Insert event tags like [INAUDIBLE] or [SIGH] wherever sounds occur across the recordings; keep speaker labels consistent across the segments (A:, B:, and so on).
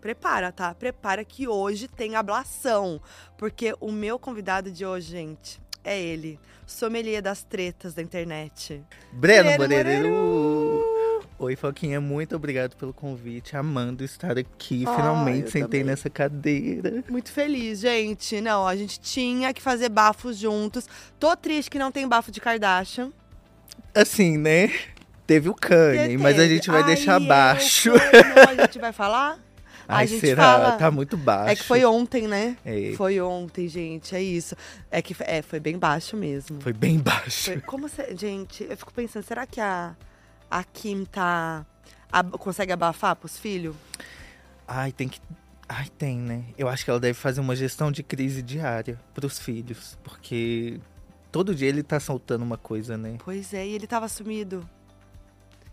A: Prepara, tá? Prepara que hoje tem ablação. Porque o meu convidado de hoje, gente, é ele. Sommelier das tretas da internet.
B: Breno Moreiro! Oi, Foquinha, muito obrigado pelo convite. Amando estar aqui.
A: Ah,
B: Finalmente sentei
A: também.
B: nessa cadeira.
A: Muito feliz, gente. Não, a gente tinha que fazer bafos juntos. Tô triste que não tem bafo de Kardashian.
B: Assim, né? Teve o Kanye, mas a gente vai
A: Ai,
B: deixar
A: é, o
B: baixo.
A: Kanye, a gente vai falar? [LAUGHS]
B: Ai,
A: a gente
B: será?
A: fala.
B: Tá muito baixo.
A: É que foi ontem, né?
B: É.
A: Foi ontem, gente, é isso. É que é, foi bem baixo mesmo.
B: Foi bem baixo.
A: Foi- como você, gente, eu fico pensando, será que a a Kim tá ab- consegue abafar pros filhos?
B: Ai, tem que. Ai, tem, né? Eu acho que ela deve fazer uma gestão de crise diária pros filhos. Porque todo dia ele tá soltando uma coisa, né?
A: Pois é, e ele tava sumido.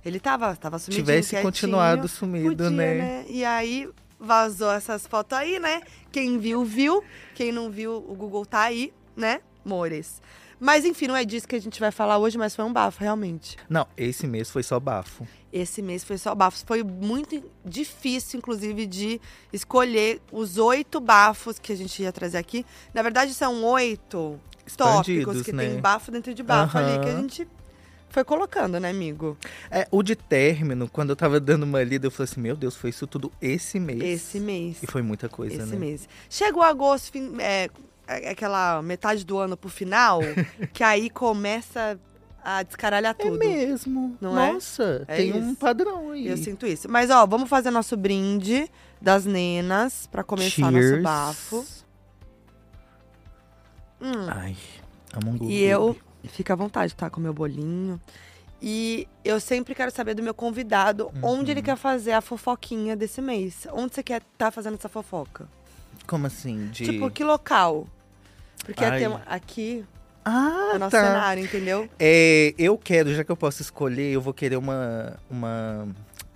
A: Ele tava, tava sumido.
B: Tivesse continuado sumido,
A: podia,
B: né?
A: né? E aí vazou essas fotos aí, né? Quem viu, viu. Quem não viu, o Google tá aí, né? Mores. Mas enfim, não é disso que a gente vai falar hoje, mas foi um bafo, realmente.
B: Não, esse mês foi só bafo.
A: Esse mês foi só bafos. Foi muito difícil, inclusive, de escolher os oito bafos que a gente ia trazer aqui. Na verdade, são oito tópicos que
B: né?
A: tem bafo dentro de bafo ali, que a gente foi colocando, né, amigo?
B: É, o de término, quando eu tava dando uma lida, eu falei assim, meu Deus, foi isso tudo esse mês.
A: Esse mês.
B: E foi muita coisa,
A: Esse
B: né?
A: mês. Chegou agosto, fim- é, é aquela metade do ano pro final, [LAUGHS] que aí começa a descaralhar
B: É
A: tudo.
B: mesmo.
A: Não é?
B: Nossa,
A: É
B: tem um
A: isso.
B: padrão aí.
A: Eu sinto isso. Mas, ó, vamos fazer nosso brinde das nenas pra começar nosso
B: Cheers.
A: bafo. Hum.
B: Ai, amo um.
A: E eu, fica à vontade, tá? Com o meu bolinho. E eu sempre quero saber do meu convidado onde
B: Uhum.
A: ele quer fazer a fofoquinha desse mês. Onde você quer estar fazendo essa fofoca?
B: Como assim? De...
A: Tipo, que local? Porque
B: Ai.
A: tem aqui
B: Ah,
A: é o nosso
B: tá.
A: cenário, entendeu?
B: É, eu quero, já que eu posso escolher, eu vou querer uma, uma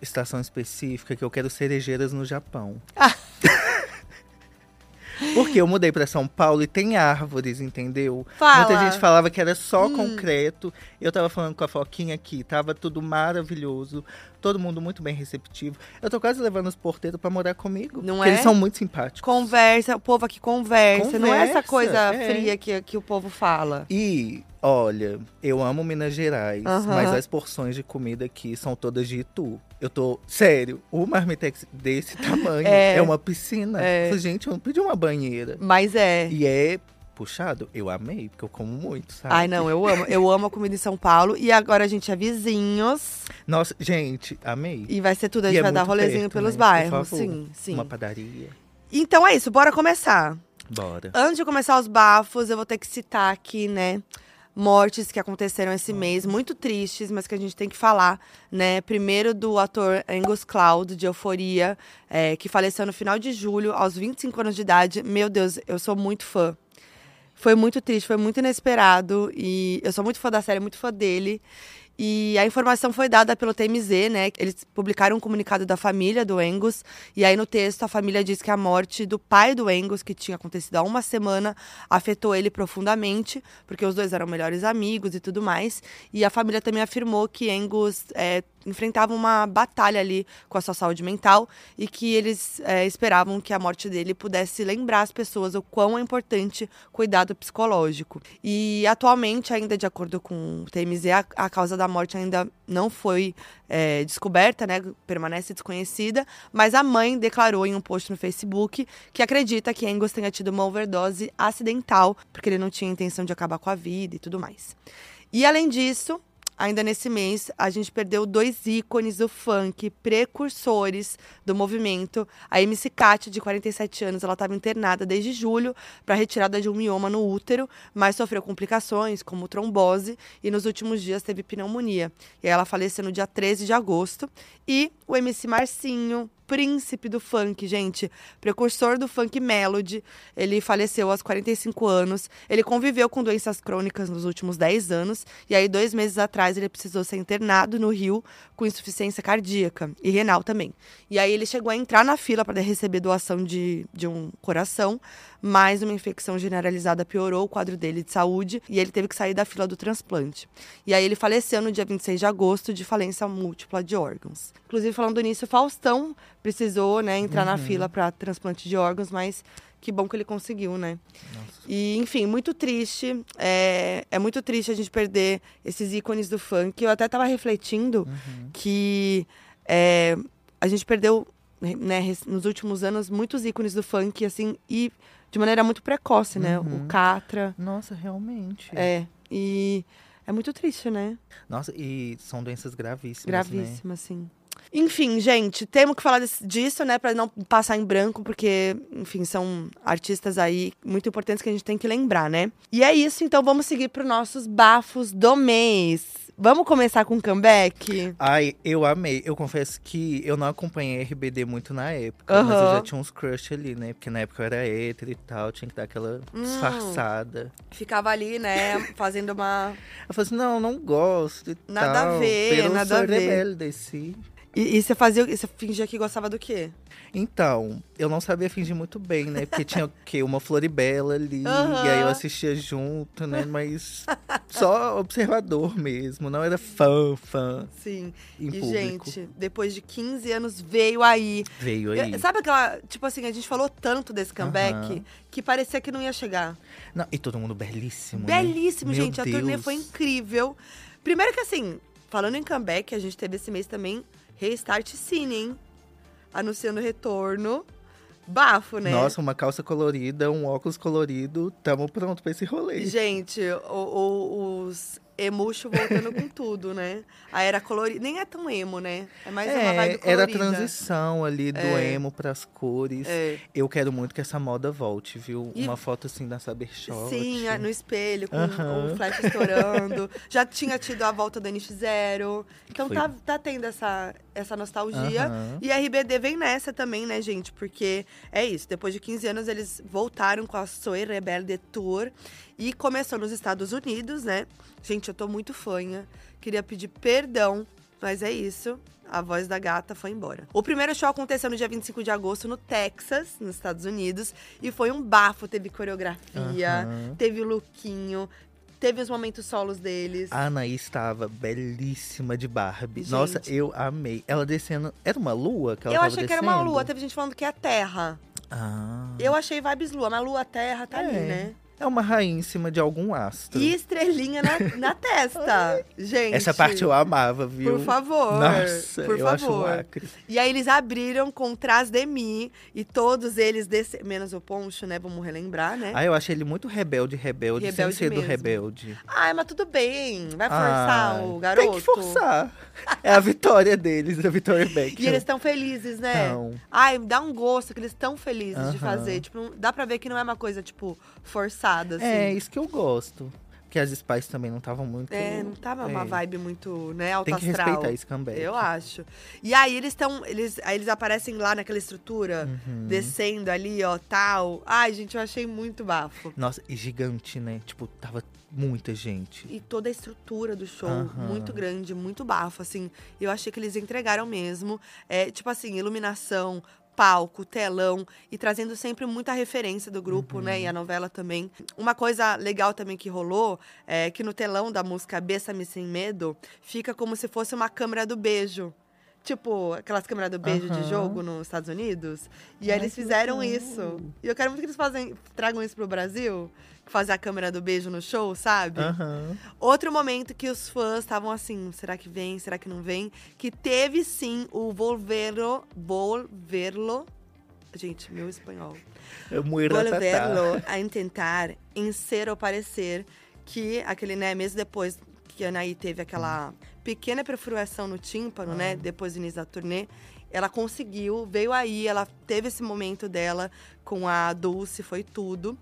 B: estação específica que eu quero cerejeiras no Japão.
A: Ah. [LAUGHS]
B: Porque eu mudei pra São Paulo e tem árvores, entendeu?
A: Fala.
B: Muita gente falava que era só
A: Hum.
B: concreto. Eu tava falando com a Foquinha aqui, tava tudo maravilhoso, todo mundo muito bem receptivo. Eu tô quase levando os porteiros pra morar comigo.
A: Não
B: porque
A: é?
B: Eles são muito simpáticos.
A: Conversa, o povo aqui conversa. Não é essa
B: Conversa,
A: coisa
B: é.
A: fria que, que o povo fala.
B: E, olha, eu amo Minas Gerais, mas as porções de comida aqui são todas de Itu. Eu tô, sério, o marmitex desse [LAUGHS] tamanho
A: É.
B: é, uma piscina.
A: É.
B: Gente, eu não pedi uma banheira.
A: Mas é.
B: E é puxado, eu amei, porque eu como muito, sabe?
A: Ai, não, eu amo. Eu amo a comida em São Paulo. E agora a gente é vizinhos.
B: Nossa, gente, amei.
A: E vai ser tudo. A
B: E
A: gente
B: é
A: vai dar
B: muito
A: rolezinho
B: perto,
A: pelos
B: né?
A: Bairros. Sim, sim.
B: Uma padaria.
A: Então é isso, bora começar.
B: Bora.
A: Antes de começar os bafos, eu vou ter que citar aqui, né? Mortes que aconteceram esse mês, muito tristes, mas que a gente tem que falar, né? Primeiro do ator Angus Cloud, de Euforia, é, que faleceu no final de julho, aos 25 anos de idade. Meu Deus, eu sou muito fã. Foi muito triste, foi muito inesperado. E eu sou muito fã da série, muito fã dele. E a informação foi dada pelo TMZ, né? Eles publicaram um comunicado da família do Angus. E aí no texto a família diz que a morte do pai do Angus, que tinha acontecido há uma semana, afetou ele profundamente, porque os dois eram melhores amigos e tudo mais. E a família também afirmou que Angus é, enfrentava uma batalha ali com a sua saúde mental e que eles é, esperavam que a morte dele pudesse lembrar as pessoas o quão é importante cuidado psicológico. E atualmente, ainda de acordo com o TMZ, a, a causa da morte ainda não foi é, descoberta, né? Permanece desconhecida, mas a mãe declarou em um post no Facebook que acredita que Angus tenha tido uma overdose acidental, porque ele não tinha intenção de acabar com a vida e tudo mais. E além disso, ainda nesse mês, a gente perdeu dois ícones do funk, precursores do movimento. A MC Kat, de 47 anos, ela estava internada desde julho para retirada de um mioma no útero, mas sofreu complicações, como trombose, e nos últimos dias teve pneumonia. E ela faleceu no dia 13 de agosto. E o MC Marcinho, príncipe do funk, gente, precursor do funk melody. Ele faleceu aos 45 anos. Ele conviveu com doenças crônicas nos últimos 10 anos. E aí, dois meses atrás, ele precisou ser internado no Rio com insuficiência cardíaca e renal também. E aí, ele chegou a entrar na fila para receber doação de, de um coração, mas uma infecção generalizada piorou o quadro dele de saúde e ele teve que sair da fila do transplante. E aí, ele faleceu no dia 26 de agosto de falência múltipla de órgãos. Inclusive, falando nisso, Faustão precisou, né, entrar na fila para transplante de órgãos, mas que bom que ele conseguiu, né? E, enfim, muito triste. É, é muito triste a gente perder esses ícones do funk. Eu até estava refletindo que é, a gente perdeu, né, res- nos últimos anos, muitos ícones do funk, assim, e de maneira muito precoce, né? O Catra.
B: Nossa, realmente.
A: É. E é muito triste, né?
B: Nossa, e são doenças gravíssimas, né?
A: Gravíssima, assim. Enfim, gente, temos que falar disso, né, Pra não passar em branco, porque, enfim, são artistas aí muito importantes que a gente tem que lembrar, né? E é isso, então vamos seguir para os nossos bafos do mês. Vamos começar com o comeback?
B: Ai, eu amei. Eu confesso que eu não acompanhei RBD muito na época, mas eu já tinha uns crush ali, né? Porque na época eu era hétero e tal, tinha que dar aquela
A: Hum.
B: disfarçada.
A: Ficava ali, né, [LAUGHS] fazendo uma.
B: Eu falei assim, não, não gosto e
A: Nada a
B: tal.
A: ver,
B: Pero
A: nada a ver.
B: rebelde, sim.
A: E, e você fazia. Você fingia que gostava do quê?
B: Então, eu não sabia fingir muito bem, né? Porque tinha o quê? Uma Floribela ali,
A: Aham.
B: e aí eu assistia junto, né? Mas só observador mesmo, não era fã, fã
A: Sim. e,
B: público.
A: gente, depois de 15 anos, veio aí.
B: Veio aí.
A: Sabe aquela. Tipo assim, a gente falou tanto desse comeback
B: Aham.
A: que parecia que não ia chegar.
B: Não, e todo mundo belíssimo, né?
A: Belíssimo,
B: Meu
A: gente. A turnê
B: Deus.
A: foi incrível. Primeiro que assim, falando em comeback, a gente teve esse mês também Restart Cine, hein? Anunciando retorno. Bafo, né?
B: Nossa, uma calça colorida, um óculos colorido, tamo pronto pra esse rolê.
A: Gente, o- o- os emuxo voltando com [LAUGHS] tudo, né? A era colorida. Nem é tão emo, né? É mais uma
B: É,
A: vibe colorida.
B: era a transição ali do
A: É.
B: emo pras cores.
A: É.
B: Eu quero muito que essa moda volte, viu?
A: E-
B: Uma foto assim da Sabershot.
A: Sim, no espelho, com o flash estourando. [LAUGHS] Já tinha tido a volta do NX0. Então
B: Foi-
A: tá, tá tendo essa, essa nostalgia.
B: Aham.
A: E a RBD vem nessa também, né, gente? Porque é isso. Depois de 15 anos, eles voltaram com a Soy Rebelde Tour. E começou nos Estados Unidos, né? Gente, eu tô muito fanha. Queria pedir perdão, mas é isso. A voz da gata foi embora. O primeiro show aconteceu no dia 25 de agosto no Texas, nos Estados Unidos. E foi um bafo. Teve coreografia,
B: Aham.
A: teve lookinho, teve os momentos solos deles.
B: A Anaí estava belíssima de Barbie.
A: Gente.
B: Nossa, eu amei. Ela descendo. Era uma lua que ela
A: eu achei que era uma
B: descendo?
A: lua. Teve gente falando que é a Terra.
B: Ah.
A: Eu achei vibes lua, mas lua, terra, tá ali,
B: É.
A: né?
B: É uma rainha em cima de algum astro.
A: E estrelinha na, na [LAUGHS] testa. Gente.
B: Essa parte eu amava, viu?
A: Por favor.
B: Nossa,
A: por
B: eu acho
A: favor.
B: acre.
A: E aí eles abriram com Trás de Mim e todos eles desse... menos o Poncho, né? Vamos relembrar, né?
B: Ah, eu achei ele muito rebelde, rebelde,
A: Rebelde
B: sem ser do
A: mesmo.
B: rebelde.
A: Ai, mas tudo bem. Vai forçar
B: Ai,
A: o garoto.
B: Tem que forçar. É a vitória deles, a Victoria [LAUGHS] Beckham.
A: E eles estão felizes, né?
B: Tão.
A: Ai, dá um gosto que eles estão felizes de
B: Aham.
A: fazer. Tipo, não- dá pra ver que não é uma coisa, tipo, forçada, assim.
B: É, isso que eu gosto. Porque as Spice também não estavam muito...
A: É, não tava uma
B: É.
A: vibe muito, né, alto
B: Tem que
A: astral.
B: respeitar esse comeback.
A: Eu acho. E aí eles estão, eles, aí eles aparecem lá naquela estrutura,
B: Uhum.
A: descendo ali, ó, tal. Ai, gente, eu achei muito bafo.
B: Nossa, e gigante, né? Tipo, tava muita gente.
A: E toda a estrutura do show,
B: Aham.
A: muito grande, muito bafo, assim. Eu achei que eles entregaram mesmo. É, tipo assim, iluminação, palco, telão e trazendo sempre muita referência do grupo, né? E a novela também. Uma coisa legal também que rolou é que no telão da música Bessa-me Sem Medo fica como se fosse uma câmera do beijo. Tipo, aquelas câmeras do beijo de
B: Aham.
A: jogo nos Estados Unidos. E aí
B: Ai,
A: eles fizeram isso. E eu quero muito que eles fazem, tragam isso pro Brasil. Fazer a câmera do beijo no show, sabe?
B: Aham.
A: Outro momento que os fãs estavam assim, será que vem, será que não vem? Que teve sim o Volverlo, Volverlo, gente, meu espanhol. Volverlo a tentar em ser ou parecer que aquele, né, mesmo depois que a Anaí teve aquela pequena perfuração no tímpano, né, depois do início da turnê, ela conseguiu, veio aí, ela teve esse momento dela com a Dulce, foi tudo.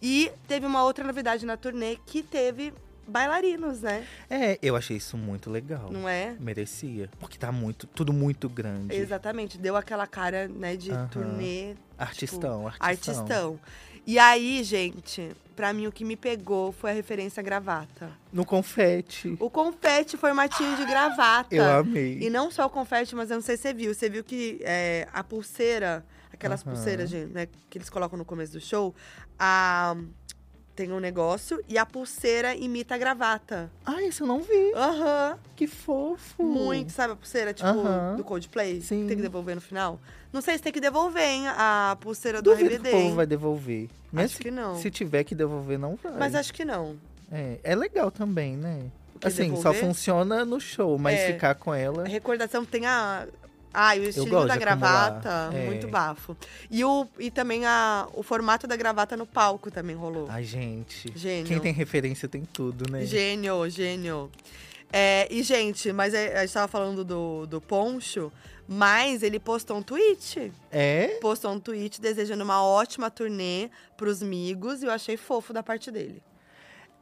A: E teve uma outra novidade na turnê que teve bailarinos, né?
B: É, eu achei isso muito legal.
A: Não é?
B: Merecia. Porque tá muito, tudo muito grande.
A: Exatamente, deu aquela cara, né, de
B: Aham.
A: turnê.
B: Artistão,
A: tipo,
B: artistão.
A: artistão. E aí, gente, pra mim o que me pegou foi a referência à gravata.
B: No confete.
A: O confete formatinho de gravata.
B: Eu amei.
A: E não só o confete, mas eu não sei se você viu. Você viu que é, a pulseira, aquelas
B: Aham.
A: pulseiras gente, né, que eles colocam no começo do show, a, tem um negócio e a pulseira imita a gravata.
B: Ah, isso eu não vi.
A: Aham.
B: Que fofo.
A: Muito, sabe a pulseira, tipo,
B: Aham.
A: do Coldplay?
B: Sim.
A: Tem que devolver no final? Não sei se tem que devolver, hein, a pulseira do
B: Duvido que
A: RBD.
B: o povo vai devolver. Mesmo
A: Acho
B: se-
A: que não.
B: Se tiver que devolver, não vai.
A: Mas acho que não.
B: É, é legal também, né?
A: que
B: Assim, só
A: devolver?
B: funciona no show, mas
A: É.
B: ficar com ela.
A: A recordação tem a. Ah, e o
B: gosto
A: da gravata,
B: é.
A: muito bafo. E, o, e também a, o formato da gravata no palco também rolou.
B: Ai, gente.
A: Gênio.
B: Quem tem referência tem tudo, né?
A: Gênio, gênio. É, e, gente, mas é- a gente tava falando do, do Poncho, mas ele postou um tweet.
B: É?
A: Postou um tweet desejando uma ótima turnê pros amigos e eu achei fofo da parte dele.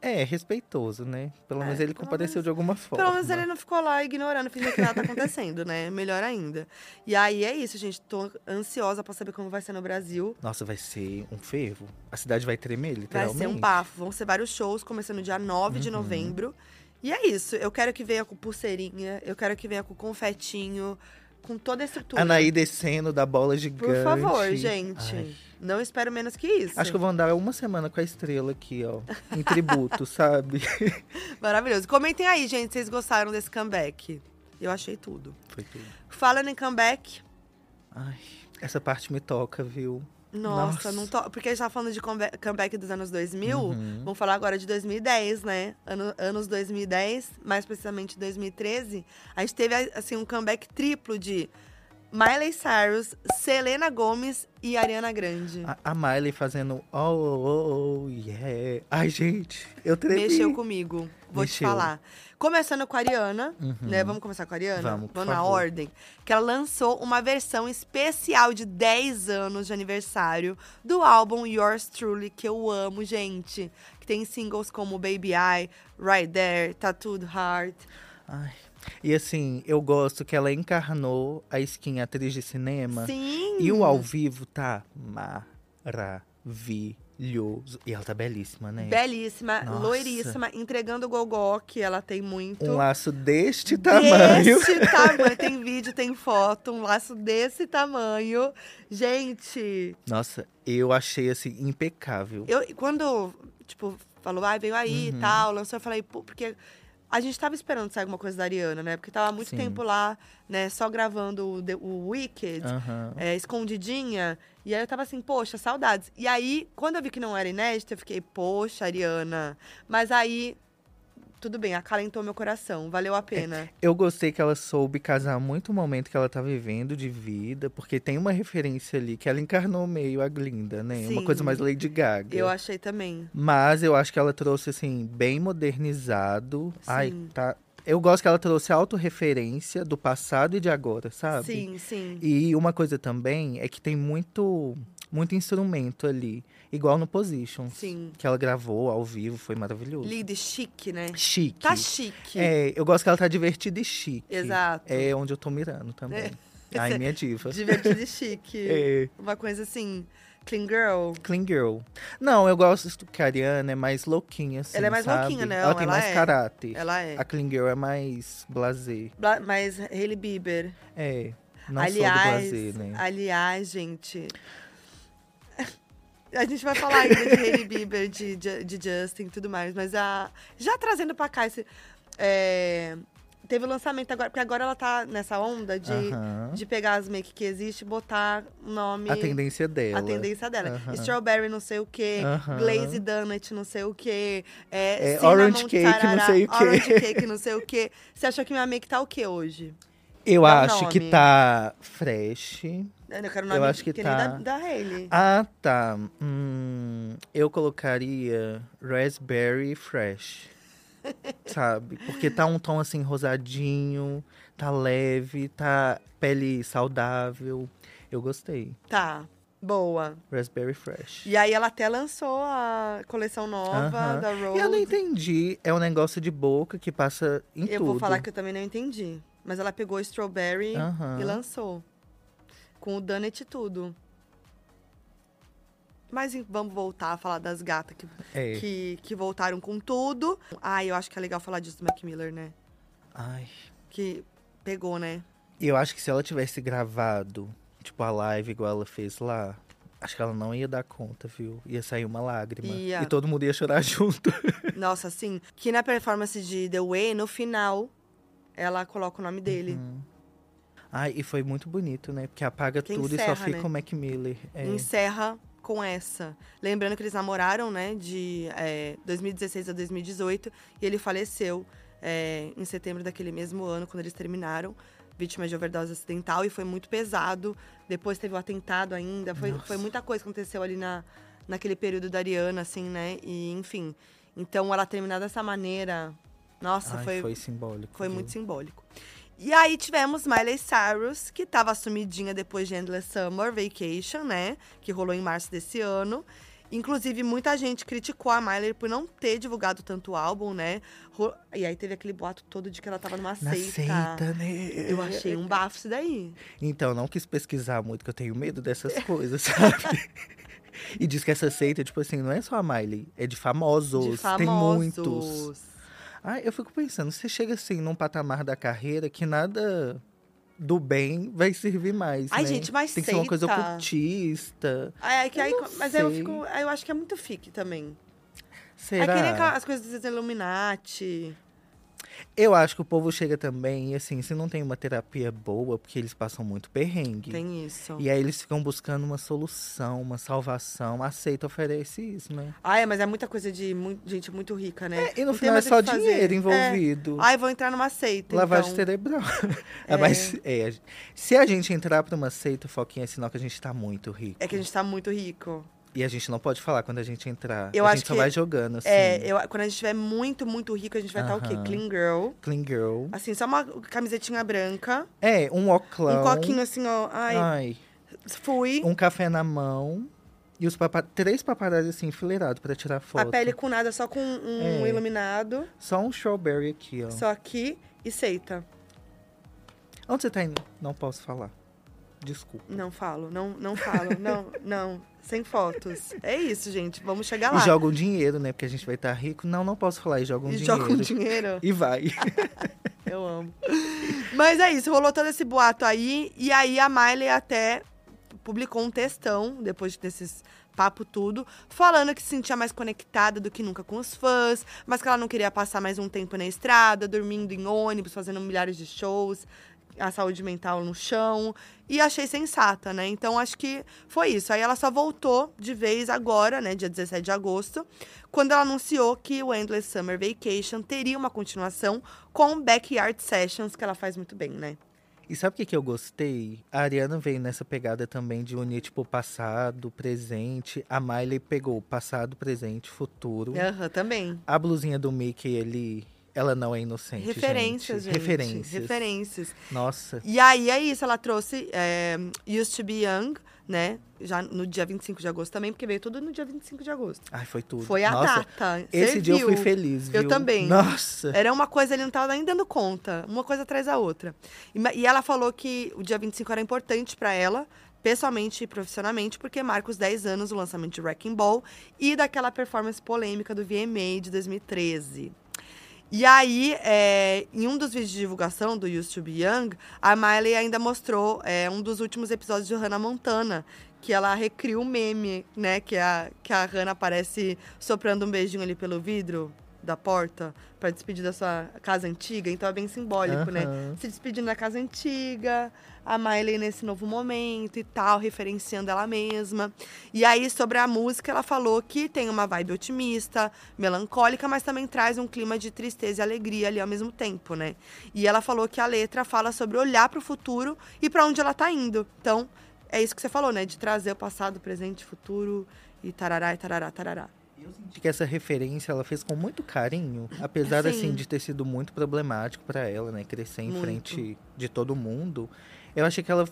B: É, respeitoso, né? Pelo
A: É,
B: menos ele
A: pelo
B: compareceu de alguma forma.
A: Pelo menos ele não ficou lá ignorando, fingindo que nada tá acontecendo, né? [LAUGHS] Melhor ainda. E aí é isso, gente. Tô ansiosa pra saber como vai ser no Brasil.
B: Nossa, vai ser um fervo. A cidade vai tremer,
A: Vai
B: literalmente.
A: ser um bafo. Vão ser vários shows, começando dia 9
B: Uhum.
A: de novembro. E é isso. Eu quero que venha com pulseirinha, eu quero que venha com confetinho, com toda a estrutura.
B: Anaí descendo da bola gigante.
A: Por favor, gente.
B: Ai,
A: Não espero menos que isso.
B: acho que eu vou andar uma semana com a estrela aqui, ó. Em tributo, [LAUGHS] sabe?
A: Maravilhoso. Comentem aí, gente, se vocês gostaram desse comeback. Eu achei tudo.
B: Foi tudo.
A: Falando em comeback,
B: Ai, essa parte me toca, viu?
A: Nossa,
B: Nossa.
A: não tô. Porque a gente tava falando de comeba- comeback dos anos 2000.
B: Uhum.
A: Vamos falar agora de 2010, né? Ano- anos 2010, mais precisamente 2013. A gente teve, assim, um comeback triplo de Miley Cyrus, Selena Gomez e Ariana Grande.
B: A, a Miley fazendo oh, oh, oh, yeah. Ai, gente, eu tremi.
A: Mexeu comigo, vou te
B: Mexeu.
A: falar. Começando com a Ariana,
B: Uhum.
A: né? Vamos começar com a Ariana?
B: Vamos, por
A: na
B: favor.
A: ordem. Que ela lançou uma versão especial de 10 anos de aniversário do álbum Yours Truly, que eu amo, gente. Que tem singles como Baby I, Right There, Tattooed Heart.
B: Ai. E assim, eu gosto que ela encarnou a skin atriz de cinema.
A: Sim!
B: E o ao vivo tá maravilhoso. E ela tá belíssima, né?
A: Belíssima,
B: Nossa.
A: loiríssima, entregando o gogó, que ela tem muito.
B: Um laço deste tamanho.
A: Desse tamanho. Tem vídeo, tem foto, um laço desse tamanho. Gente,
B: Nossa, eu achei assim impecável.
A: eu quando, tipo, falou, ai, veio aí
B: Uhum.
A: e tal, lançou, eu falei, pô, porque a gente tava esperando sair alguma coisa da Ariana, né? Porque tava há muito
B: Sim.
A: tempo lá, né, só gravando o, The- o Wicked.
B: Aham.
A: é, escondidinha. E aí eu tava assim, poxa, saudades. E aí, quando eu vi que não era inédito, eu fiquei, poxa, Ariana. Mas aí, tudo bem, acalentou meu coração, valeu a pena.
B: Eu gostei que ela soube casar muito o momento que ela tá vivendo de vida, porque tem uma referência ali que ela encarnou meio a Glinda, né? Uma
A: Sim.
B: coisa mais Lady Gaga.
A: Eu achei também.
B: Mas eu acho que ela trouxe, assim, bem modernizado. Ai,
A: Sim.
B: tá. Eu gosto que ela trouxe autorreferência do passado e de agora, sabe?
A: Sim, sim.
B: E uma coisa também é que tem muito, muito instrumento ali. Igual no Position.
A: Sim.
B: Que ela gravou ao vivo, foi maravilhoso.
A: Lead chique, né?
B: Chique.
A: Tá chique.
B: É, eu gosto que ela tá divertida e chique.
A: Exato.
B: É onde eu tô mirando também. Ai, minha diva.
A: Divertido e [LAUGHS] chique.
B: É.
A: Uma coisa assim, clean girl.
B: Clean Girl. Não, eu gosto que a Ariana é mais louquinha, assim,
A: Ela é mais
B: sabe?
A: louquinha, né?
B: Ela tem
A: Ela
B: mais
A: é.
B: caráter.
A: Ela é.
B: A Clean Girl é mais blazer.
A: Bla- Mas Hailey Bieber.
B: É. Não
A: aliás,
B: sou do Brasil, né?
A: aliás, gente. A gente vai falar ainda de Hailey Bieber, de, Ju- de Justin e tudo mais, mas a, já trazendo pra cá esse. é, teve o lançamento agora, porque agora ela tá nessa onda de, de pegar as make que existe e botar nome.
B: A tendência dela.
A: A tendência dela. Strawberry não sei o quê,
B: Aham.
A: glaze donut não sei o quê, é,
B: É, orange cake não
A: tarará,
B: sei o quê.
A: Orange cake não sei o quê. Você achou que minha make tá o quê hoje?
B: Eu
A: Dá
B: acho que tá fresh.
A: Eu quero o
B: Eu
A: nome
B: acho que
A: nem
B: tá-
A: da, da Hailey.
B: Ah, tá. Hum, eu colocaria raspberry fresh. [LAUGHS] Sabe? Porque tá um tom assim rosadinho, tá leve, tá pele saudável. Eu gostei.
A: Tá, boa.
B: Raspberry fresh.
A: E aí ela até lançou a coleção nova
B: Aham.
A: da Rose.
B: Eu não entendi. É um negócio de boca que passa em
A: Eu
B: tudo.
A: vou falar que eu também não entendi. Mas ela pegou Strawberry
B: Aham.
A: e lançou. Com o Donut e tudo. Mas vamos voltar a falar das gatas que,
B: É.
A: que, que voltaram com tudo. Ah, eu acho que é legal falar disso do Mac Miller, né?
B: Ai.
A: Que pegou, né?
B: E eu acho que se ela tivesse gravado, tipo, a live igual ela fez lá, acho que ela não ia dar conta, viu? Ia sair uma lágrima.
A: Ia.
B: E todo mundo ia chorar [LAUGHS] junto.
A: Nossa, assim, que na performance de The Way, no final, ela coloca o nome dele.
B: Uhum. Ai, e foi muito bonito, né? Porque apaga tudo e
A: encerra,
B: só fica
A: né?
B: o Mac Miller. É.
A: encerra com essa. Lembrando que eles namoraram, né, de é, 2016 a 2018, e ele faleceu é, em setembro daquele mesmo ano, quando eles terminaram, vítima de overdose acidental, e foi muito pesado. Depois teve o atentado ainda, foi, foi muita coisa que aconteceu ali na, naquele período da Ariana, assim, né, e enfim. Então, ela terminar dessa maneira, nossa,
B: Ai,
A: foi,
B: foi simbólico.
A: foi
B: viu?
A: muito simbólico. E aí tivemos Miley Cyrus, que tava sumidinha depois de Endless Summer Vacation, né? Que rolou em março desse ano. Inclusive, muita gente criticou a Miley por não ter divulgado tanto o álbum, né? E aí teve aquele boato todo de que ela tava numa
B: Na
A: seita.
B: seita, né?
A: Eu achei um bafo isso daí.
B: Então, não quis pesquisar muito, que eu tenho medo dessas [LAUGHS] coisas, sabe? e diz que essa seita, tipo assim, não é só a Miley, é de famosos.
A: De famosos.
B: Tem muitos. Ai, eu fico pensando, você chega assim num patamar da carreira que nada do bem vai servir mais.
A: Ai,
B: né?
A: gente, mas
B: Tem que ser uma coisa ocultista.
A: Aí, aí, que aí-
B: não
A: mas aí eu
B: sei.
A: fico. aí eu acho que é muito fique também.
B: Será?
A: É que nem as coisas dos Illuminati.
B: Eu acho que o povo chega também, e assim, se não tem uma terapia boa, porque eles passam muito perrengue.
A: Tem isso.
B: E aí eles ficam buscando uma solução, uma salvação. A seita oferece isso, né?
A: Ai, mas é muita coisa de mu- gente muito rica, né?
B: É, e no
A: Não
B: final é só
A: que fazer.
B: dinheiro
A: É.
B: envolvido.
A: Ai, vou entrar numa seita.
B: Lavagem
A: então.
B: cerebral. [LAUGHS] É, mas é, se a gente entrar pra uma seita, Foquinha, é sinal que a gente tá muito rico.
A: É que a gente tá muito rico.
B: E a gente não pode falar quando a gente entrar.
A: Eu
B: a
A: acho
B: gente só vai jogando, assim.
A: É, eu, quando a gente estiver muito, muito rico, a gente vai estar o quê? Clean girl.
B: Clean girl.
A: Assim, só uma camisetinha branca.
B: É, um oclão.
A: Um coquinho assim, ó. Ai,
B: Ai,
A: fui.
B: um café na mão. E os papa... três paparazzi assim, enfileirados pra tirar foto.
A: A pele com nada, só com um
B: É.
A: iluminado.
B: Só um strawberry aqui, ó.
A: Só aqui e seita.
B: Onde você tá indo? Não posso falar. Desculpa.
A: Não falo, não, não falo. não, [LAUGHS] não. Sem fotos. É isso, gente. Vamos chegar
B: E
A: lá.
B: joga um dinheiro, né? Porque a gente vai estar rico. Não, não posso falar. E joga um
A: E
B: dinheiro.
A: joga um dinheiro.
B: E vai. [LAUGHS]
A: Eu amo. Mas é isso, rolou todo esse boato aí. E aí a Miley até publicou um textão, depois desses papo tudo, falando que se sentia mais conectada do que nunca com os fãs, mas que ela não queria passar mais um tempo na estrada, dormindo em ônibus, fazendo milhares de shows, a saúde mental no chão. E achei sensata, né? Então acho que foi isso. Aí ela só voltou de vez agora, né, dia 17 de agosto, quando ela anunciou que o Endless Summer Vacation teria uma continuação com Backyard Sessions, que ela faz muito bem, né?
B: E sabe o que, que eu gostei? A Ariana veio nessa pegada também de unir, tipo, passado, presente. A Miley pegou passado, presente, futuro.
A: Aham, também.
B: A blusinha do Mickey ali, ela não é inocente,
A: Referências, gente.
B: Referências.
A: Referências.
B: Nossa.
A: E aí é isso, ela trouxe é, Used to Be Young, né? Já no dia 25 de agosto também, porque veio tudo no dia 25 de agosto.
B: Ai, foi tudo.
A: Foi a
B: Nossa,
A: data.
B: Esse dia eu fui feliz, viu?
A: Eu também.
B: Nossa.
A: Era uma coisa, ele não tava nem dando conta. Uma coisa atrás da outra. E, e ela falou que o dia 25 era importante pra ela, pessoalmente e profissionalmente, porque marca os 10 anos do lançamento de Wrecking Ball e daquela performance polêmica do VMA de 2013. E aí, é, em um dos vídeos de divulgação do Used to Be Young, a Miley ainda mostrou é, um dos últimos episódios de Hannah Montana, que ela recria o meme, né? Que a, que a Hannah aparece soprando um beijinho ali pelo vidro da porta para despedir da sua casa antiga. Então é bem simbólico, né? Se despedindo da casa antiga, a Miley nesse novo momento e tal, referenciando ela mesma. E aí, sobre a música, ela falou que tem uma vibe otimista, melancólica, mas também traz um clima de tristeza e alegria ali ao mesmo tempo, né? E ela falou que a letra fala sobre olhar para o futuro e para onde ela tá indo. Então, é isso que você falou, né? De trazer o passado, presente, futuro e tarará e tarará, tarará.
B: Eu senti que essa referência ela fez com muito carinho, apesar
A: Sim.
B: assim de ter sido muito problemático pra ela, né, crescer em
A: Muito.
B: frente de todo mundo. Eu achei que ela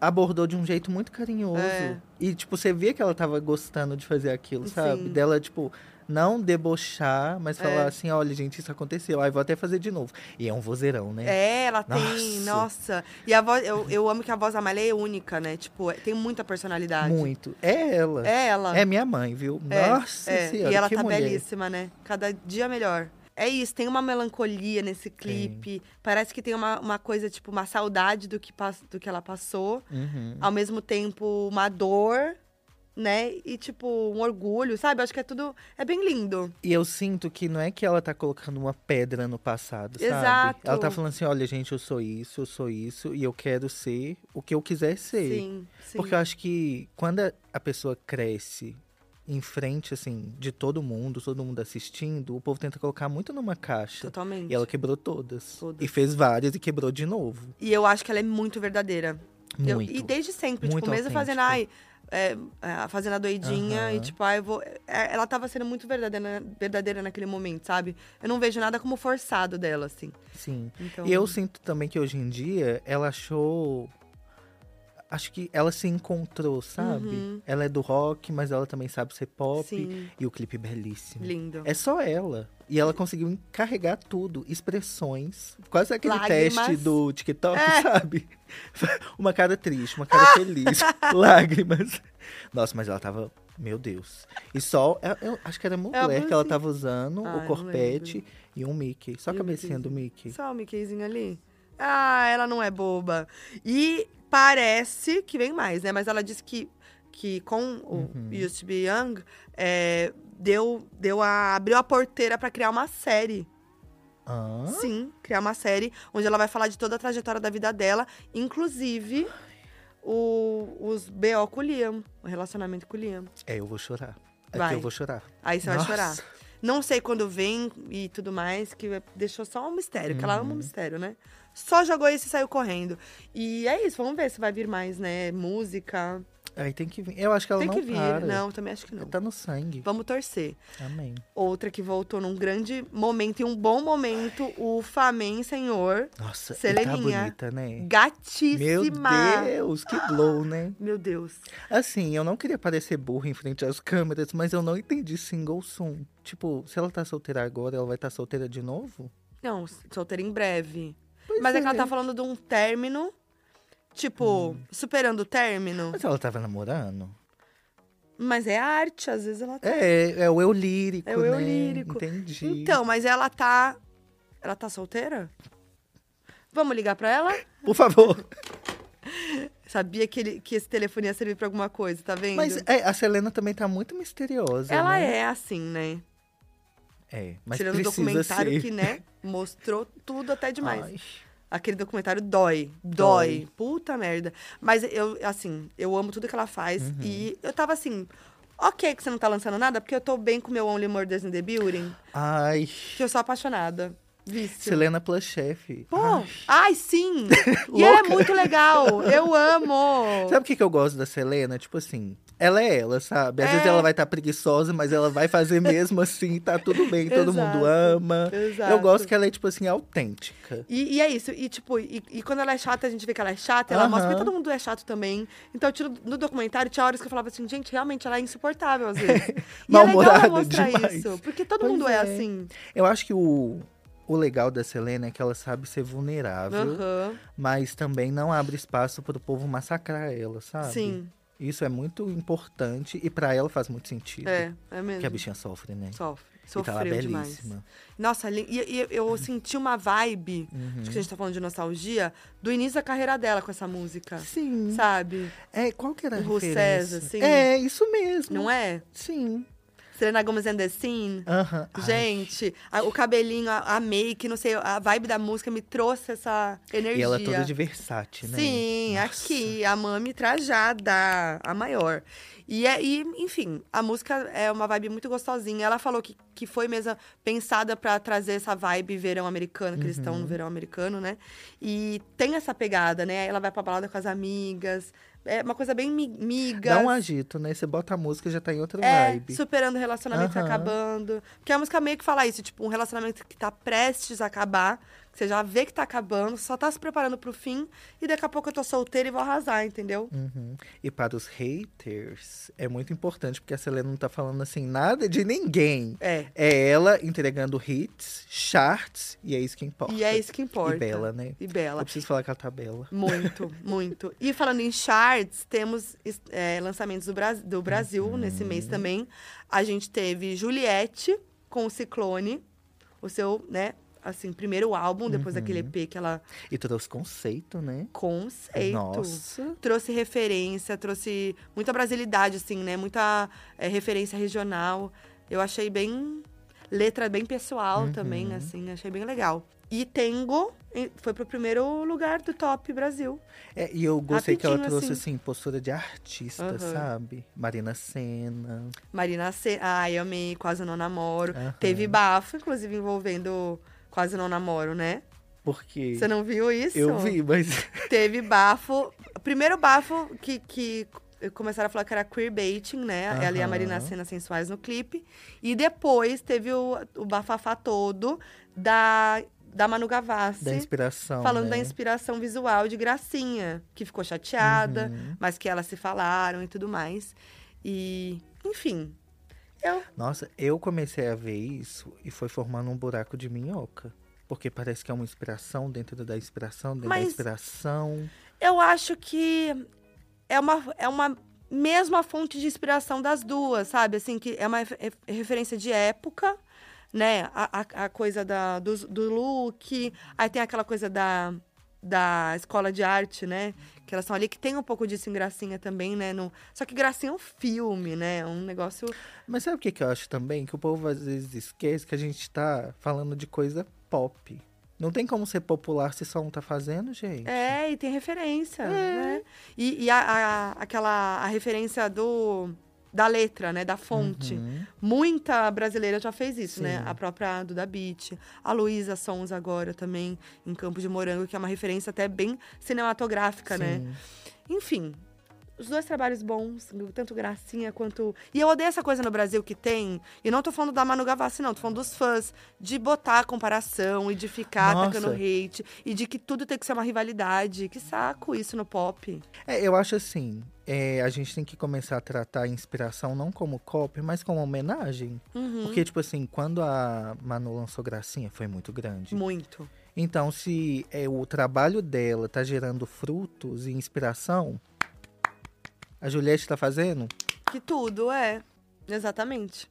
B: abordou de um jeito muito carinhoso.
A: É.
B: E tipo, você via que ela tava gostando de fazer aquilo, sabe?
A: Sim.
B: Dela tipo não debochar, mas
A: É.
B: falar assim, olha, gente, isso aconteceu. Aí vou até fazer de novo. E é um vozeirão, né?
A: É, ela tem,
B: Nossa.
A: nossa. E a voz, eu, eu amo que a voz da Miley é única, né? Tipo, é- tem muita personalidade.
B: Muito. É ela.
A: É ela.
B: É minha mãe, viu?
A: É,
B: Nossa
A: é.
B: senhora,
A: E ela tá
B: mulher.
A: belíssima, né? Cada dia melhor. É isso, tem uma melancolia nesse clipe. Parece que tem uma, uma coisa, tipo, uma saudade do que, do que ela passou.
B: Uhum.
A: Ao mesmo tempo, uma dor, né? E, tipo, um orgulho, sabe? Acho que é tudo. É bem lindo.
B: E eu sinto que não é que ela tá colocando uma pedra no passado, sabe?
A: Exato.
B: Ela tá falando assim, olha, gente, eu sou isso, eu sou isso, e eu quero ser o que eu quiser ser.
A: Sim, sim.
B: Porque eu acho que quando a- pessoa cresce em frente, assim, de todo mundo, todo mundo assistindo, o povo tenta colocar muito numa caixa.
A: Totalmente.
B: E ela quebrou todas.
A: Todas.
B: E fez várias e quebrou de novo.
A: E eu acho que ela é muito verdadeira. Eu-
B: Muito.
A: e desde sempre,
B: Muito
A: tipo, mesmo fazendo, ai, é, é, fazendo a doidinha
B: Aham.
A: e tipo, ai, eu vou. é, ela tava sendo muito verdadeira, verdadeira naquele momento, sabe? Eu não vejo nada como forçado dela, assim.
B: Sim.
A: Então,
B: E eu sinto também que hoje em dia ela achou. Acho que ela se encontrou, sabe?
A: Uhum.
B: Ela é do rock, mas ela também sabe ser pop.
A: Sim.
B: E o clipe belíssimo.
A: lindo.
B: É só ela. E ela conseguiu encarregar tudo, expressões. Quase aquele
A: Lágrimas.
B: teste do TikTok,
A: É.
B: sabe? [LAUGHS] Uma cara triste, uma cara feliz, [LAUGHS] lágrimas. Nossa, mas ela tava. Meu Deus. E só. Eu, eu acho que era mulher que ela tava usando,
A: Ai,
B: o corpete e um Mickey. Só a cabecinha do. Mickey.
A: Só o Mickeyzinho ali. Ah, ela não é boba. E parece que vem mais, né? Mas ela disse que, que com o
B: Uhum.
A: Used to Be Young, é, deu, deu a, abriu a porteira pra criar uma série.
B: Hã?
A: Sim, criar uma série onde ela vai falar de toda a trajetória da vida dela, inclusive o, os BO com o Liam, o relacionamento com o Liam.
B: É, eu vou chorar. Aqui
A: Vai.
B: eu vou chorar.
A: Aí você vai
B: Nossa.
A: chorar. Não sei quando vem e tudo mais, que deixou só um mistério, que ela ama um mistério, né? Só jogou isso e saiu correndo. E é isso, vamos ver se vai vir mais, né? Música.
B: Aí tem que vir. Eu acho que ela
A: Tem
B: não
A: que vir.
B: para.
A: Não, também acho que não.
B: Tá no sangue.
A: Vamos torcer.
B: Amém.
A: Outra que voltou num grande momento e um bom momento, o Famém Senhor.
B: Nossa, e tá
A: Seleninha.
B: bonita, né? Meu
A: Gatíssima.
B: Deus, que glow, né? [GASPS]
A: Meu Deus.
B: Assim, eu não queria parecer burro em frente às câmeras, mas eu não entendi single soon. Tipo, se ela tá solteira agora, ela vai estar solteira de novo?
A: Não, solteira em breve. Mas é que ela tá falando de um término, tipo,
B: Hum.
A: superando o término.
B: Mas ela tava namorando?
A: Mas é arte, às vezes ela tá.
B: É, é o eu lírico,
A: É o eu
B: né?
A: lírico.
B: Entendi.
A: Então, mas ela tá. Ela tá solteira? Vamos ligar pra ela?
B: Por favor. [LAUGHS]
A: Sabia que, ele, que esse telefone ia servir pra alguma coisa, tá vendo?
B: Mas é, a Selena também tá muito misteriosa,
A: ela
B: né?
A: é assim, né?
B: É, mas
A: Tirando o
B: precisa
A: documentário
B: ser.
A: que, né, mostrou tudo até demais.
B: Ai.
A: Aquele documentário dói, dói,
B: Dói.
A: Puta merda. Mas eu, assim, eu amo tudo que ela faz.
B: Uhum.
A: E eu tava assim, ok que você não tá lançando nada, porque eu tô bem com o meu Only Murders in the Building,
B: Ai,
A: que eu sou apaixonada. Vício.
B: Selena plus chefe.
A: Pô,
B: Ai.
A: ai, sim! [LAUGHS] e ela é muito legal. Eu [LAUGHS] amo.
B: Sabe o que, que eu gosto da Selena? Tipo assim, ela é ela, sabe? Às
A: É.
B: vezes ela vai estar preguiçosa, mas ela vai fazer mesmo assim, tá tudo bem, todo [LAUGHS] mundo
A: Exato,
B: ama.
A: exato.
B: Eu gosto que ela é, tipo assim, autêntica.
A: E, e é isso. E, tipo, e, e quando ela é chata, a gente vê que ela é chata, ela mostra que todo mundo é chato também. Então, eu tiro, no documentário, tinha horas que eu falava assim, gente, realmente ela é insuportável às vezes. [LAUGHS] e é legal mostrar
B: demais.
A: isso. Porque todo
B: Pois
A: mundo é,
B: é.
A: assim.
B: Eu acho que o, o legal da Selena é que ela sabe ser vulnerável,
A: Aham.
B: mas também não abre espaço pro povo massacrar ela, sabe?
A: Sim,
B: Isso é muito importante e pra ela faz muito sentido.
A: é, é mesmo.
B: Que a bichinha sofre, né?
A: Sofre. Sofreu
B: e tá
A: demais. Nossa, e, e eu senti uma vibe,
B: Uhum.
A: acho que a gente tá falando de nostalgia, do início da carreira dela com essa música.
B: Sim.
A: Sabe?
B: É, qual que era a
A: O Ru
B: referência?
A: César, sim.
B: É, isso mesmo.
A: Não é?
B: Sim.
A: Selena Gomez and the Scene. Gente, a- o cabelinho, a, a make, não sei, a vibe da música me trouxe essa energia.
B: E ela é toda de Versace, né?
A: Sim,
B: Nossa.
A: aqui, a Mami trajada, a maior. E, é, e, enfim, a música é uma vibe muito gostosinha. Ela falou que, que foi mesmo pensada pra trazer essa vibe verão americano, que eles estão
B: Uhum.
A: no verão americano, né? E tem essa pegada, né? Ela vai pra balada com as amigas. É uma coisa bem mi- migas.
B: Dá um agito, né? Você bota a música já tá em outra
A: É,
B: vibe.
A: superando relacionamentos
B: Aham.
A: acabando. Porque a música meio que fala isso, tipo, um relacionamento que tá prestes a acabar, que você já vê que tá acabando, só tá se preparando pro fim, e daqui a pouco eu tô solteira e vou arrasar, entendeu?
B: Uhum. E para os haters, é muito importante, porque a Selena não tá falando assim nada de ninguém.
A: É.
B: É ela entregando hits, charts, e é isso que importa.
A: E é isso que importa.
B: E bela, né?
A: E bela.
B: Eu preciso falar que ela tá bela.
A: Muito, [LAUGHS] muito. E falando em charts, temos é, lançamentos do, Bras- do Brasil
B: Uhum.
A: nesse mês também. A gente teve Juliette com o Ciclone, o seu, né, assim, primeiro álbum, depois daquele
B: Uhum.
A: EP que ela
B: E trouxe conceito, né?
A: conceito.
B: Nossa.
A: Trouxe referência, trouxe muita brasilidade, assim, né? Muita é, referência regional. Eu achei bem. Letra bem pessoal
B: Uhum.
A: também, assim, achei bem legal. E Tengo foi pro primeiro lugar do Top Brasil.
B: É, e eu gostei que ela
A: Rapidinho,
B: trouxe,
A: assim.
B: assim, postura de artista,
A: Aham.
B: sabe? Marina Senna.
A: Marina C. Ai, eu amei, quase não namoro.
B: Aham.
A: Teve bafo, inclusive, envolvendo Quase Não Namoro, né?
B: Porque
A: Você não viu isso?
B: eu vi, mas [LAUGHS]
A: Teve bafo. Primeiro bafo que, que começaram a falar que era queerbaiting, né? Ela e a. Marina Cenas sensuais no clipe. E depois teve o, o bafafá todo da, da Manu Gavassi.
B: da inspiração.
A: Falando
B: né?
A: da inspiração visual de Gracinha, que ficou chateada,
B: Uhum.
A: mas que elas se falaram e tudo mais. E, enfim. Eu.
B: Nossa, eu comecei a ver isso e foi formando um buraco de minhoca. Porque parece que é uma inspiração dentro da inspiração, dentro da
A: Mas-
B: inspiração.
A: Eu acho que é uma, é uma mesma fonte de inspiração das duas, sabe? Assim, que é uma ref- referência de época, né? A, a, a coisa da, do, do look, aí tem aquela coisa da, da escola de arte, né? Que elas são ali, que tem um pouco disso em Gracinha também, né? No, só que Gracinha é um filme, né? É um negócio...
B: Mas sabe o que, que eu acho também? Que o povo às vezes esquece que a gente tá falando de coisa pop. Não tem como ser popular se só um tá fazendo, gente.
A: É, e tem referência, né? E, e a, a- aquela a referência do da letra, né? Da fonte.
B: Uhum.
A: Muita brasileira já fez isso, né?
B: Sim.
A: A própria Duda Beat, a Luísa Sons agora também, em Campo de Morango, que é uma referência até bem cinematográfica, né?
B: Sim.
A: Enfim, os dois trabalhos bons, tanto Gracinha quanto. E eu odeio essa coisa no Brasil que tem. E não tô falando da Manu Gavassi, não, tô falando dos fãs, de botar a comparação e de ficar
B: Nossa.
A: atacando hate. E de que tudo tem que ser uma rivalidade. Que saco isso no pop.
B: É, eu acho assim, é, a gente tem que começar a tratar a inspiração não como copy, mas como homenagem.
A: Uhum.
B: Porque, tipo assim, quando a Manu lançou Gracinha, foi muito grande.
A: Muito.
B: Então, se é, o trabalho dela tá gerando frutos e inspiração, a Juliette tá fazendo?
A: Que tudo, é. Exatamente.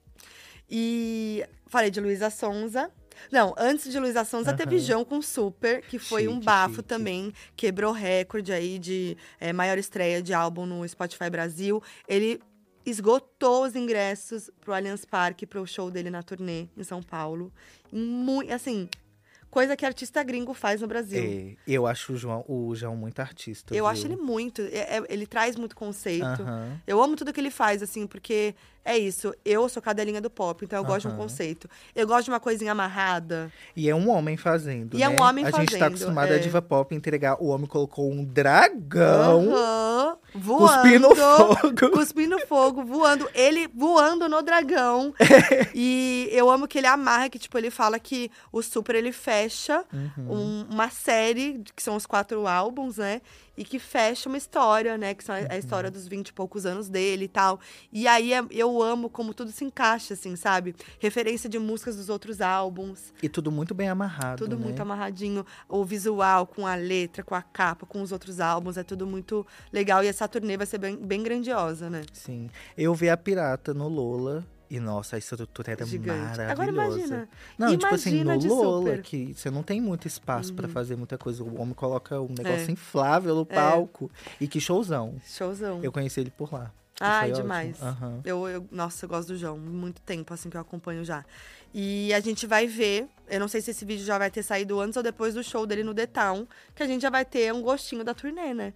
A: E falei de Luísa Sonza. Não, antes de Luísa Sonza, teve
B: Aham.
A: João com Super, que foi um
B: Chique,
A: bafo
B: chique.
A: também. Quebrou recorde aí de é, maior estreia de álbum no Spotify Brasil. Ele esgotou os ingressos pro Allianz Parque, pro show dele na turnê em São Paulo. Muito, assim, coisa que artista gringo faz no Brasil.
B: É, eu acho o João, o João muito artista.
A: Eu
B: viu?
A: acho ele muito. é- é- ele traz muito conceito. Eu amo tudo que ele faz, assim, porque é isso. Eu sou cadelinha do pop, então eu gosto de um conceito. Eu gosto de uma coisinha amarrada.
B: E é um homem fazendo.
A: E é
B: né?
A: um homem
B: A gente tá
A: fazendo,
B: acostumado
A: é.
B: a diva pop entregar. O homem colocou um dragão
A: Aham, voando.
B: cuspindo fogo. [LAUGHS]
A: Cuspindo fogo, voando. Ele voando no dragão. [LAUGHS] e eu amo que ele amarra, que, tipo, ele fala que o Super, ele fecha
B: Uhum.
A: um- uma série, que são os quatro álbuns, né? E que fecha uma história, né? Que são a- a história
B: Uhum.
A: dos 20 e poucos anos dele e tal. E aí é- eu amo como tudo se encaixa, assim, sabe? Referência de músicas dos outros álbuns.
B: E tudo muito bem amarrado.
A: Tudo
B: né?
A: muito amarradinho. O visual, com a letra, com a capa, com os outros álbuns. É tudo muito legal. E essa turnê vai ser bem, bem grandiosa, né?
B: Sim. Eu vi a pirata no Lola E nossa, a estrutura era
A: Gigante.
B: maravilhosa.
A: Agora imagina.
B: Não, tipo assim,
A: Imagina
B: no Lola,
A: super. Uhum.
B: que você não tem muito espaço pra fazer muita coisa. O homem coloca um negócio
A: É.
B: inflável no palco. E que showzão.
A: Showzão.
B: Eu conheci ele por lá.
A: Ai, demais.
B: Aham.
A: Eu, eu- nossa, eu gosto do João. Muito tempo, assim, que eu acompanho já. E a gente vai ver. Eu não sei se esse vídeo já vai ter saído antes ou depois do show dele no The Town. Que a gente já vai ter um gostinho da turnê, né?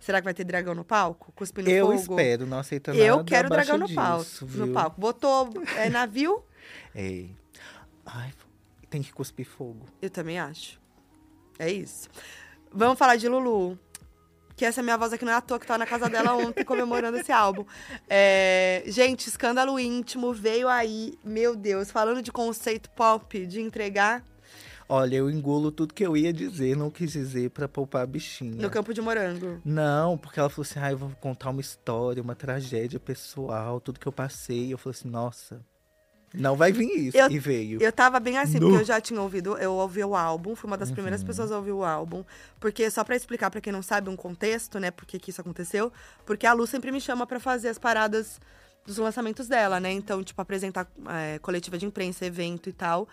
A: Será que vai ter dragão no palco? Cuspindo
B: Eu
A: fogo?
B: espero, não aceito nada
A: Eu quero dragão no palco.
B: disso,
A: No
B: viu?
A: palco. Botou é, navio? [LAUGHS]
B: Ei. Ai, tem que cuspir fogo.
A: Eu também acho. É isso. Vamos falar de Lulu. Que essa minha voz aqui não é à toa, que tava na casa dela ontem comemorando esse álbum. É, gente, escândalo íntimo veio aí, meu Deus, falando de conceito pop, de entregar
B: Olha, eu engulo tudo que eu ia dizer, não quis dizer pra poupar a bichinha.
A: no campo de morango.
B: Não, porque ela falou assim, ah, eu vou contar uma história, uma tragédia pessoal, tudo que eu passei. Eu falei assim, nossa, não vai vir isso.
A: Eu-
B: e veio.
A: Eu tava bem assim,
B: No.
A: porque eu já tinha ouvido, eu ouvi o álbum, fui uma das
B: Uhum.
A: primeiras pessoas a ouvir o álbum. Porque, só pra explicar pra quem não sabe um contexto, né, por que isso aconteceu, porque a Lu sempre me chama pra fazer as paradas dos lançamentos dela, né? Então, tipo, apresentar é, coletiva de imprensa, evento e tal.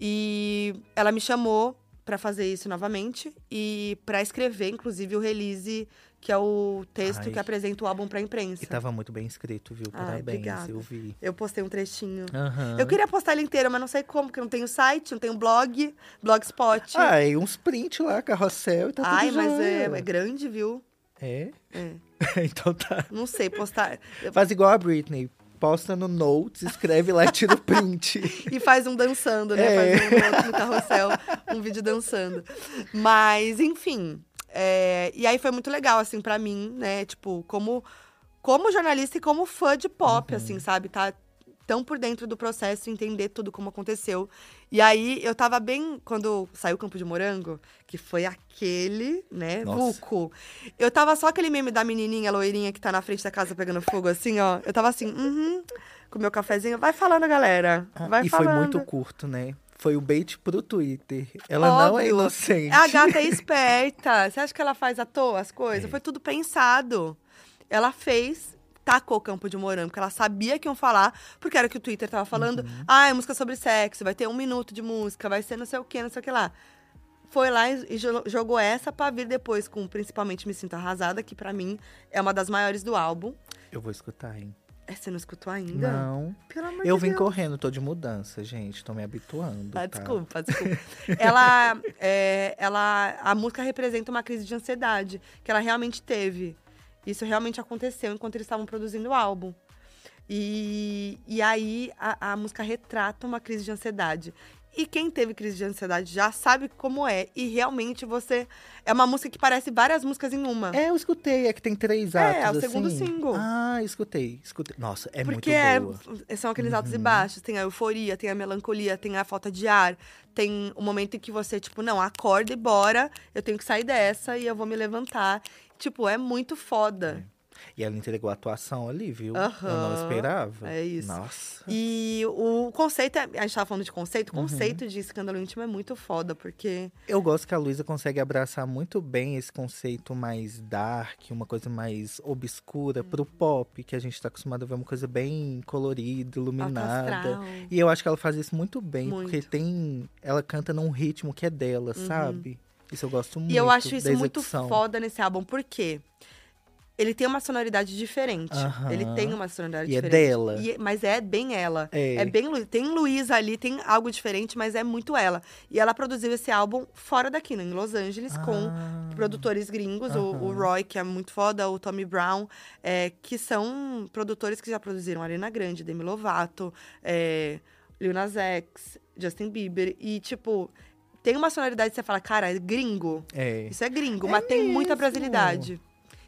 A: E ela me chamou pra fazer isso novamente e pra escrever, inclusive, o release, que é o texto
B: Ai.
A: que apresenta o álbum pra imprensa.
B: E tava muito bem escrito, viu?
A: Ai,
B: Parabéns,
A: obrigada.
B: eu vi.
A: Eu postei um trechinho.
B: Aham.
A: Eu queria postar ele inteiro, mas não sei como, porque não tenho site, não tenho blog, blogspot.
B: Ah, e uns print lá, carrossel e tá tudo
A: Ai, mas é, é grande, viu?
B: É?
A: É. [LAUGHS]
B: então tá.
A: Não sei, postar.
B: Faz igual a Britney. Posta no Notes, escreve lá e tira o [LAUGHS] print.
A: E faz um dançando, né?
B: É.
A: Faz um no carrossel, um vídeo dançando. Mas, enfim. é, E aí foi muito legal, assim, pra mim, né? Tipo, como, como jornalista e como fã de pop, assim, sabe? Tá tão por dentro do processo, entender tudo como aconteceu. E aí, eu tava bem, quando saiu o Campo de Morango, que foi aquele, né, vulco. Eu tava só aquele meme da menininha loirinha que tá na frente da casa pegando fogo, assim, ó. Eu tava assim, uhum, com meu cafezinho. Vai falando, galera. Vai
B: e
A: falando.
B: foi muito curto, né? Foi o bait pro Twitter. Ela não é
A: Óbvio.
B: inocente.
A: A gata é [LAUGHS] esperta. Você acha que ela faz à toa as coisas?
B: É.
A: Foi tudo pensado. Ela fez, tacou o campo de morango, porque ela sabia que iam falar, porque era o que o Twitter tava falando.
B: Uhum.
A: Ah, é música sobre sexo, vai ter um minuto de música, vai ser não sei o que, não sei o que lá. Foi lá e e jo- jogou essa pra vir depois com principalmente Me Sinto Arrasada, que pra mim é uma das maiores do álbum.
B: Eu vou escutar, hein?
A: É, Você não escutou ainda?
B: Não.
A: Pelo amor
B: Eu
A: de
B: vim
A: Deus.
B: correndo, tô de mudança, gente. Tô me habituando.
A: Ah,
B: tá?
A: desculpa, desculpa. [LAUGHS] ela, é, ela, a música representa uma crise de ansiedade que ela realmente teve. Isso realmente aconteceu enquanto eles estavam produzindo o álbum. E, e aí a, a música retrata uma crise de ansiedade. E quem teve crise de ansiedade já sabe como é. E realmente você. É uma música que parece várias músicas em uma.
B: É, eu escutei. É que tem três
A: É,
B: atos,
A: é o segundo
B: assim.
A: single.
B: Ah, escutei, escutei. Nossa, é
A: Porque
B: muito boa.
A: é- são aqueles altos e
B: Uhum.
A: baixos. Tem a euforia, tem a melancolia, tem a falta de ar. Tem o momento em que você, tipo, não, acorda e bora. Eu tenho que sair dessa e eu vou me levantar. Tipo, é muito foda.
B: E ela entregou a atuação ali, viu? Eu
A: Aham.
B: não esperava.
A: É isso.
B: Nossa.
A: E o conceito, é- a gente tava falando de conceito, o
B: Uhum.
A: conceito de escândalo íntimo é muito foda, porque.
B: Eu gosto que a Luísa consegue abraçar muito bem esse conceito mais dark, uma coisa mais obscura pro pop, que a gente tá acostumado a ver uma coisa bem colorida, iluminada. E eu acho que ela faz isso muito bem,
A: Muito.
B: porque tem. Ela canta num ritmo que é dela, sabe? Isso eu gosto muito.
A: Uhum. E eu acho isso muito foda nesse álbum, porque ele tem uma sonoridade diferente.
B: Aham.
A: Ele tem uma sonoridade
B: E é
A: diferente.
B: dela.
A: E- mas é bem ela.
B: É.
A: bem Lu- Tem Luísa ali, tem algo diferente, mas é muito ela. E ela produziu esse álbum fora daqui, né, em Los Angeles, com
B: Ah.
A: produtores gringos, o, o Roy, que é muito foda, o Tommy Brown, é, que são produtores que já produziram Arena Grande, Demi Lovato, é, Lil Nas X, Justin Bieber. E, tipo, tem uma sonoridade que você fala, cara, é gringo.
B: É.
A: Isso é gringo, mas tem muita
B: mesmo?
A: brasilidade.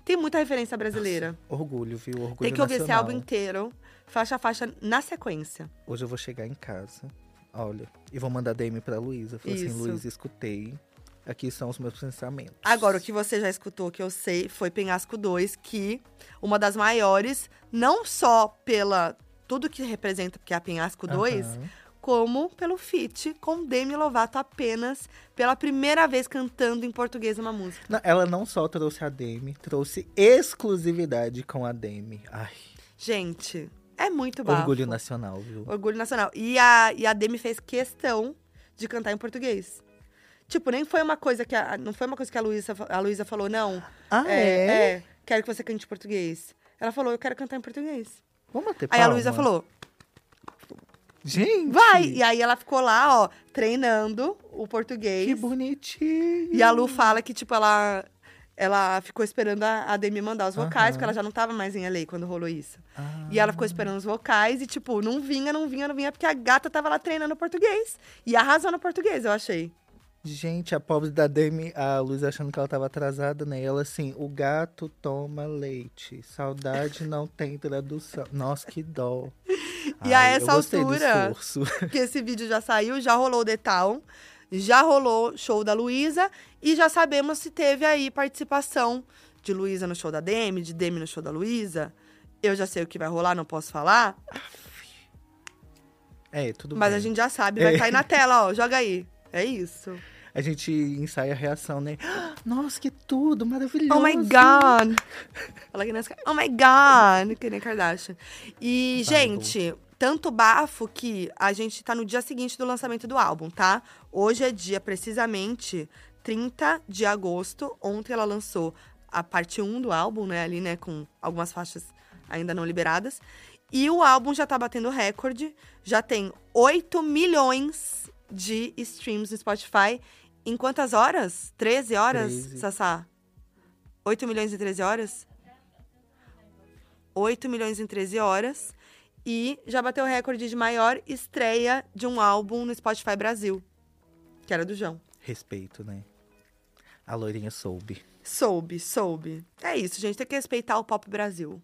A: Tem muita referência brasileira.
B: Orgulho, viu? Orgulho
A: tem que ouvir esse
B: nacional.
A: álbum inteiro, faixa a faixa, na sequência.
B: Hoje eu vou chegar em casa, olha, e vou mandar DM pra Luísa. Falei assim. Luísa, escutei. Aqui são os meus pensamentos.
A: Agora, o que você já escutou, que eu sei, foi Penhasco 2, que uma das maiores, não só pela tudo que representa, porque é a Penhasco 2,
B: Aham.
A: Como pelo feat com Demi Lovato apenas pela primeira vez cantando em português uma música.
B: Não, ela não só trouxe a Demi, trouxe exclusividade com a Demi. Ai,
A: Gente, É muito bafo.
B: Orgulho nacional, viu?
A: Orgulho nacional. E a, e a Demi fez questão de cantar em português. Tipo, nem foi uma coisa que a, não foi uma coisa que a Luísa a Luísa falou, não.
B: Ah,
A: é,
B: é?
A: é, quero que você cante em português. Ela falou, eu quero cantar em português.
B: Vamos bater
A: Aí a
B: palma.
A: Luísa falou,
B: Gente!
A: vai! E aí ela ficou lá, ó, treinando o português.
B: Que bonitinho!
A: E a Lu fala que, tipo, ela, ela ficou esperando a, a Demi mandar os vocais, porque ela já não tava mais em LA quando rolou isso.
B: Ah.
A: E ela ficou esperando os vocais e, tipo, não vinha, não vinha, não vinha, porque a gata tava lá treinando português. E arrasou no português, eu achei.
B: Gente, a pobre da Demi, a Luz achando que ela tava atrasada, né? E ela assim, o gato toma leite. Saudade não tem tradução. Nossa, que dó.
A: E a
B: Ai, eu
A: essa altura-. Porque [LAUGHS] esse vídeo já saiu, já rolou o The Town, já rolou show da Luísa e já sabemos se teve aí participação de Luísa no show da Demi, de Demi no show da Luísa. Eu já sei o que vai rolar, não posso falar,
B: É, tudo
A: mas
B: bem.
A: a gente já sabe, vai
B: É.
A: cair na tela, ó, joga aí. É isso.
B: A gente ensaia a reação, né? [GASPS] Nossa, que tudo, maravilhoso.
A: Oh my God! Fala que nessa... Oh my God! Que nem Kardashian. E,
B: Vai,
A: gente, tanto bafo que a gente tá no dia seguinte do lançamento do álbum, tá? Hoje é dia, precisamente, 30 de agosto. Ontem ela lançou a parte 1 do álbum, né? Ali, né? Com algumas faixas ainda não liberadas. E o álbum já tá batendo recorde. Já tem 8 milhões de streams no Spotify. Em quantas horas? 13 horas,
B: 13.
A: Sassá? 8 milhões em 13 horas? 8 milhões em 13 horas. E já bateu o recorde de maior estreia de um álbum no Spotify Brasil. Que era do João.
B: Respeito, né? A loirinha soube.
A: Soube, soube. É isso, gente. Tem que respeitar o Pop Brasil.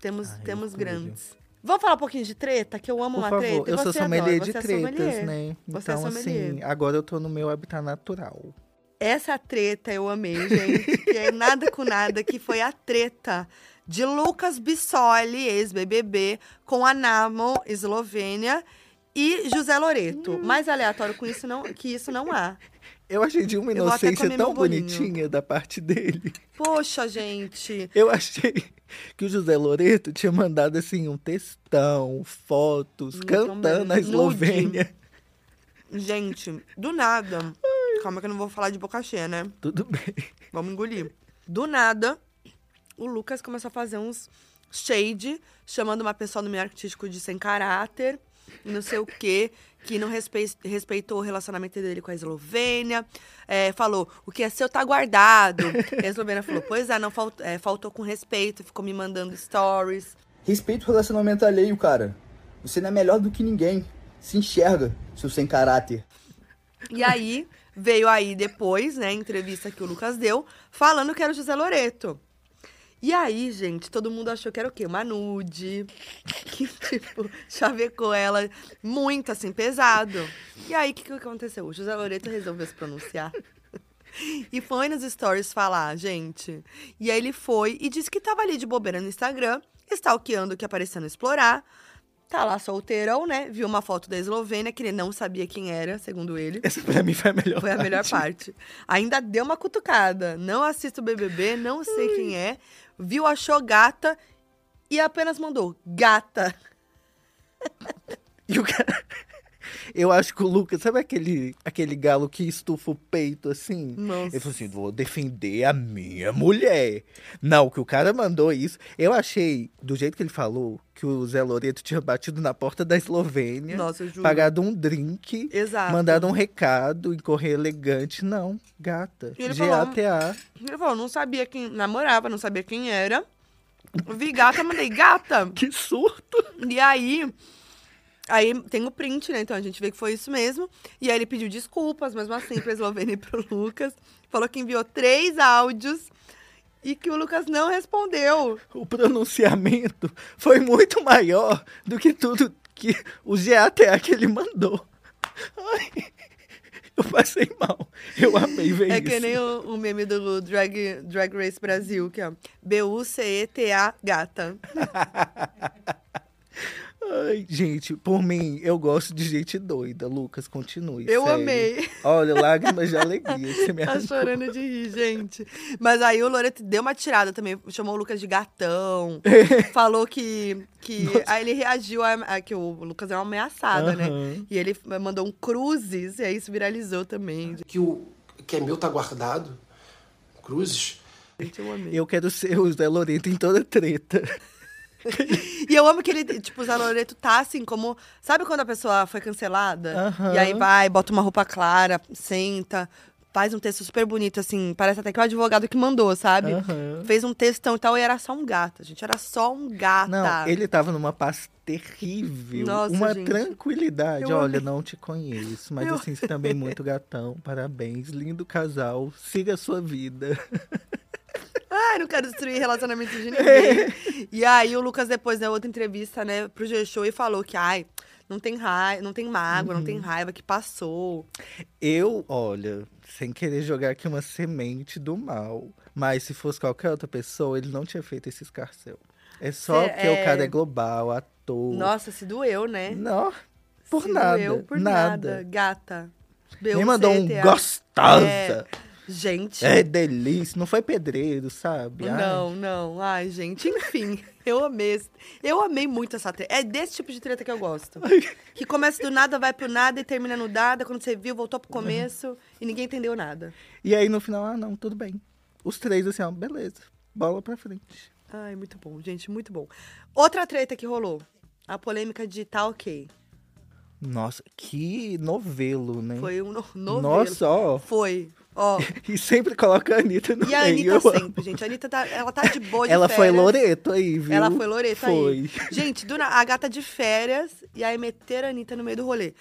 A: Temos,
B: Ai,
A: temos grandes. Vamos falar um pouquinho de treta? Que eu amo
B: Por
A: uma
B: favor,
A: treta.
B: Eu sou sommelier de
A: é
B: tretas,
A: sommelier.
B: né?
A: Você é
B: Então,
A: sommelier.
B: assim, agora eu tô no meu habitat natural.
A: Essa treta eu amei, gente. que é nada com nada, que foi a treta de Lucas Bissoli, ex-BBB, com a Namo, Eslovênia, e José Loreto.
B: Hum.
A: Mais aleatório com isso não, que isso não há.
B: Eu achei de uma inocência tão bonitinha da parte dele.
A: Poxa, gente.
B: Eu achei [LAUGHS] que o José Loreto tinha mandado assim um textão, fotos, cantando na Eslovênia.
A: Gente, do nada. Calma que eu não vou falar de boca cheia, né?
B: Tudo bem.
A: Vamos engolir. Do nada, o Lucas começou a fazer uns shade, chamando uma pessoa do meio artístico de sem caráter, e não sei o quê, que não respe- respeitou o relacionamento dele com a Eslovênia. É, falou, o que é seu tá guardado. [LAUGHS] E a Eslovênia falou, pois é, não falt- é, faltou com respeito, ficou me mandando stories.
C: Respeita o relacionamento alheio, cara. Você não é melhor do que ninguém. Se enxerga, seu sem caráter.
A: E aí, veio aí depois, né, a entrevista que o Lucas deu, falando que era o José Loreto. E aí, gente, todo mundo achou que era o quê? Uma nude. Que, tipo, chavecou ela muito, assim, pesado. E aí, o que, que aconteceu? O José Loreto resolveu se pronunciar. E foi nos stories falar, gente. E aí ele foi e disse que tava ali de bobeira no Instagram, stalkeando o que apareceu no Explorar. Tá lá solteirão, né? Viu uma foto da Eslovênia, que ele não sabia quem era, segundo ele.
B: Essa pra mim foi a melhor
A: Foi a melhor parte. Ainda deu uma cutucada. Não assisto o BBB, não sei quem é. Viu, achou gata e apenas mandou gata. [LAUGHS]
B: E o cara... Eu acho que o Lucas, sabe aquele, aquele galo que estufa o peito assim?
A: Nossa.
B: Ele falou assim: vou defender a minha mulher. Não, que o cara mandou isso. Eu achei, do jeito que ele falou, que o Zé Loreto tinha batido na porta da Eslovênia,
A: Nossa, eu juro.
B: pagado um drink,
A: Exato.
B: mandado um recado em correio elegante. Não, gata. GATA.
A: Ele falou, não sabia quem namorava, não sabia quem era. Vi gata, mandei gata.
B: Que surto!
A: E aí, aí tem o print, né? Então a gente vê que foi isso mesmo. E aí ele pediu desculpas, mesmo assim, pra Eslovênia e pro Lucas. Falou que enviou três áudios e que o Lucas não respondeu.
B: O pronunciamento foi muito maior do que tudo que o GATA que ele mandou. Ai, eu passei mal. Eu amei ver
A: É
B: isso.
A: que nem o, o meme do Drag, Drag Race Brasil, que é B-U-C-E-T-A gata. [LAUGHS]
B: Ai, gente, por mim, eu gosto de gente doida. Lucas, continue.
A: Eu
B: segue.
A: amei.
B: Olha, lágrimas de alegria. Você me [LAUGHS]
A: Tá
B: arrancou.
A: chorando de rir, gente. Mas aí o Loreto deu uma tirada também, chamou o Lucas de gatão. [LAUGHS] falou que. que aí ele reagiu a, a que o Lucas é uma ameaçada, né?
B: Aham.
A: E ele mandou um cruzes, e aí isso viralizou também.
D: que o que é meu tá guardado, cruzes.
A: Gente, eu amei.
B: Eu quero ser o Zé Loreto em toda treta. [LAUGHS]
A: E eu amo que ele, tipo, o Zé Loreto tá assim, como. Sabe quando a pessoa foi cancelada?
B: Aham.
A: E aí vai, bota uma roupa clara, senta, faz um texto super bonito, assim. Parece até que é o advogado que mandou, sabe?
B: Aham.
A: Fez um textão e tal, e era só um gato, gente. Era só um gato.
B: Não, ele tava numa paz terrível.
A: Nossa,
B: uma
A: gente.
B: tranquilidade.
A: Eu
B: Olha,
A: amei.
B: não te conheço, mas
A: Eu
B: assim, você também é muito gatão. Parabéns, lindo casal. Siga a sua vida. [LAUGHS]
A: Ai, não quero destruir relacionamento de ninguém. e aí o Lucas depois deu outra entrevista, né, pro G-Show e falou que, ai, não tem raiva, não tem mágoa,
B: Uhum.
A: não tem raiva que passou.
B: Eu, olha, sem querer jogar aqui uma semente do mal, mas se fosse qualquer outra pessoa, ele não tinha feito esse escarcel. É só
A: Cê-
B: porque
A: é-
B: o cara é global, ator.
A: Nossa, se doeu, né?
B: Não, por
A: se
B: nada.
A: Doeu por
B: nada.
A: nada. Gata.
B: Me mandou um gostosa.
A: É, gente.
B: É delícia. Não foi pedreiro, sabe? Ai,
A: Não, não. Ai, gente, enfim. [LAUGHS] Eu amei. Eu amei muito essa treta. É desse tipo de treta que eu gosto. Que começa do nada, vai pro nada e termina no nada. Quando você viu, voltou pro começo e ninguém entendeu nada.
B: E aí no final, ah, não, tudo bem. Os três assim, ó, beleza. Bola pra frente.
A: Ai, muito bom, gente, muito bom. Outra treta que rolou. A polêmica de tá ok.
B: Nossa, que novelo, né?
A: Foi um no novelo.
B: Nossa, ó.
A: Foi. Ó. [LAUGHS]
B: E sempre coloca a Anitta no
A: E a
B: meio.
A: Anitta sempre, gente. A Anitta tá, ela tá de boa de
B: Ela foi
A: férias.
B: Loreto aí, viu?
A: Ela foi Loreto
B: foi.
A: aí. Gente, do a gata de férias e aí meteram a Anitta no meio do rolê.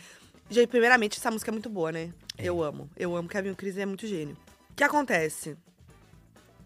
A: Gente, primeiramente, essa música é muito boa, né? Eu amo. Eu amo. Kevin Cris é muito gênio. O que acontece?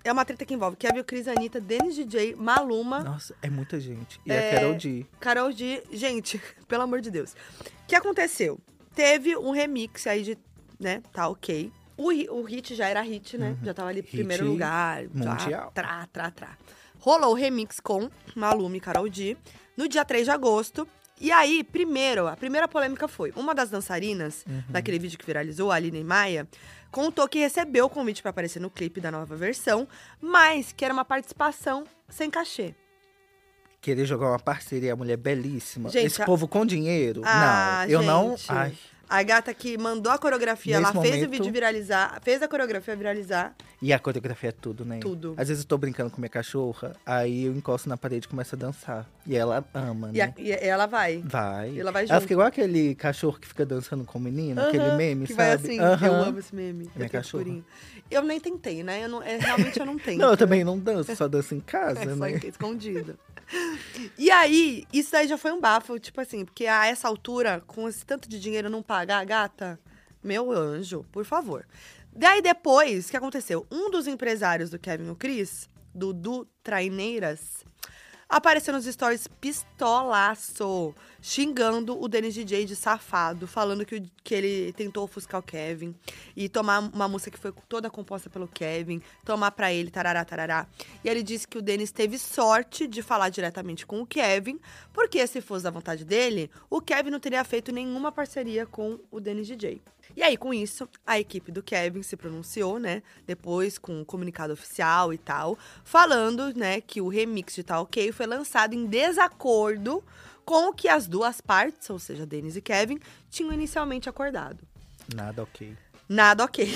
A: É uma treta que envolve Kevin Cris, Anitta, Dennis DJ, Maluma,
B: Nossa, é muita gente. E
A: É,
B: a Carol D.
A: Carol G. Gente, [LAUGHS] pelo amor de Deus. O que aconteceu? Teve um remix aí de, né, tá ok. O, o hit já era hit, né? Já tava ali
B: Uhum. Hit
A: primeiro lugar.
B: mundial.
A: Trá, trá, trá. Rolou o remix com Maluma e Carol D no dia 3 de agosto. E aí, primeiro, a primeira polêmica foi: uma das dançarinas,
B: Uhum.
A: daquele vídeo que viralizou, a Aline Maia, contou que recebeu o convite pra aparecer no clipe da nova versão, mas que era uma participação sem cachê.
B: Querer jogar uma parceria, a mulher belíssima.
A: Gente,
B: Esse
A: a-
B: povo com dinheiro.
A: Ah,
B: não, eu não. Ai,
A: A gata que mandou a coreografia,
B: Nesse
A: ela fez o
B: momento-
A: vídeo viralizar, fez a coreografia viralizar.
B: e a coreografia é tudo, né?
A: Tudo.
B: Às vezes eu tô brincando com minha cachorra, aí eu encosto na parede e começo a dançar. E ela ama,
A: E, a-
B: né?
A: e ela vai.
B: Vai.
A: E ela vai
B: Ela
A: junto.
B: fica igual aquele cachorro que fica dançando com o menino, aquele
A: Aham,
B: meme,
A: que
B: sabe?
A: vai assim. Eu
B: Aham.
A: amo esse meme.
B: Minha
A: eu tenho
B: cachorra.
A: Eu nem tentei, né? Eu não, é, realmente eu não tento. [LAUGHS]
B: Não, eu também não danço, só danço em [LAUGHS] casa,
A: É só
B: né?
A: E aí, isso daí já foi um bafo, tipo assim, porque a essa altura, com esse tanto de dinheiro, não pagar a gata, meu anjo, por favor. Daí depois, o que aconteceu? Um dos empresários do Kevin o Chris, Dudu Traineiras, apareceu nos stories pistolaço, xingando o Dennis DJ de safado, falando que, que ele tentou ofuscar o Kevin e tomar uma música que foi toda composta pelo Kevin, tomar pra ele, tarará, tarará. E ele disse que o Dennis teve sorte de falar diretamente com o Kevin, porque se fosse da vontade dele, o Kevin não teria feito nenhuma parceria com o Dennis DJ. E aí, com isso, a equipe do Kevin se pronunciou, né? Depois, com um comunicado oficial e tal, falando, né, que o remix de Tá Ok foi lançado em desacordo com o que as duas partes, ou seja, Dennis e Kevin, tinham inicialmente acordado.
B: Nada ok.
A: Nada ok.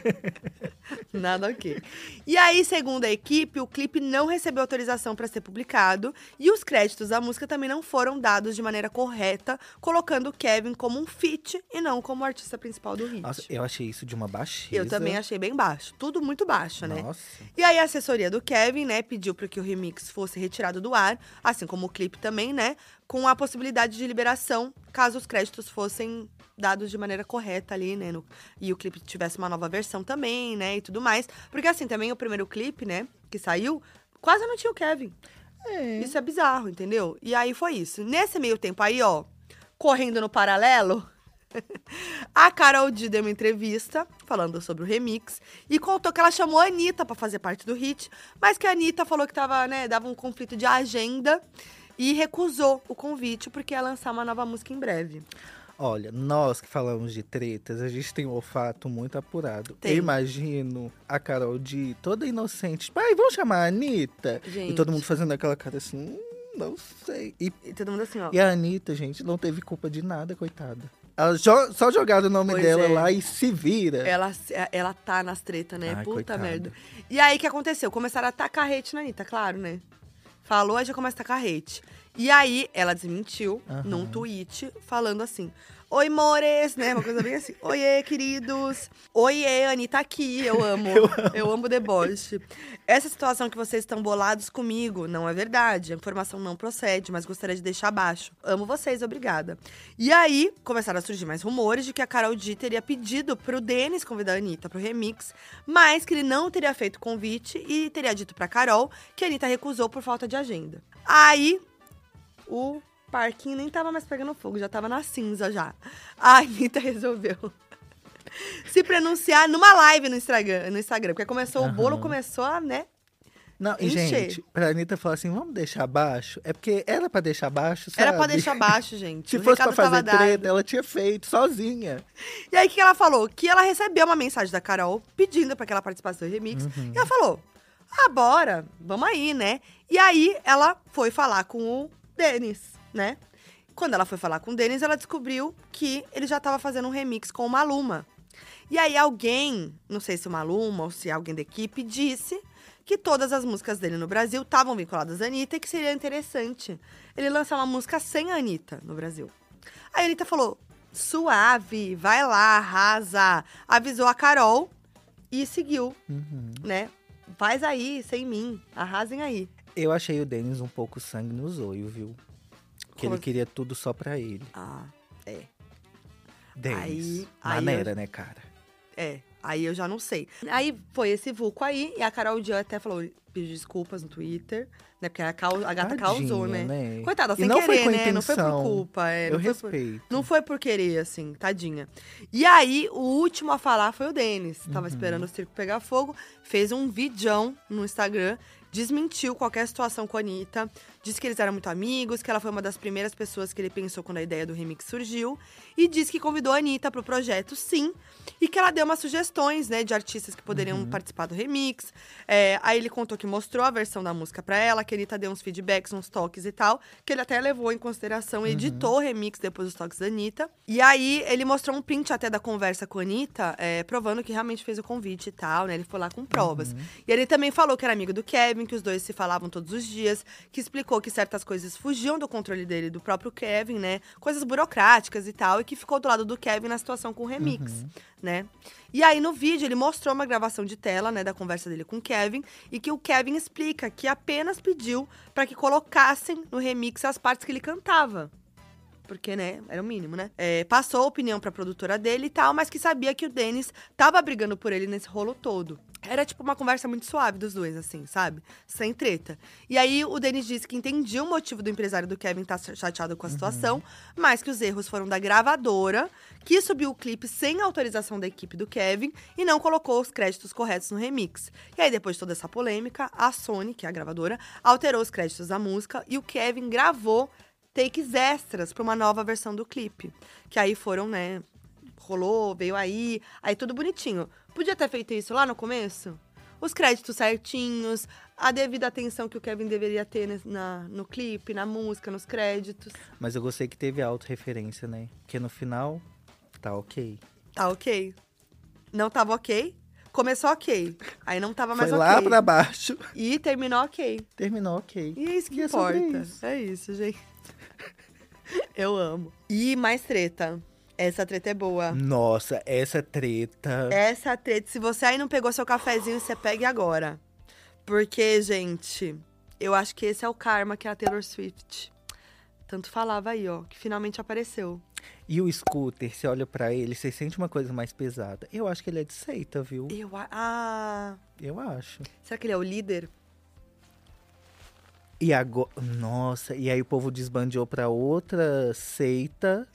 A: [LAUGHS] Nada ok. E aí, segundo a equipe, o clipe não recebeu autorização para ser publicado e os créditos da música também não foram dados de maneira correta, colocando o Kevin como um feat e não como o artista principal do hit.
B: Nossa, eu achei isso de uma baixeza.
A: Eu também achei bem baixo. Tudo muito baixo, né?
B: Nossa.
A: E aí a assessoria do Kevin, né, pediu para que o remix fosse retirado do ar, assim como o clipe também, né, com a possibilidade de liberação caso os créditos fossem dados de maneira correta ali, né, no- e o clipe tivesse uma nova versão também, né, e tudo mais. Porque assim, também o primeiro clipe, né, que saiu, quase não tinha o Kevin. Isso é bizarro, entendeu? E aí foi isso. Nesse meio tempo aí, ó, correndo no paralelo, [LAUGHS] a Carol D deu uma entrevista falando sobre o remix e contou que ela chamou a Anitta pra fazer parte do hit, mas que a Anitta falou que tava, né, dava um conflito de agenda e recusou o convite porque ia lançar uma nova música em breve.
B: Olha, nós que falamos de tretas, a gente tem um olfato muito apurado.
A: Tem.
B: Eu imagino a Carol de toda inocente. Pai, vamos chamar a Anitta?
A: Gente.
B: E todo mundo fazendo aquela cara assim, hum, não sei. E,
A: E todo mundo assim, ó.
B: e a Anitta, gente, não teve culpa de nada, coitada. Ela jo- só jogaram o nome
A: Pois
B: dela
A: é.
B: lá e se vira.
A: Ela, ela tá nas tretas, né?
B: Ai,
A: Puta
B: coitada.
A: merda. E aí, o que aconteceu? Começaram a tacar hate na Anitta, claro, né? Falou, aí já começa a tacar hate. E aí, ela desmentiu
B: Aham.
A: num tweet, falando assim... Oi, mores, né? Uma coisa bem assim. [LAUGHS] Oiê, queridos. Oiê, Anitta aqui. [LAUGHS] Eu amo. Eu amo, o deboche. Essa situação que vocês estão bolados comigo não é verdade. A informação não procede, mas gostaria de deixar abaixo. Amo vocês, obrigada. E aí, começaram a surgir mais rumores de que a Carol D teria pedido pro Denis convidar a Anitta pro remix, mas que ele não teria feito convite e teria dito pra Carol que a Anitta recusou por falta de agenda. Aí, o parquinho nem tava mais pegando fogo, já tava na cinza já. A Anitta [LAUGHS] resolveu se pronunciar numa live no Instagram, no Instagram porque começou o bolo, começou a, né?
B: Não, e
A: Encher.
B: gente, pra Anitta falar assim, vamos deixar baixo? É porque era pra deixar baixo, sabe?
A: Era pra deixar baixo, gente. [LAUGHS]
B: Se
A: O
B: fosse pra fazer
A: dado.
B: treta, ela tinha feito, sozinha.
A: E aí, o que ela falou? Que ela recebeu uma mensagem da Carol pedindo pra que ela participasse do remix.
B: Uhum.
A: E ela falou: Ah, bora, vamos aí, né? E aí, ela foi falar com o Denis, né? Quando ela foi falar com o Denis, ela descobriu que ele já tava fazendo um remix com o Maluma. E aí, alguém, não sei se o Maluma ou se alguém da equipe, disse que todas as músicas dele no Brasil estavam vinculadas à Anitta e que seria interessante ele lançar uma música sem a Anitta no Brasil. Aí a Anitta falou: suave, vai lá, arrasa. Avisou a Carol e seguiu,
B: Uhum.
A: né? Faz aí, sem mim, arrasem aí.
B: Eu achei o Denis um pouco sangue no zoio, viu? Que ele queria tudo só pra ele.
A: Ah, é.
B: Denis.
A: Aí- aí
B: Maneira,
A: eu-
B: né, cara?
A: É, aí eu já não sei. Aí foi esse vulco aí, e a Carol Dian até falou, pediu desculpas no Twitter, né? Porque a, cau- a gata
B: Tadinha,
A: causou, né?
B: né?
A: Coitada, sem
B: não
A: querer, né? Não foi por culpa. É,
B: Eu
A: não foi por-
B: respeito.
A: Não foi por querer, assim, tadinha. E aí, o último a falar foi o Denis. Tava
B: Uhum.
A: esperando o circo pegar fogo, fez um vidão no Instagram, desmentiu qualquer situação com a Anitta, disse que eles eram muito amigos, que ela foi uma das primeiras pessoas que ele pensou quando a ideia do remix surgiu, e disse que convidou a Anitta pro projeto, sim, e que ela deu umas sugestões, né, de artistas que poderiam
B: Uhum.
A: participar do remix. É, aí ele contou que mostrou a versão da música pra ela, que a Anitta deu uns feedbacks, uns toques e tal, que ele até levou em consideração e editou o remix depois dos toques da Anitta. E aí ele mostrou um print até da conversa com a Anitta, é, provando que realmente fez o convite e tal, né? Ele foi lá com provas. E ele também falou que era amigo do Kevin, que os dois se falavam todos os dias, que explicou que certas coisas fugiam do controle dele, e do próprio Kevin, né? Coisas burocráticas e tal, e que ficou do lado do Kevin na situação com o remix, né? E aí no vídeo ele mostrou uma gravação de tela, né, da conversa dele com o Kevin, e que o Kevin explica que apenas pediu para que colocassem no remix as partes que ele cantava. Porque, né, era o mínimo, né? É, passou a opinião pra produtora dele e tal, mas que sabia que o Denis tava brigando por ele nesse rolo todo. Era tipo uma conversa muito suave dos dois, assim, sabe? Sem treta. E aí o Denis disse que entendia o motivo do empresário do Kevin estar chateado com a situação, mas que os erros foram da gravadora, que subiu o clipe sem autorização da equipe do Kevin e não colocou os créditos corretos no remix. E aí, depois de toda essa polêmica, a Sony, que é a gravadora, alterou os créditos da música e o Kevin gravou takes extras pra uma nova versão do clipe. Que aí foram, né? Rolou, veio aí, aí tudo bonitinho. Podia ter feito isso lá no começo? Os créditos certinhos, a devida atenção que o Kevin deveria ter nes- na, no clipe, na música, nos créditos.
B: Mas eu gostei que teve autorreferência, né? Porque no final, tá ok.
A: Tá ok. Não tava ok. Começou ok. Aí não tava mais
B: Foi
A: ok.
B: lá pra baixo,
A: E terminou ok.
B: terminou ok.
A: E é isso que
B: E é
A: importa.
B: isso.
A: É isso, gente. [LAUGHS] Eu amo. E mais treta. Essa treta é boa.
B: Nossa, essa treta.
A: Essa treta, se você aí não pegou seu cafezinho, você pegue agora. Porque, gente, eu acho que esse é o karma que é a Taylor Swift. Tanto falava aí, ó, que finalmente apareceu.
B: E o scooter, você olha pra ele, você sente uma coisa mais pesada. Eu acho que ele é de seita, viu?
A: Eu, a- ah,
B: Eu acho.
A: será que ele é o líder?
B: E agora. Nossa, e aí o povo desbandeou pra outra seita.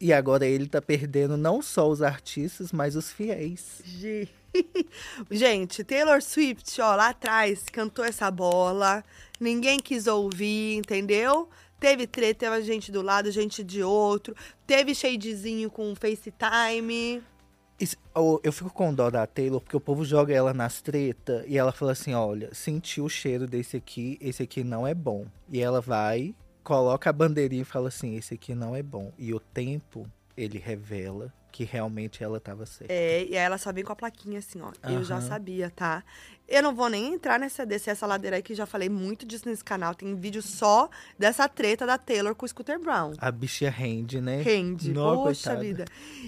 B: E agora ele tá perdendo não só os artistas, mas os fiéis.
A: Ge- [LAUGHS] Gente, Taylor Swift, ó, lá atrás, cantou essa bola. Ninguém quis ouvir, entendeu? Teve treta, teve gente do lado, gente de outro. Teve shadezinho com FaceTime.
B: Eu- fico com dó da Taylor, porque o povo joga ela nas treta e ela fala assim: olha, senti o cheiro desse aqui, esse aqui não é bom. E ela vai, coloca a bandeirinha e fala assim: esse aqui não é bom. E o tempo, ele revela que realmente ela tava certa.
A: É, e aí ela só vem com a plaquinha assim, ó. Eu já sabia, tá? Eu não vou nem entrar nessa, descer essa ladeira aí, que já falei muito disso nesse canal. Tem vídeo só dessa treta da Taylor com o Scooter Brown.
B: A bicha rende, né?
A: Rende.
B: Nó,
A: Poxa
B: coitada.
A: vida.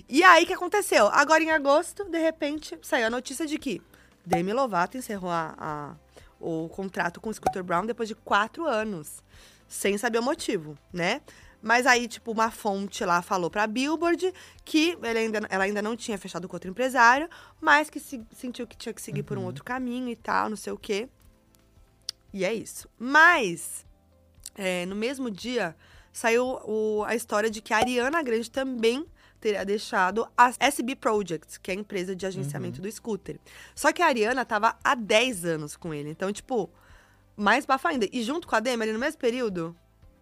A: E aí, o que aconteceu? Agora, em agosto, de repente, saiu a notícia de que Demi Lovato encerrou a- a- o contrato com o Scooter Brown depois de quatro anos. Sem saber o motivo, né? Mas aí, tipo, uma fonte lá falou pra Billboard que ainda, ela ainda não tinha fechado com outro empresário, mas que se- sentiu que tinha que seguir por um outro caminho e tal, não sei o quê. E é isso. Mas, é, no mesmo dia, saiu o- a história de que a Ariana Grande também teria deixado a SB Projects, que é a empresa de agenciamento do scooter. Só que a Ariana tava há 10 anos com ele. Então, tipo, mais bafo ainda. E junto com a Demi, ali no mesmo período,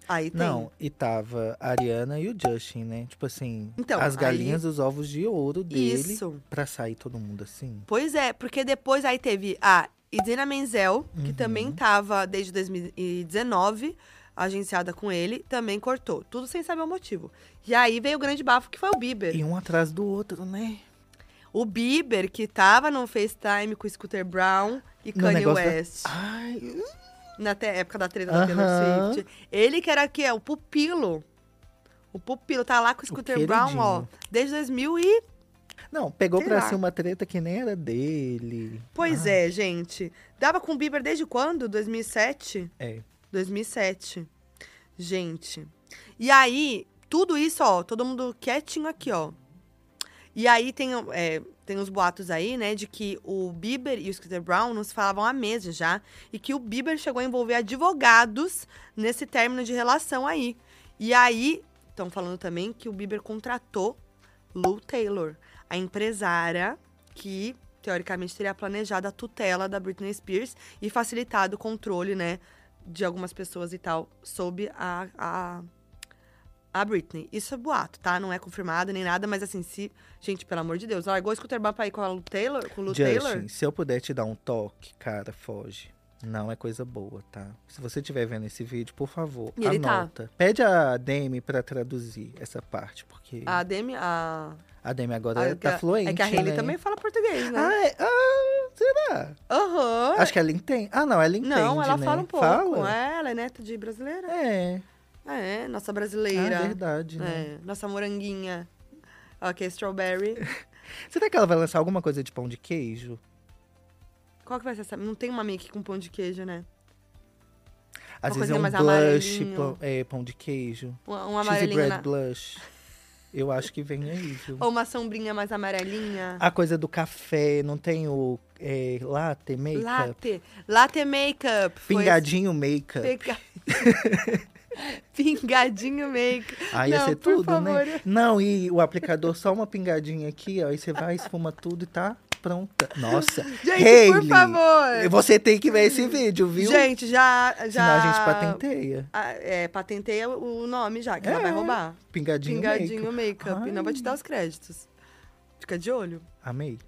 A: aí tem.
B: Não, e tava a Ariana e o Justin, né? Tipo assim,
A: Então,
B: as
A: aí-
B: galinhas dos ovos de ouro dele
A: Isso.
B: pra sair todo mundo assim.
A: Pois é, porque depois aí teve a Idina Menzel, que
B: Uhum.
A: também tava desde 2019 agenciada com ele, também cortou. Tudo sem saber o motivo. E aí veio o grande bafo, que foi o Bieber.
B: E um atrás do outro, né?
A: O Bieber, que tava no FaceTime com o Scooter Brown e
B: No
A: Kanye
B: negócio da-
A: West.
B: Ai,
A: Na época da treta da Taylor. Swift. Ele que era que é o pupilo. O pupilo tá lá com o Scooter Brown, ó, desde 2000 e...
B: não, pegou
A: Sei
B: pra
A: lá.
B: si uma treta que nem era dele.
A: Pois é, gente. Dava com o Bieber desde quando? 2007?
B: É.
A: 2007. Gente. E aí, tudo isso, ó, todo mundo quietinho aqui, ó. E aí tem, é, tem os boatos aí, né, de que o Bieber e o Scooter Brown não se falavam há meses já. E que o Bieber chegou a envolver advogados nesse término de relação aí. E aí, estão falando também que o Bieber contratou Lou Taylor, a empresária que teoricamente teria planejado a tutela da Britney Spears e facilitado o controle, né, de algumas pessoas e tal sob a, a, a Britney. Isso é boato, tá? Não é confirmado nem nada, mas assim, se. Gente, pelo amor de Deus, largou o Scooter pra ir com a Lou Taylor? Com o Lou
B: Justin,
A: Taylor?
B: se eu puder te dar um toque, cara, foge. Não é coisa boa, tá? Se você estiver vendo esse vídeo, por favor,
A: E tá.
B: anota. Pede a Demi pra traduzir essa parte, porque
A: A Demi, a.
B: a Demi agora
A: a-
B: tá
A: a-
B: fluente,
A: É que a Hailey
B: né?
A: também fala português, né?
B: Ah, é- ah, será?
A: Aham.
B: Acho que ela entende. Ah, não, ela entende,
A: Não, ela
B: né?
A: fala um pouco.
B: Fala?
A: É, ela é neta de brasileira.
B: É,
A: É, nossa
B: ah,
A: brasileira.
B: verdade, né?
A: É, nossa moranguinha. Ok, strawberry. [LAUGHS]
B: Será que ela vai lançar alguma coisa de pão de queijo?
A: Qual que vai ser essa? Não tem uma make com pão de queijo, né?
B: Às
A: Uma
B: vezes é um
A: mais
B: blush,
A: amarelinho.
B: pão, é, pão de queijo.
A: Um, um
B: Cheesy bread
A: na...
B: blush. Eu acho que vem aí, viu?
A: Ou uma sombrinha mais amarelinha.
B: A coisa do café, não tem o é, latte make
A: Latte. Latte makeup.
B: Pingadinho make
A: Pega... [LAUGHS] [LAUGHS] Pingadinho make.
B: Aí ia
A: Não,
B: ser
A: por
B: tudo,
A: favor.
B: né? Não, e o aplicador só uma pingadinha aqui, ó. Aí você vai, esfuma tudo e tá pronta. Nossa. [LAUGHS]
A: Gente, por
B: Hailey,
A: favor.
B: Você tem que ver esse vídeo, viu?
A: Gente, já. já...
B: Senão a gente patenteia.
A: Ah, É, patenteia o nome já, que ela
B: É.
A: vai roubar.
B: Pingadinho,
A: Pingadinho
B: make.
A: makeup. E não vai te dar os créditos. Fica de olho.
B: Amei.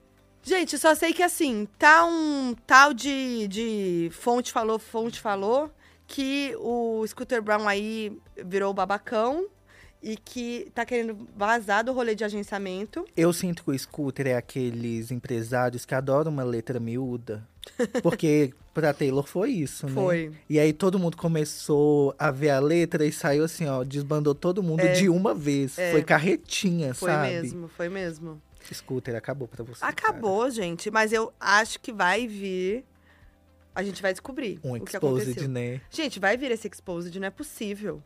A: Gente, só sei que assim, tá um tal de, de fonte falou, fonte falou, que o Scooter Brown aí virou babacão e que tá querendo vazar do rolê de agenciamento.
B: Eu sinto que o scooter é aqueles empresários que adoram uma letra miúda. [LAUGHS] Porque pra Taylor foi isso, né?
A: Foi.
B: E aí todo mundo começou a ver a letra e saiu assim, ó, desbandou todo mundo de uma vez.
A: É.
B: Foi carretinha,
A: Foi
B: sabe?
A: mesmo, foi mesmo.
B: Scooter, acabou pra você. cara.
A: Acabou, gente, mas eu acho que vai vir. A gente vai descobrir
B: Um
A: o que
B: exposed,
A: aconteceu.
B: né?
A: Gente, vai vir esse exposed, não é possível.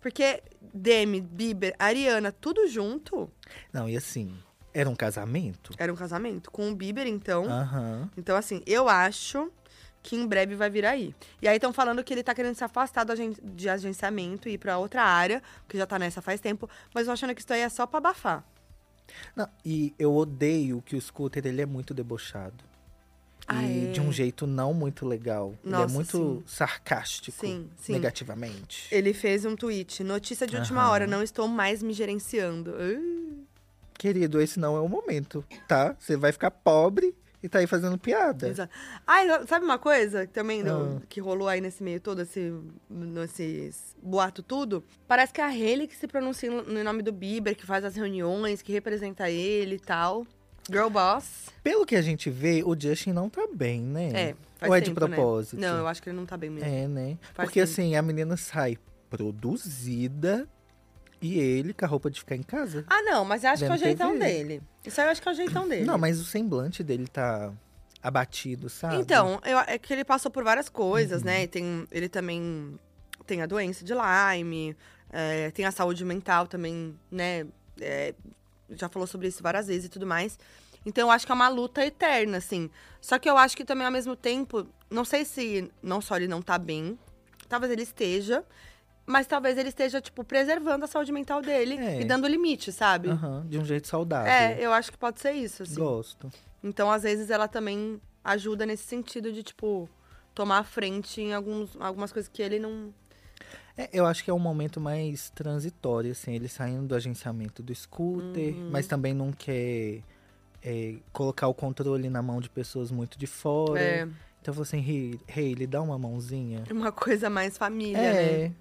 A: Porque Demi, Bieber, Ariana, tudo junto,
B: Não, e assim, era um casamento?
A: era um casamento. Com o Bieber, então.
B: Aham.
A: Então, assim, eu acho que em breve vai vir aí. E aí estão falando que ele tá querendo se afastar agen- de agenciamento e ir pra outra área, porque já tá nessa faz tempo, mas eu achando que isso aí é só pra abafar.
B: Não, e eu odeio que o Scooter, ele é muito debochado.
A: Ah,
B: e
A: é?
B: de um jeito não muito legal. ele
A: Nossa,
B: é muito
A: sim.
B: sarcástico,
A: Sim, sim.
B: negativamente.
A: Ele fez um tweet, notícia de última
B: Aham.
A: hora, não estou mais me gerenciando. Uh.
B: Querido, esse não é o momento, tá? Você vai ficar pobre e tá aí fazendo piada.
A: Exato. Ai, sabe uma coisa também do-
B: Ah.
A: que rolou aí nesse meio todo, esse, nesses boato tudo? Parece que é a Hailey que se pronuncia no nome do Bieber, que faz as reuniões, que representa ele e tal. Girl boss.
B: Pelo que a gente vê, o Justin não tá bem, né?
A: É, faz
B: Ou é de
A: né?
B: propósito?
A: Não, eu acho que ele não tá bem mesmo.
B: É, né?
A: Faz
B: Porque
A: tempo.
B: assim, a menina sai produzida e ele com a roupa de ficar em casa.
A: Ah, não, mas eu acho que é o jeitão
B: TV.
A: dele. Isso aí eu acho que é o jeitão dele.
B: Não, mas o semblante dele tá abatido, sabe?
A: Então, eu- é que ele passou por várias coisas,
B: Uhum.
A: né? Tem, ele também tem a doença de Lyme, é, tem a saúde mental também, né? É, já falou sobre isso várias vezes e tudo mais. Então, eu acho que é uma luta eterna, assim. Só que eu acho que também, ao mesmo tempo, não sei se não só ele não tá bem, talvez ele esteja, mas talvez ele esteja, tipo, preservando a saúde mental dele
B: É.
A: e dando limite, sabe?
B: Aham, de um jeito saudável.
A: É, eu acho que pode ser isso, assim.
B: Gosto.
A: Então, às vezes, ela também ajuda nesse sentido de, tipo, tomar a frente em alguns, algumas coisas que ele não.
B: É, eu acho que é um momento mais transitório, assim, ele saindo do agenciamento do scooter,
A: Uhum.
B: mas também não quer é, colocar o controle na mão de pessoas muito de fora.
A: É
B: Então falei assim, Hey, Hayley, dá uma mãozinha.
A: uma coisa mais família, né?
B: É.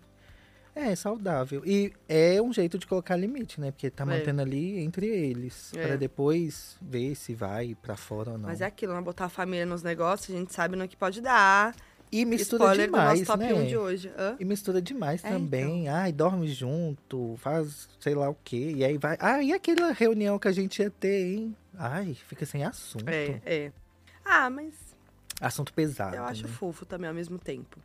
B: É, saudável. E é um jeito de colocar limite, né? Porque tá
A: É.
B: mantendo ali entre eles.
A: É.
B: Pra depois ver se vai pra fora ou não.
A: Mas é aquilo, né? Botar a família nos negócios, a gente sabe no que pode dar.
B: E mistura
A: Spoiler do
B: demais,
A: nosso top
B: né?
A: 1 de hoje. Hã?
B: E mistura demais
A: É,
B: também. Ai, dorme junto, faz sei lá o quê. E aí vai. Ah, e aquela reunião que a gente ia ter, hein? Ai, fica sem assunto.
A: É, é. Ah, mas
B: Assunto pesado.
A: eu acho
B: né?
A: fofo também ao mesmo tempo.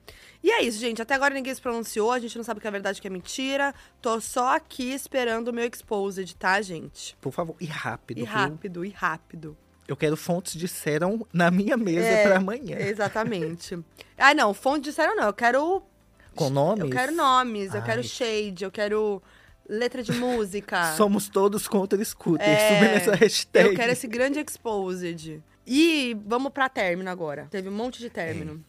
A: E é isso, gente. Até agora ninguém se pronunciou, a gente não sabe o que é verdade o que é mentira. Tô só aqui esperando o meu exposed, tá, gente?
B: Por favor, e rápido.
A: E
B: viu?
A: rápido, e rápido.
B: Eu quero fontes de Serum na minha mesa
A: É,
B: pra amanhã.
A: Exatamente. [LAUGHS] ah, não, fonte de sério não. Eu quero.
B: Com nomes?
A: Eu quero nomes, eu quero
B: Ai.
A: shade, eu quero letra de música. [LAUGHS]
B: Somos todos contra scooter.
A: É,
B: Subindo essa hashtag.
A: Eu quero esse grande exposed. E vamos pra término agora. Teve um monte de término.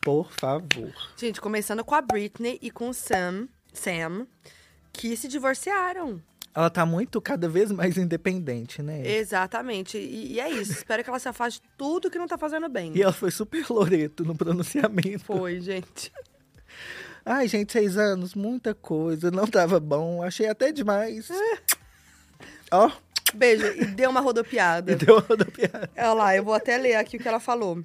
B: Por favor.
A: Gente, começando com a Britney e com o Sam, Sam, que se divorciaram.
B: Ela tá muito, cada vez mais independente, né?
A: Exatamente. E, e é isso. Espero que ela se afaste de tudo que não tá fazendo bem.
B: E ela foi super loreto no pronunciamento.
A: Foi, gente.
B: Ai, gente, seis anos, muita coisa. Não tava bom. Achei até demais. Ó,
A: Beijo. E deu uma rodopiada.
B: me deu uma rodopiada.
A: Olha lá, eu vou até ler aqui o que ela falou.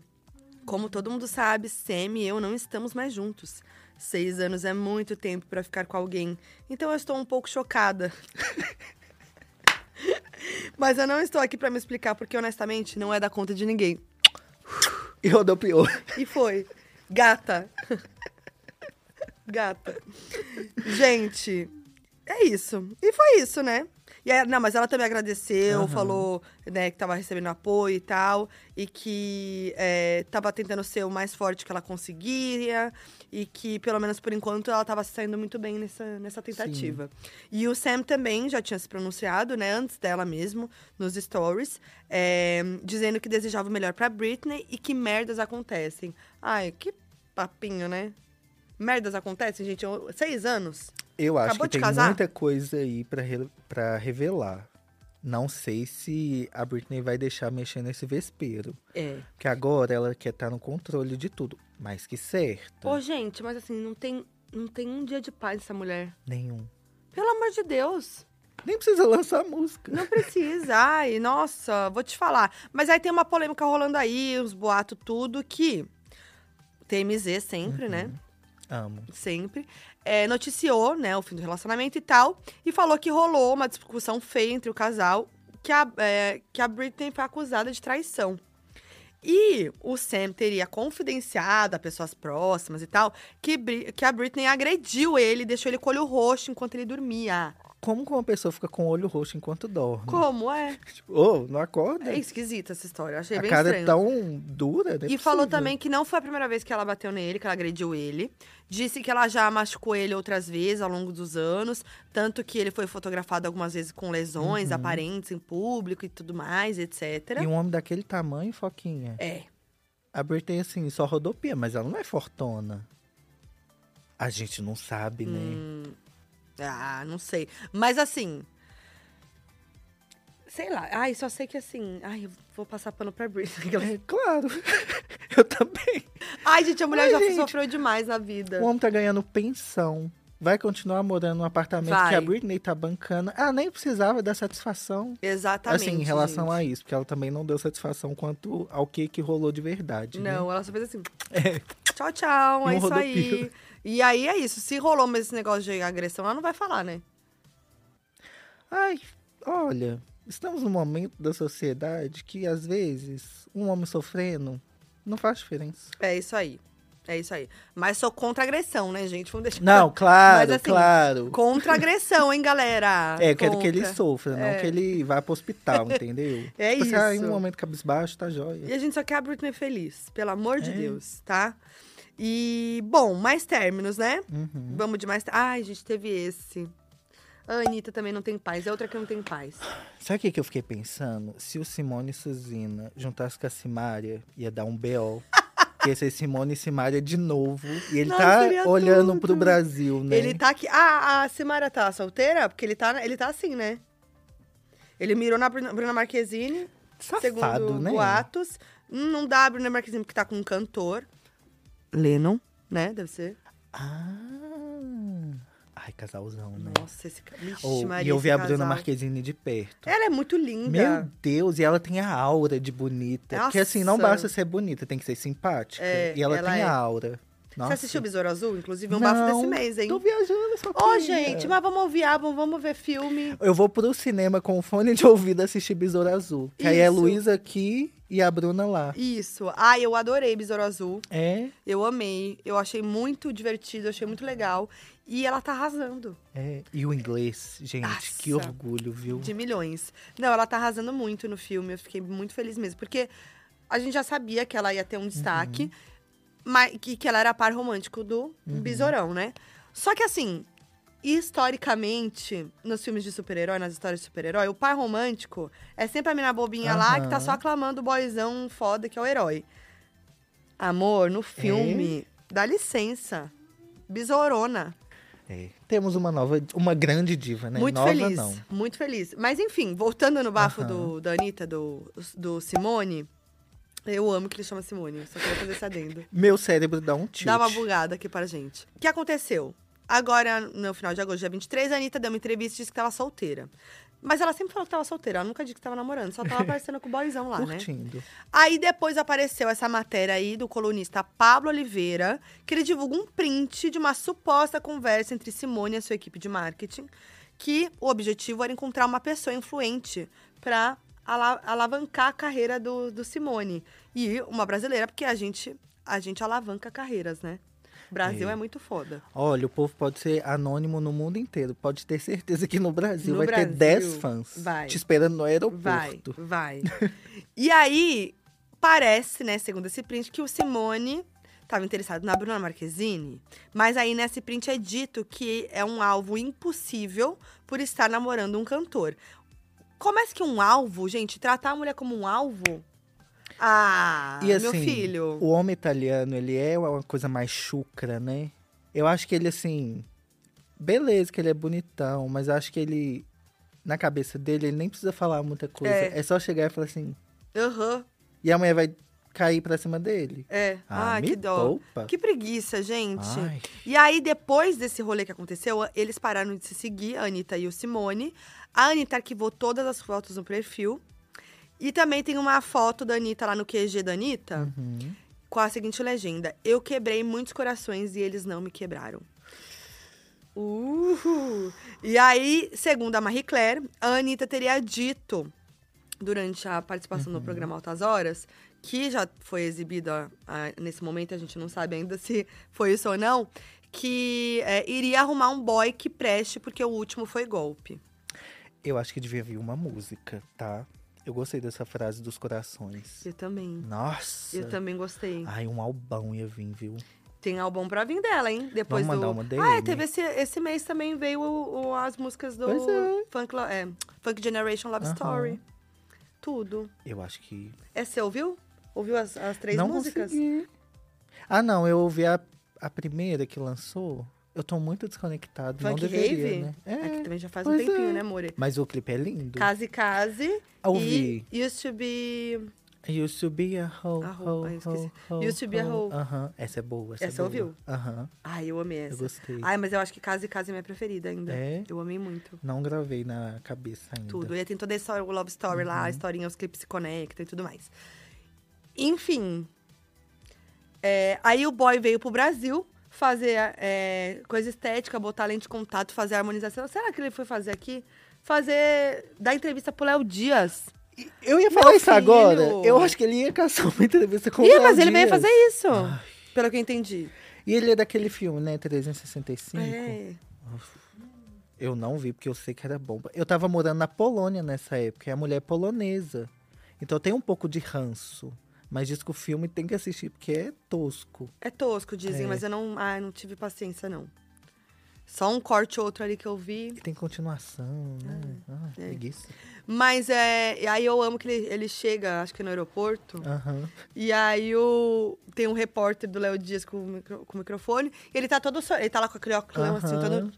A: Como todo mundo sabe, Sam e eu não estamos mais juntos. Seis anos é muito tempo pra ficar com alguém. Então eu estou um pouco chocada. [LAUGHS] Mas eu não estou aqui pra me explicar, porque honestamente não é da conta de ninguém.
B: E rodopiou.
A: E foi. Gata. Gata. Gente, é isso. E foi isso, né? E aí- não, mas ela também agradeceu,
B: Aham.
A: falou né, que tava recebendo apoio e tal, e que é, tava tentando ser o mais forte que ela conseguia, e que, pelo menos por enquanto, ela tava se saindo muito bem nessa, nessa tentativa. E o Sam também já tinha se pronunciado, né, antes dela mesmo, nos stories, é, dizendo que desejava o melhor pra Britney e que merdas acontecem. Ai, que papinho, né? Merdas acontecem, gente. Eu- Seis anos.
B: Eu acho
A: Acabou
B: que tem
A: casar?
B: muita coisa aí pra, re- pra revelar. Não sei se a Britney vai deixar mexer nesse vespeiro.
A: É.
B: Porque agora ela quer estar no controle de tudo. Mais que certa.
A: Ô, gente, mas assim, não tem, não tem um dia de paz essa mulher.
B: Nenhum.
A: Pelo amor de Deus.
B: Nem precisa lançar música.
A: Não precisa. [LAUGHS] Ai, nossa, vou te falar. Mas aí tem uma polêmica rolando aí, os boatos, tudo, que TMZ sempre, né?
B: Amo.
A: Sempre. É, noticiou, né, o fim do relacionamento e tal. E falou que rolou uma discussão feia entre o casal, que a, é, que a Britney foi acusada de traição. E o Sam teria confidenciado a pessoas próximas e tal, que, que a Britney agrediu ele, deixou ele com o olho roxo enquanto ele dormia.
B: Como que uma pessoa fica com o olho roxo enquanto dorme?
A: Como é? [LAUGHS]
B: Tipo, ô, não acorda?
A: É esquisita essa história. Achei
B: a
A: bem
B: cara
A: estranho.
B: é tão dura, né?
A: E falou também que não foi a primeira vez que ela bateu nele, que ela agrediu ele. Disse que ela já machucou ele outras vezes ao longo dos anos. Tanto que ele foi fotografado algumas vezes com lesões aparentes em público e tudo mais, etc.
B: Uhum. E um homem daquele tamanho, Foquinha.
A: É.
B: A Britney, assim, só rodopia, mas ela não é fortuna. A gente não sabe, né?
A: Hum. Ah, não sei. Mas assim. Sei lá. Ai, só sei que assim. Ai, eu vou passar pano pra Britney.
B: É, claro. [LAUGHS] Eu também.
A: Ai, gente, a mulher
B: Ai,
A: já
B: gente.
A: sofreu demais na vida.
B: O homem tá ganhando pensão. Vai continuar morando num apartamento
A: Vai.
B: que a Britney tá bancando. Ela nem precisava dar satisfação.
A: Exatamente.
B: assim, em relação
A: gente.
B: a isso. Porque ela também não deu satisfação quanto ao que que rolou de verdade. né?
A: Não, ela só fez assim.
B: É.
A: Tchau, tchau. É isso aí. E aí é isso. Se rolou mesmo esse negócio de agressão, ela não vai falar, né?
B: Ai, olha, estamos num momento da sociedade que, às vezes, um homem sofrendo não faz diferença.
A: É isso aí. É isso aí. Mas sou contra a agressão, né, gente? Vamos deixar.
B: Não, [LAUGHS] claro,
A: Mas, assim,
B: claro.
A: Contra a agressão, hein, galera? [LAUGHS]
B: É, eu quero que ele sofra, não
A: É.
B: que ele vá pro hospital, entendeu? [LAUGHS]
A: É
B: tipo, assim, ah, em
A: isso.
B: um momento cabisbaixo, tá
A: E
B: jóia.
A: a gente só quer a Britney feliz, pelo amor de
B: É.
A: Deus, tá? E, bom, mais términos, né?
B: Uhum.
A: Vamos de mais. Ai, gente, teve esse. A Anitta também não tem paz, é outra que não tem paz.
B: Sabe o que, que eu fiquei pensando? Se o Simone e Suzina juntasse com a Simária, ia dar um B.O. [LAUGHS] Ia ser Simone e Simária de novo. E ele
A: Nossa,
B: tá olhando
A: tudo.
B: pro Brasil, né?
A: Ele tá aqui. Ah, a Simara tá solteira? Porque ele tá, ele tá assim, né? Ele mirou na Bruna, Marquezine,
B: Safado,
A: segundo
B: né?
A: boatos. Não dá a Bruna Marquezine porque tá com um cantor. Lennon, né? Deve ser.
B: Ah. Ai, casalzão, né?
A: Nossa, esse cara.
B: Oh,
A: Maria,
B: e eu vi a Bruna. Marquezine de perto.
A: Ela é muito linda.
B: Meu Deus, e ela tem a aura de bonita. Porque assim, não
A: Nossa.
B: basta ser bonita, tem que ser simpática.
A: É,
B: e ela,
A: ela
B: tem
A: é.
B: a aura. Nossa.
A: Você assistiu Besouro Azul? Inclusive, é um bafo desse mês, hein?
B: Tô viajando, só
A: Ô, gente, mas vamos ouvir álbum, vamos ver filme.
B: Eu vou pro cinema com o fone de ouvido assistir Besouro Azul. Que aí é
A: Isso.
B: Luísa aqui e a Bruna lá.
A: Isso. Ai, eu adorei Besouro Azul.
B: É,
A: Eu amei. Eu achei muito divertido, achei muito legal. E ela tá arrasando.
B: é. E o inglês, gente, que
A: Nossa.
B: orgulho, viu?
A: De milhões. Não, ela tá arrasando muito no filme. Eu fiquei muito feliz mesmo. Porque a gente já sabia que ela ia ter um destaque. Mas que, que ela era par romântico do Besourão, né? Só que assim, historicamente, nos filmes de super-herói, nas histórias de super-herói, o par romântico é sempre a mina bobinha lá que tá só aclamando o boyzão foda que é o herói. Amor, no filme, dá licença. Besourona.
B: É. Temos uma nova, uma grande diva, né?
A: Muito
B: Nova
A: feliz.
B: não.
A: Muito feliz. Mas enfim, voltando no bafo
B: Aham.
A: do, da Anitta, do, do Simone, eu amo que ele chama Simone. Só queria fazer esse adendo. [LAUGHS]
B: Meu cérebro dá um tilt.
A: Dá uma bugada aqui pra gente. O que aconteceu? Agora, no final de agosto, dia 23, a Anitta deu uma entrevista e disse que tava solteira. Mas ela sempre falou que tava solteira, ela nunca disse que tava namorando, só tava [LAUGHS] aparecendo com o boyzão lá, né?
B: Curtindo.
A: Aí depois apareceu essa matéria aí do colunista Pablo Oliveira, que ele divulga um print de uma suposta conversa entre Simone e a sua equipe de marketing, que o objetivo era encontrar uma pessoa influente para alavancar a carreira do, do Simone. E uma brasileira, porque a gente, a gente alavanca carreiras, né? Brasil é,
B: É.
A: muito foda.
B: Olha, o povo pode ser anônimo no mundo inteiro. Pode ter certeza que no Brasil
A: No
B: vai ter
A: Brasil,
B: 10 fãs
A: vai.
B: te esperando no
A: Vai,
B: aeroporto.
A: vai. e aí, parece, né, segundo esse print, que o Simone estava interessado na Bruna Marquezine, mas aí nesse print é dito que é um alvo impossível por estar namorando um cantor. Como é que um alvo, gente, tratar a mulher como um alvo? Ah,
B: E assim,
A: meu filho.
B: o homem italiano, ele é uma coisa mais chucra, né? Eu acho que ele, assim. Beleza, que ele é bonitão, mas eu acho que ele. Na cabeça dele, ele nem precisa falar muita coisa.
A: É.
B: É, só chegar e falar assim.
A: Aham,
B: E a mulher vai cair pra cima dele.
A: é.
B: Ah,
A: Ah,
B: me
A: que dó.
B: poupa.
A: Que preguiça, gente.
B: Ai.
A: E aí, depois desse rolê que aconteceu, eles pararam de se seguir, a Anitta e o Simone. A Anitta arquivou todas as fotos no perfil. E também tem uma foto da Anitta lá no QG da Anitta,
B: Uhum.
A: com a seguinte legenda: Eu quebrei muitos corações e eles não me quebraram. Uhul. E aí, segundo a Marie Claire, a Anitta teria dito durante a participação
B: Uhum.
A: no programa Altas Horas, que já foi exibida ah, nesse momento, a gente não sabe ainda se foi isso ou não, que é, iria arrumar um boy que preste, porque o último foi golpe.
B: Eu acho que devia vir uma música, tá? Eu gostei dessa frase dos corações.
A: Eu também.
B: Nossa!
A: Eu também gostei.
B: Ai, um albão ia vir, viu?
A: Tem álbum pra vir dela, hein? Depois
B: Vamos mandar
A: do...
B: uma dele?
A: Ah, é, teve esse, esse mês também veio o- o- as músicas do
B: Pois é.
A: Funk, é, Funk Generation Love. Story. Tudo.
B: Eu acho que.
A: É, você ouviu? Ouviu as, as três
B: não
A: músicas?
B: consegui. Ah, não, eu ouvi a, a primeira que lançou. Eu tô muito desconectado. não
A: Funk
B: deveria,
A: Rave?
B: né?
A: É. que também já faz um tempinho,
B: é.
A: né, More?
B: Mas o clipe é lindo.
A: Case Case
B: Ouvi.
A: e Used to Be...
B: Used to be a hoe,
A: A hoe, esqueci.
B: hoe,
A: Used to be a hoe.
B: Aham, essa é boa, essa,
A: Essa
B: é boa.
A: ouviu?
B: Aham,
A: Ai, eu amei essa.
B: eu gostei.
A: Ai, mas eu acho que Case Case é minha preferida ainda.
B: É?
A: Eu amei muito.
B: Não gravei na cabeça ainda.
A: Tudo. E aí tem toda a história, o Love Story lá,
B: Uhum.
A: a historinha, os clipes se conectam e tudo mais. Enfim. é, aí o boy veio pro Brasil fazer é, coisa estética, botar lente de contato, fazer harmonização. Será que ele foi fazer aqui? Fazer. dar entrevista pro Léo Dias.
B: Eu ia
A: Meu
B: falar isso
A: filho!
B: agora. Eu acho que ele ia caçar uma entrevista com o
A: Ih,
B: Léo
A: mas ele veio
B: Dias.
A: fazer isso. Pelo que eu entendi.
B: E ele é daquele filme, né? 365.
A: É.
B: Eu não vi, porque eu sei que era bom. Eu tava morando na Polônia nessa época, e a mulher é polonesa. Então tem um pouco de ranço. Mas diz que o filme tem que assistir, porque é tosco.
A: É tosco, dizem,
B: É.
A: mas eu não. Ai, não tive paciência, não. Só um corte ou outro ali que eu vi.
B: E tem continuação, né? Ah,
A: é.
B: preguiça.
A: Mas é. e Aí eu amo que ele, ele chega, acho que no aeroporto.
B: Aham.
A: E aí o, tem um repórter do Léo Dias com o, micro- com o microfone. E ele tá todo. Ele tá lá com aquele óculos assim,
B: Aham.
A: todo.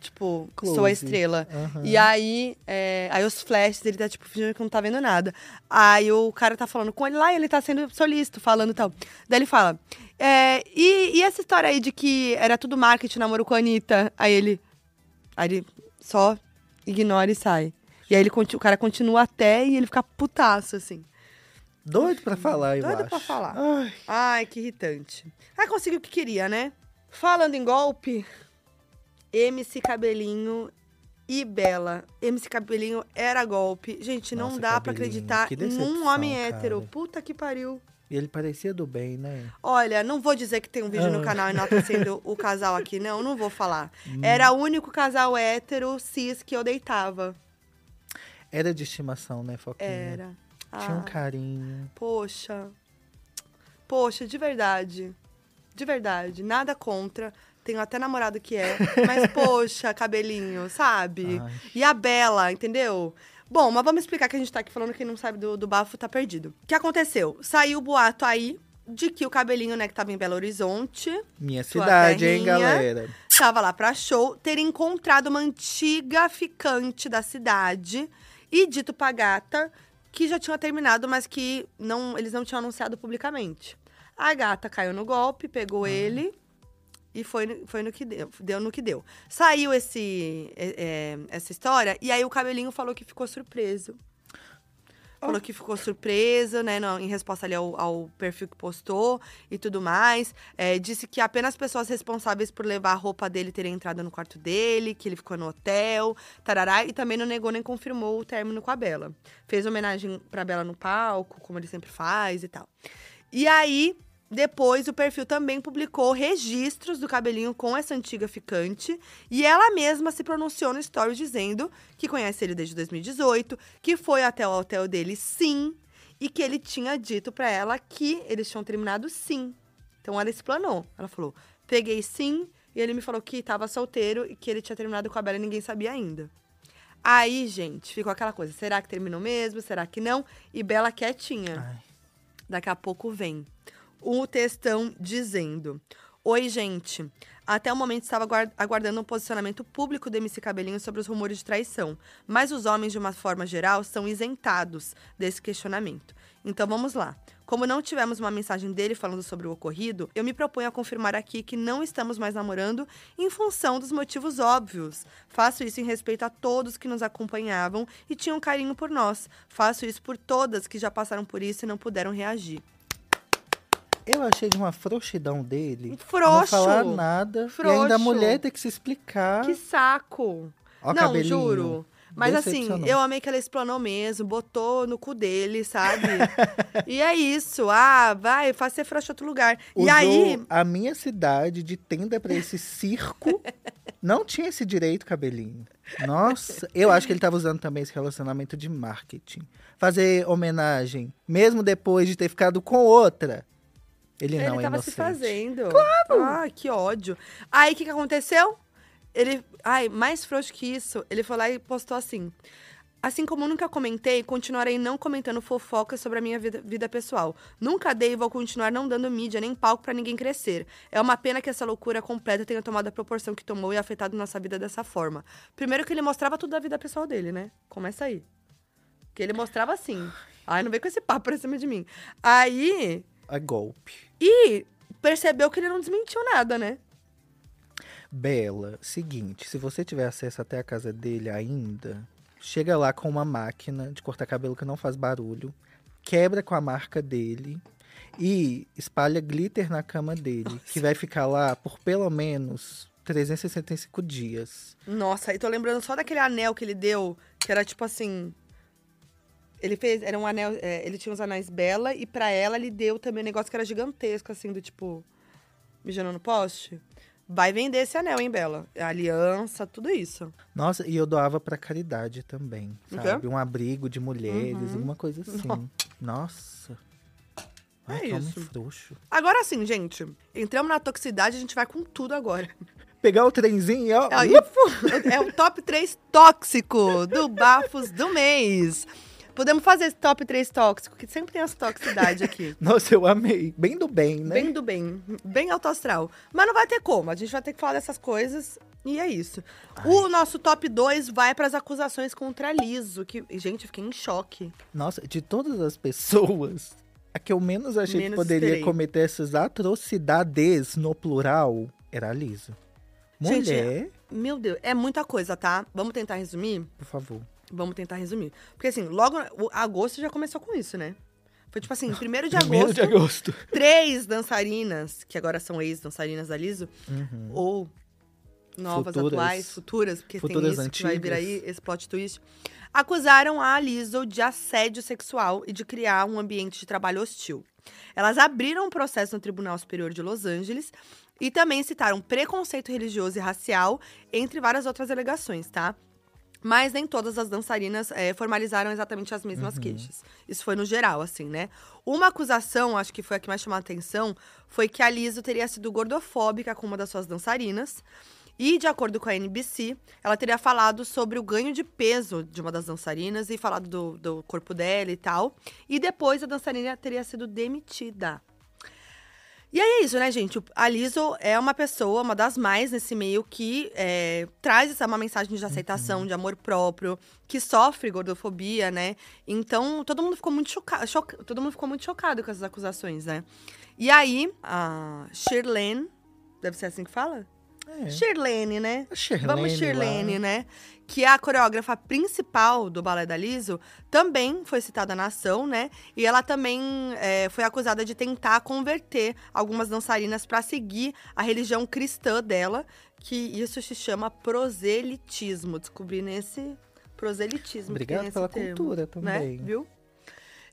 A: Tipo,
B: Close.
A: sou a estrela.
B: Aham.
A: E aí, é, aí os flashes, ele tá, tipo, fingindo que não tá vendo nada. Aí o cara tá falando com ele lá e ele tá sendo solícito, falando tal. Daí ele fala, é, e, e essa história aí de que era tudo marketing, namoro com a Anitta? Aí ele, aí ele só ignora e sai. E aí ele, o cara continua até e ele fica putaço, assim.
B: Doido pra falar, eu
A: Doido
B: acho.
A: pra falar.
B: Ai,
A: Ai, que irritante. Aí conseguiu o que queria, né? Falando em golpe, MC Cabelinho e Bela. MC Cabelinho era golpe. Gente, não
B: Nossa,
A: dá pra
B: Cabelinho,
A: acreditar num homem
B: cara.
A: hétero. Puta que pariu.
B: e ele parecia do bem, né?
A: Olha, não vou dizer que tem um vídeo no
B: Ah.
A: canal enaltecendo o casal aqui, não, não vou falar.
B: Hum.
A: Era o único casal hétero cis que eu deitava.
B: Era de estimação, né, Foquinha?
A: Era.
B: Tinha um
A: Ah.
B: carinho.
A: Poxa. Poxa, de verdade. De verdade. Nada contra. Tenho até namorado que é. [LAUGHS] Mas, poxa, cabelinho, sabe?
B: Ai.
A: E a Bela, entendeu? Bom, mas vamos explicar que a gente tá aqui falando quem não sabe do, do bafo tá perdido. O que aconteceu? Saiu o boato aí de que o cabelinho, né, que tava em Belo Horizonte,
B: Minha cidade, hein,
A: terrinha.
B: galera?
A: tava lá pra show, ter encontrado uma antiga ficante da cidade e dito pra gata que já tinha terminado, mas que não, eles não tinham anunciado publicamente. A gata caiu no golpe, pegou ele e foi, foi no que deu, deu no que deu. Saiu esse, é, é, essa história e aí o cabelinho falou que ficou surpreso. Falou que ficou surpreso, né, no- em resposta ali ao, ao perfil que postou e tudo mais. É, disse que apenas pessoas responsáveis por levar a roupa dele teriam entrado no quarto dele, que ele ficou no hotel, tarará, e também não negou nem confirmou o término com a Bela. Fez homenagem pra Bela no palco, como ele sempre faz e tal. E aí, depois, o perfil também publicou registros do cabelinho com essa antiga ficante. E ela mesma se pronunciou no story dizendo que conhece ele desde 2018, que foi até o hotel dele sim, e que ele tinha dito pra ela que eles tinham terminado sim. Então ela explanou. Ela falou: peguei sim, e ele me falou que tava solteiro e que ele tinha terminado com a Bela e ninguém sabia ainda. Aí, gente, ficou aquela coisa: será que terminou mesmo? Será que não? E Bela quietinha.
B: Ai.
A: Daqui a pouco vem o textão dizendo: Oi, gente. Até o momento estava aguar- aguardando um posicionamento público do MC Cabelinho sobre os rumores de traição, mas os homens, de uma forma geral, são isentados desse questionamento. Então vamos lá. Como não tivemos uma mensagem dele falando sobre o ocorrido, eu me proponho a confirmar aqui que não estamos mais namorando em função dos motivos óbvios. Faço isso em respeito a todos que nos acompanhavam e tinham carinho por nós. Faço isso por todas que já passaram por isso e não puderam reagir.
B: Eu achei de uma frouxidão dele.
A: Frouxo.
B: Não falar nada. E ainda a
A: Frouxo.
B: mulher ter que se explicar.
A: Que saco!
B: Ó,
A: não,
B: cabelinho.
A: juro. Mas assim, eu amei que ela explanou mesmo, botou no cu dele, sabe? [LAUGHS] e é isso. Ah, vai, faz ser frouxo em outro lugar.
B: Usou
A: E aí,
B: a minha cidade de tenda pra esse circo. [LAUGHS] Não tinha esse direito, cabelinho. Nossa, eu acho que ele tava usando também esse relacionamento de marketing. Fazer homenagem, mesmo depois de ter ficado com outra. Ele,
A: ele
B: não é
A: tava
B: inocente.
A: se fazendo. Claro! Ah, que ódio. Aí, o que, que aconteceu? Ele. Ai, mais frouxo que isso, ele foi lá e postou assim. Assim como nunca comentei, continuarei não comentando fofocas sobre a minha vida, vida pessoal. Nunca dei e vou continuar não dando mídia nem palco pra ninguém crescer. É uma pena que essa loucura completa tenha tomado a proporção que tomou e afetado nossa vida dessa forma. Primeiro que ele mostrava tudo da vida pessoal dele, né? Começa aí. Que ele mostrava assim. Ai, não vem com esse papo pra cima de mim. Aí.
B: É golpe.
A: E percebeu que ele não desmentiu nada, né?
B: Bela, seguinte, se você tiver acesso até a casa dele ainda, chega lá com uma máquina de cortar cabelo que não faz barulho, quebra com a marca dele e espalha glitter na cama dele, que vai ficar lá por pelo menos 365 dias.
A: Nossa, e tô lembrando só daquele anel que ele deu, que era tipo assim. Ele fez, era um anel, é, ele tinha uns anéis Bela e pra ela ele deu também um negócio que era gigantesco, assim, do tipo. Mijando no poste. Vai vender esse anel, hein, Bela? aliança, tudo isso.
B: Nossa, e eu doava pra caridade também, sabe? Um abrigo de mulheres, uma coisa assim. Nossa. Ai,
A: É isso.
B: frouxo.
A: Agora sim, gente. Entramos na toxicidade, a gente vai com tudo agora.
B: Pegar o trenzinho, ó.
A: É, e- [LAUGHS] é o top 3 tóxico do Bafos do mês. Podemos fazer esse top 3 tóxico, que sempre tem essa toxicidade aqui. [LAUGHS]
B: Nossa, eu amei. Bem do bem, né?
A: Bem do bem, bem alto astral. Mas não vai ter como, a gente vai ter que falar dessas coisas e é isso. O nosso top 2 vai para as acusações contra Liso, que, gente, eu fiquei em choque.
B: Nossa, de todas as pessoas, a que eu menos achei
A: Menos
B: que poderia
A: esperei.
B: cometer essas atrocidades no plural era a.
A: Gente,
B: Mulher,
A: Meu Deus, é muita coisa, tá? Vamos tentar resumir?
B: por favor.
A: Vamos tentar resumir. Porque assim, logo, o agosto já começou com isso, né? Foi tipo assim, primeiro de [LAUGHS]
B: Primeiro
A: agosto,
B: de agosto. [LAUGHS]
A: três dançarinas, que agora são ex-dançarinas da Liso, ou novas,
B: Futuras.
A: atuais, futuras, porque
B: Futuras
A: tem isso que vai vir
B: antigas.
A: aí, esse plot twist, acusaram a Liso de assédio sexual e de criar um ambiente de trabalho hostil. Elas abriram um processo no Tribunal Superior de Los Angeles e também citaram preconceito religioso e racial, entre várias outras alegações, tá? Mas nem todas as dançarinas eh, formalizaram exatamente as mesmas queixas. Isso foi no geral, assim, né? Uma acusação, acho que foi a que mais chamou a atenção, foi que a Liso teria sido gordofóbica com uma das suas dançarinas. E, de acordo com a NBC, ela teria falado sobre o ganho de peso de uma das dançarinas e falado do, do corpo dela e tal. E depois a dançarina teria sido demitida. E aí é isso, né, gente? A Lizzo é uma pessoa, uma das mais nesse meio, que é, traz essa uma mensagem de aceitação, de amor próprio, que sofre gordofobia, né? Então, todo mundo ficou muito chocado, todo mundo ficou muito chocado com essas acusações, né? E aí, a Shirlene, deve ser assim que fala?
B: É.
A: Shirlene, né?
B: Shirlene
A: Vamos
B: lá.
A: Shirlene, né? Que é a coreógrafa principal do balé da Liso, também foi citada na ação, né? E ela também é, foi acusada de tentar converter algumas dançarinas para seguir a religião cristã dela, que isso se chama proselitismo. Descobri nesse proselitismo. que
B: Obrigado pela
A: termo,
B: cultura
A: né?
B: também.
A: Viu?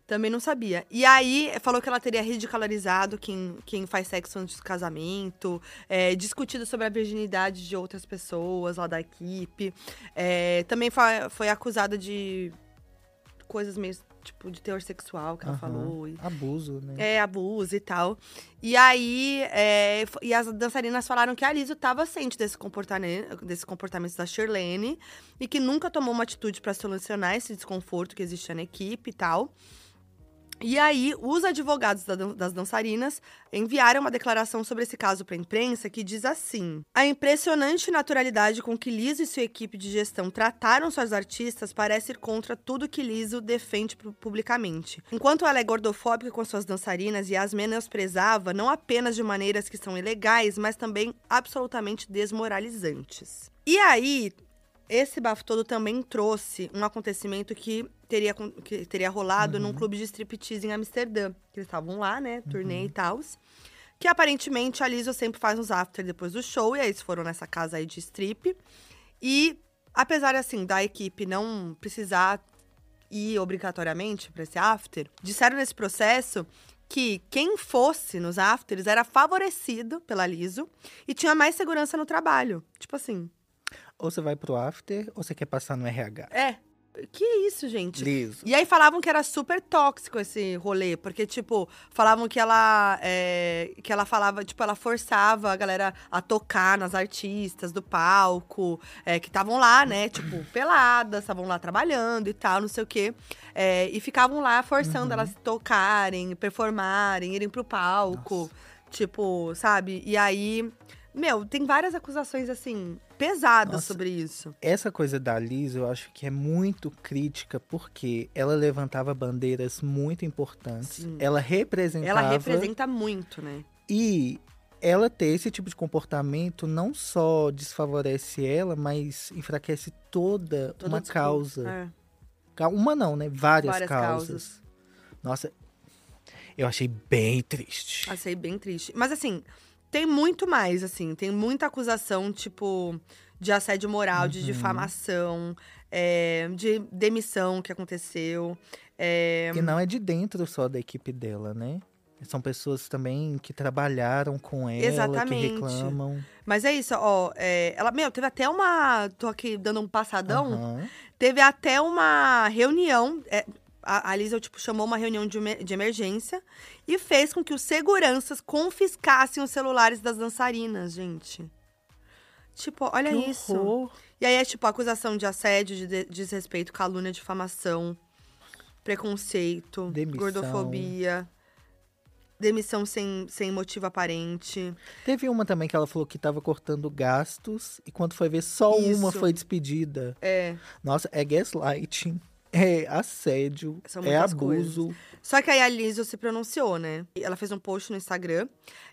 A: Também não sabia. E aí, falou que ela teria ridicularizado quem, quem faz sexo antes do casamento, é, discutido sobre a virginidade de outras pessoas lá da equipe. É, também foi, foi acusada de coisas meio, tipo, de teor sexual que ela falou. E,
B: Abuso, né?
A: é, abuso e tal. E aí, é, e as dançarinas falaram que a Liso estava ciente desse comportamento, desse comportamento da Shirlene e que nunca tomou uma atitude para solucionar esse desconforto que existia na equipe e tal. E aí, os advogados das dançarinas enviaram uma declaração sobre esse caso para a imprensa que diz assim: A impressionante naturalidade com que Liso e sua equipe de gestão trataram suas artistas parece ir contra tudo que Liso defende pu- publicamente. Enquanto ela é gordofóbica com suas dançarinas e as menosprezava, não apenas de maneiras que são ilegais, mas também absolutamente desmoralizantes. E aí, esse bafo todo também trouxe um acontecimento que teria, que teria rolado num clube de striptease em Amsterdã. Que eles estavam lá, né? Turnê e tal. Que aparentemente a Liso sempre faz uns after depois do show. E aí eles foram nessa casa aí de strip. E apesar assim da equipe não precisar ir obrigatoriamente para esse after, disseram nesse processo que quem fosse nos afters era favorecido pela Liso e tinha mais segurança no trabalho. Tipo assim,
B: Ou você vai pro after, ou você quer passar no RH.
A: é. Que isso, gente?
B: Liso.
A: E aí falavam que era super tóxico esse rolê, porque, tipo, falavam que ela. é, que ela falava, tipo, ela forçava a galera a tocar nas artistas do palco, é, que estavam lá, né, tipo, [COUGHS] peladas, estavam lá trabalhando e tal, não sei o quê. É, e ficavam lá forçando elas a tocarem, performarem, irem pro palco. Tipo, sabe? E aí. Meu, tem várias acusações, assim, pesadas
B: Nossa.
A: sobre isso.
B: Essa coisa da Liz, eu acho que é muito crítica, porque ela levantava bandeiras muito importantes.
A: Sim.
B: Ela representava.
A: Ela representa muito, né?
B: E ela ter esse tipo de comportamento não só desfavorece ela, mas enfraquece toda,
A: Todo
B: uma causa.
A: É.
B: Uma não, né? Várias,
A: Várias
B: causas.
A: causas.
B: Nossa, eu achei bem triste.
A: Achei bem triste. Mas assim, tem muito mais, assim. Tem muita acusação, tipo, de assédio moral, de difamação, é, de demissão que aconteceu. É,
B: E não é de dentro só da equipe dela, né? São pessoas também que trabalharam com ela,
A: Exatamente.
B: que reclamam.
A: Mas é isso, ó. é, ela, meu, teve até uma. Tô aqui dando um passadão.
B: Aham.
A: Teve até uma reunião. é, a, a Lisa, tipo, chamou uma reunião de, de emergência e fez com que os seguranças confiscassem os celulares das dançarinas, gente. Tipo, olha
B: Que
A: isso.
B: horror.
A: E aí é tipo acusação de assédio, de, de- desrespeito, calúnia, difamação, preconceito,
B: Demissão.
A: gordofobia, demissão sem, sem motivo aparente.
B: Teve uma também que ela falou que tava cortando gastos e quando foi ver só uma
A: Isso.
B: foi despedida.
A: É.
B: Nossa, é gaslighting, é assédio, é
A: muitas
B: abuso.
A: Só que aí a Liso se pronunciou, né? Ela fez um post no Instagram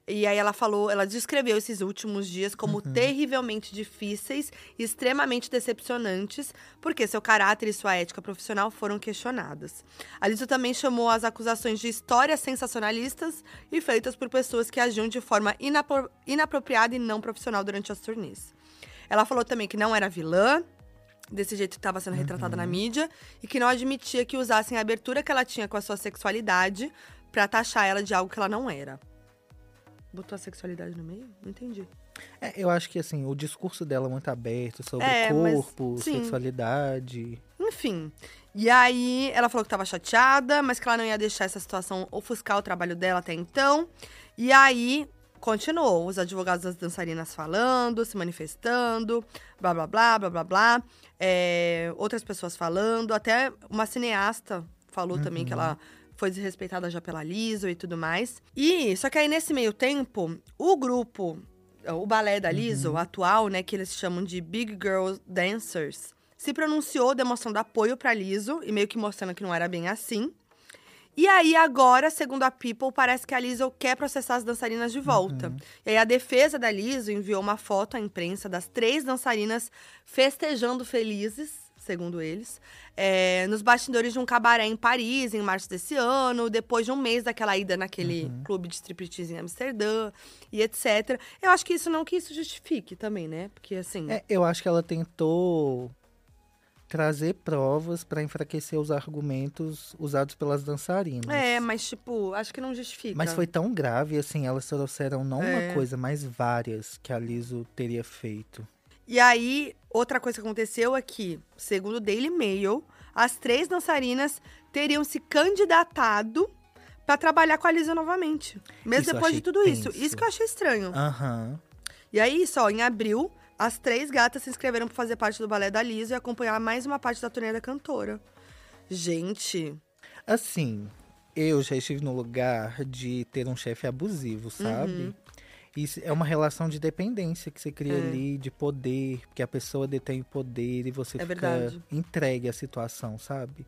A: e aí ela falou, ela descreveu esses últimos dias como terrivelmente difíceis e extremamente decepcionantes, porque seu caráter e sua ética profissional foram questionadas. A Liso também chamou as acusações de histórias sensacionalistas e feitas por pessoas que agiam de forma inapro- inapropriada e não profissional durante as turnês. Ela falou também que não era vilã, desse jeito que estava sendo retratada na mídia e que não admitia que usassem a abertura que ela tinha com a sua sexualidade pra taxar ela de algo que ela não era. Botou a sexualidade no meio? Não entendi.
B: É, eu acho que assim, o discurso dela é muito aberto sobre
A: É, mas-
B: corpo,
A: sim.
B: sexualidade.
A: Enfim. E aí, ela falou que tava chateada, mas que ela não ia deixar essa situação ofuscar o trabalho dela até então. E aí, continuou. Os advogados das dançarinas falando, se manifestando, blá, blá, blá, blá, blá, blá. É, outras pessoas falando. Até uma cineasta falou também que ela foi desrespeitada já pela Liso e tudo mais. E, só que aí, nesse meio tempo, o grupo, o balé da Liso, atual, né, que eles chamam de Big Girl Dancers, se pronunciou demonstrando apoio pra Liso e meio que mostrando que não era bem assim. E aí, agora, segundo a People, parece que a Lizzo quer processar as dançarinas de volta. E aí, a defesa da Lizzo enviou uma foto à imprensa das três dançarinas festejando felizes, segundo eles, é, nos bastidores de um cabaré em Paris, em março desse ano, depois de um mês daquela ida naquele clube de striptease em Amsterdã e etc. Eu acho que isso não que isso justifique também, né? Porque, assim...
B: É, eu acho que ela tentou trazer provas pra enfraquecer os argumentos usados pelas dançarinas.
A: É, mas, tipo, acho que não justifica.
B: Mas foi tão grave, assim, elas trouxeram não
A: É.
B: uma coisa, mas várias que a Liso teria feito.
A: E aí, outra coisa que aconteceu é que, segundo o Daily Mail, as três dançarinas teriam se candidatado pra trabalhar com a Lisa novamente. Mesmo
B: Isso
A: depois de tudo isso.
B: tenso.
A: Isso que eu achei estranho.
B: Aham.
A: E aí, só, em abril, as três gatas se inscreveram pra fazer parte do balé da Lisa e acompanhar mais uma parte da turnê da cantora. Gente,
B: Assim, eu já estive no lugar de ter um chefe abusivo, sabe?
A: Uhum.
B: Isso é uma relação de dependência que você cria
A: É.
B: ali, de poder, porque a pessoa detém o poder e você
A: É
B: fica
A: verdade.
B: entregue à situação, sabe?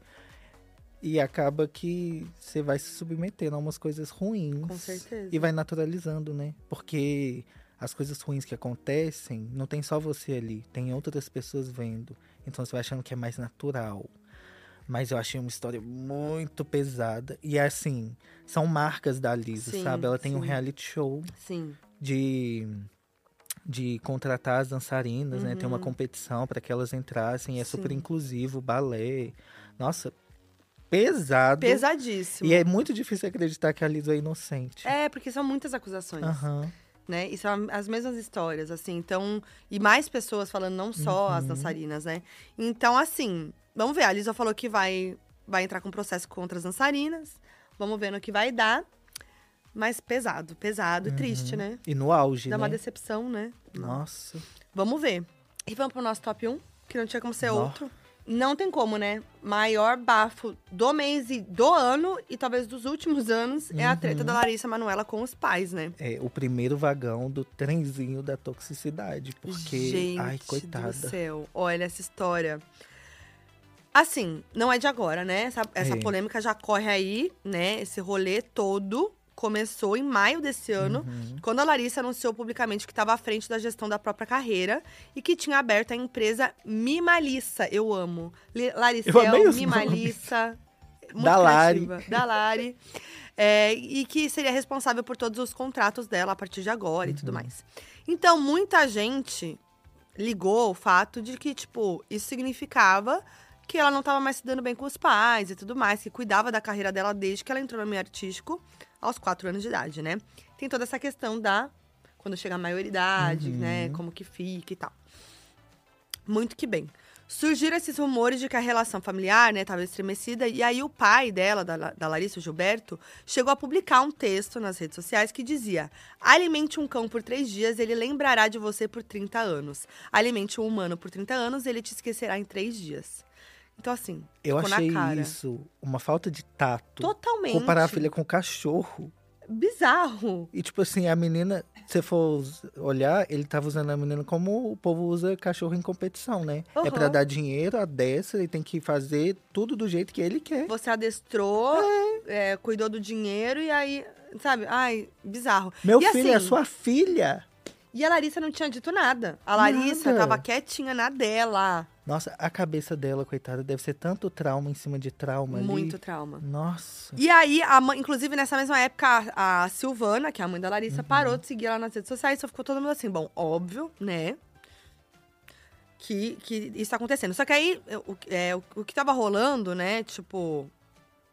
B: E acaba que você vai se submetendo a umas coisas ruins.
A: Com certeza.
B: E vai naturalizando, né? Porque as coisas ruins que acontecem, não tem só você ali, tem outras pessoas vendo. Então você vai achando que é mais natural. Mas eu achei uma história muito pesada. E assim, são marcas da Lisa,
A: Sim,
B: sabe? Ela tem um
A: sim.
B: reality show
A: sim.
B: de de contratar as dançarinas, né? Tem uma
A: Uhum.
B: competição para que elas entrassem, é super inclusivo, balé. Nossa, pesado.
A: Pesadíssimo.
B: E é muito difícil acreditar que a Liso é inocente.
A: É, porque são muitas acusações.
B: Aham.
A: Né? E são as mesmas histórias, assim. Então, e mais pessoas falando, não só
B: Uhum.
A: as dançarinas, né? Então, assim, vamos ver. A Lisa falou que vai, vai entrar com processo contra as dançarinas. Vamos ver no que vai dar. Mas pesado, pesado e triste, né?
B: E no auge,
A: Dá uma
B: Uhum. né?
A: decepção, né?
B: Nossa.
A: Vamos ver. E vamos pro nosso top 1, que não tinha como ser
B: Nó.
A: outro. Não tem como, né? Maior bafo do mês e do ano, e talvez dos últimos anos, é a treta
B: Uhum.
A: da Larissa Manoela com os pais, né?
B: É o primeiro vagão do trenzinho da toxicidade. Porque.
A: Gente
B: ai, coitada.
A: do céu. Olha essa história. Assim, não é de agora, né? Essa, essa
B: É.
A: polêmica já corre aí, né? Esse rolê todo começou em maio desse ano,
B: Uhum.
A: quando a Larissa anunciou publicamente que estava à frente da gestão da própria carreira e que tinha aberto a empresa Mimalissa. Eu amo. Larissa,
B: os
A: Mimalissa. [LAUGHS] Muito
B: Da Lari.
A: Da Lari. É, e que seria responsável por todos os contratos dela a partir de agora e tudo
B: Uhum.
A: mais. Então, muita gente ligou o fato de que, tipo, isso significava que ela não estava mais se dando bem com os pais e tudo mais, que cuidava da carreira dela desde que ela entrou no meio artístico aos quatro anos de idade, né? Tem toda essa questão da quando chega a maioridade, né? Como que fica e tal. Muito que bem. Surgiram esses rumores de que a relação familiar, né, estava estremecida, e aí o pai dela, da, da Larissa, o Gilberto, chegou a publicar um texto nas redes sociais que dizia: Alimente um cão por três dias, ele lembrará de você por 30 anos. Alimente um humano por 30 anos, ele te esquecerá em três dias. Então, assim,
B: Eu achei isso uma falta de tato.
A: Totalmente.
B: Comparar a filha com o cachorro.
A: Bizarro.
B: E, tipo assim, a menina, se for olhar, ele tava usando a menina como o povo usa cachorro em competição, né? É pra dar dinheiro, a dessa, e tem que fazer tudo do jeito que ele quer.
A: Você adestrou, é, cuidou do dinheiro e aí, sabe? Ai, bizarro.
B: Meu
A: e
B: filho, é
A: assim,
B: sua filha.
A: E a Larissa não tinha dito nada. A Larissa
B: Nada.
A: tava quietinha na dela.
B: Nossa, a cabeça dela, coitada, deve ser tanto trauma em cima de trauma ali.
A: Muito trauma.
B: Nossa.
A: E aí, a mãe, inclusive nessa mesma época, a, a Silvana, que é a mãe da Larissa,
B: Uhum.
A: parou de seguir ela nas redes sociais. Só ficou todo mundo assim, bom, óbvio, né? Que, que isso tá acontecendo. Só que aí, o, é, o, o que tava rolando, né? Tipo,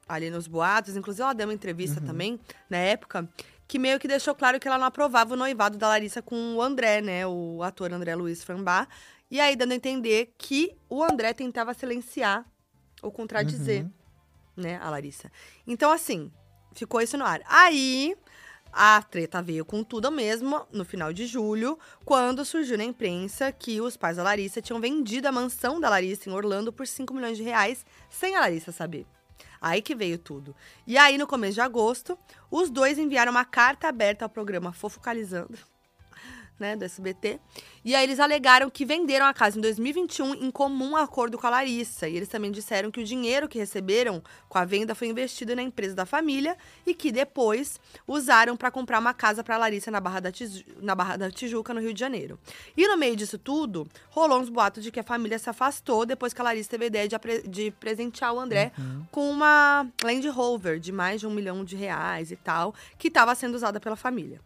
A: ali nos boatos, inclusive ela deu uma entrevista
B: Uhum.
A: também, na época, que meio que deixou claro que ela não aprovava o noivado da Larissa com o André, né? O ator André Luiz Frambá. E aí, dando a entender que o André tentava silenciar ou contradizer
B: Uhum.
A: né, a Larissa. Então, assim, ficou isso no ar. Aí, a treta veio com tudo mesmo, no final de julho, quando surgiu na imprensa que os pais da Larissa tinham vendido a mansão da Larissa em Orlando por 5 milhões de reais, sem a Larissa saber. Aí que veio tudo. E aí, no começo de agosto, os dois enviaram uma carta aberta ao programa Fofocalizando, né, do SBT. E aí eles alegaram que venderam a casa em 2021 em comum acordo com a Larissa. E eles também disseram que o dinheiro que receberam com a venda foi investido na empresa da família e que depois usaram para comprar uma casa para a Larissa na Barra, da Tizu- na Barra da Tijuca, no Rio de Janeiro. E no meio disso tudo, rolou uns boatos de que a família se afastou depois que a Larissa teve a ideia de, de presentear o André com uma Land Rover de mais de um milhão de reais e tal, que estava sendo usada pela família.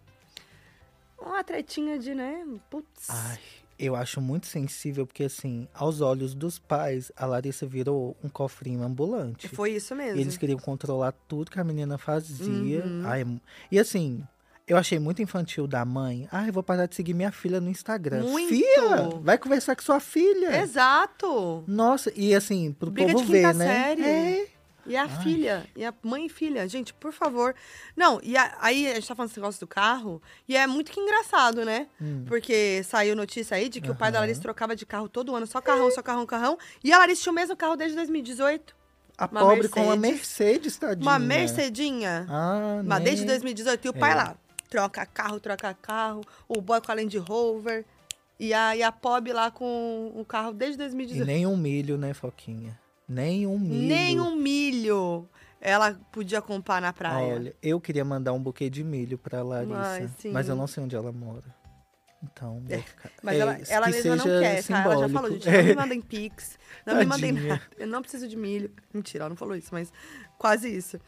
A: Uma tretinha de, né? Putz.
B: Ai, eu acho muito sensível, porque assim, aos olhos dos pais, a Larissa virou um cofrinho ambulante.
A: Foi isso mesmo.
B: E eles queriam controlar tudo que a menina fazia.
A: Uhum.
B: Ai, e assim, eu achei muito infantil da mãe. Ai, vou parar de seguir minha filha no Instagram.
A: Muito.
B: Filha, vai conversar com sua filha.
A: Exato.
B: Nossa, e assim, pro
A: Briga
B: povo
A: de
B: ver, né?
A: série.
B: É.
A: E a filha, e a mãe e filha, gente, por favor. Não, e a- aí a gente tá falando esse negócio do carro, e é muito que engraçado, né?
B: Hum.
A: Porque saiu notícia aí de que o pai da Larissa trocava de carro todo ano, só carrão, só carrão, carrão. E a Larissa tinha o mesmo carro desde 2018.
B: A
A: Uma
B: pobre com a
A: Mercedes.
B: Mercedes, tadinha.
A: Uma Mercedinha.
B: Ah,
A: Mas
B: né?
A: desde 2018. E o pai
B: É.
A: lá, troca carro, troca carro. O boy com a Land Rover. E a, e a Pob lá com o carro desde
B: E
A: 2018.
B: nem um milho, né, Foquinha? Nem um milho.
A: Nem um milho ela podia comprar na praia.
B: Olha, eu queria mandar um buquê de milho pra Larissa.
A: Ai,
B: mas eu não sei onde ela mora. Então, ficar.
A: Mas
B: é,
A: ela, ela mesma não quer, tá? Ela já falou,
B: simbólico.
A: gente, [LAUGHS] não me mandem pix, não me mandem nada. Eu não preciso de milho. Mentira, ela não falou isso, mas quase isso.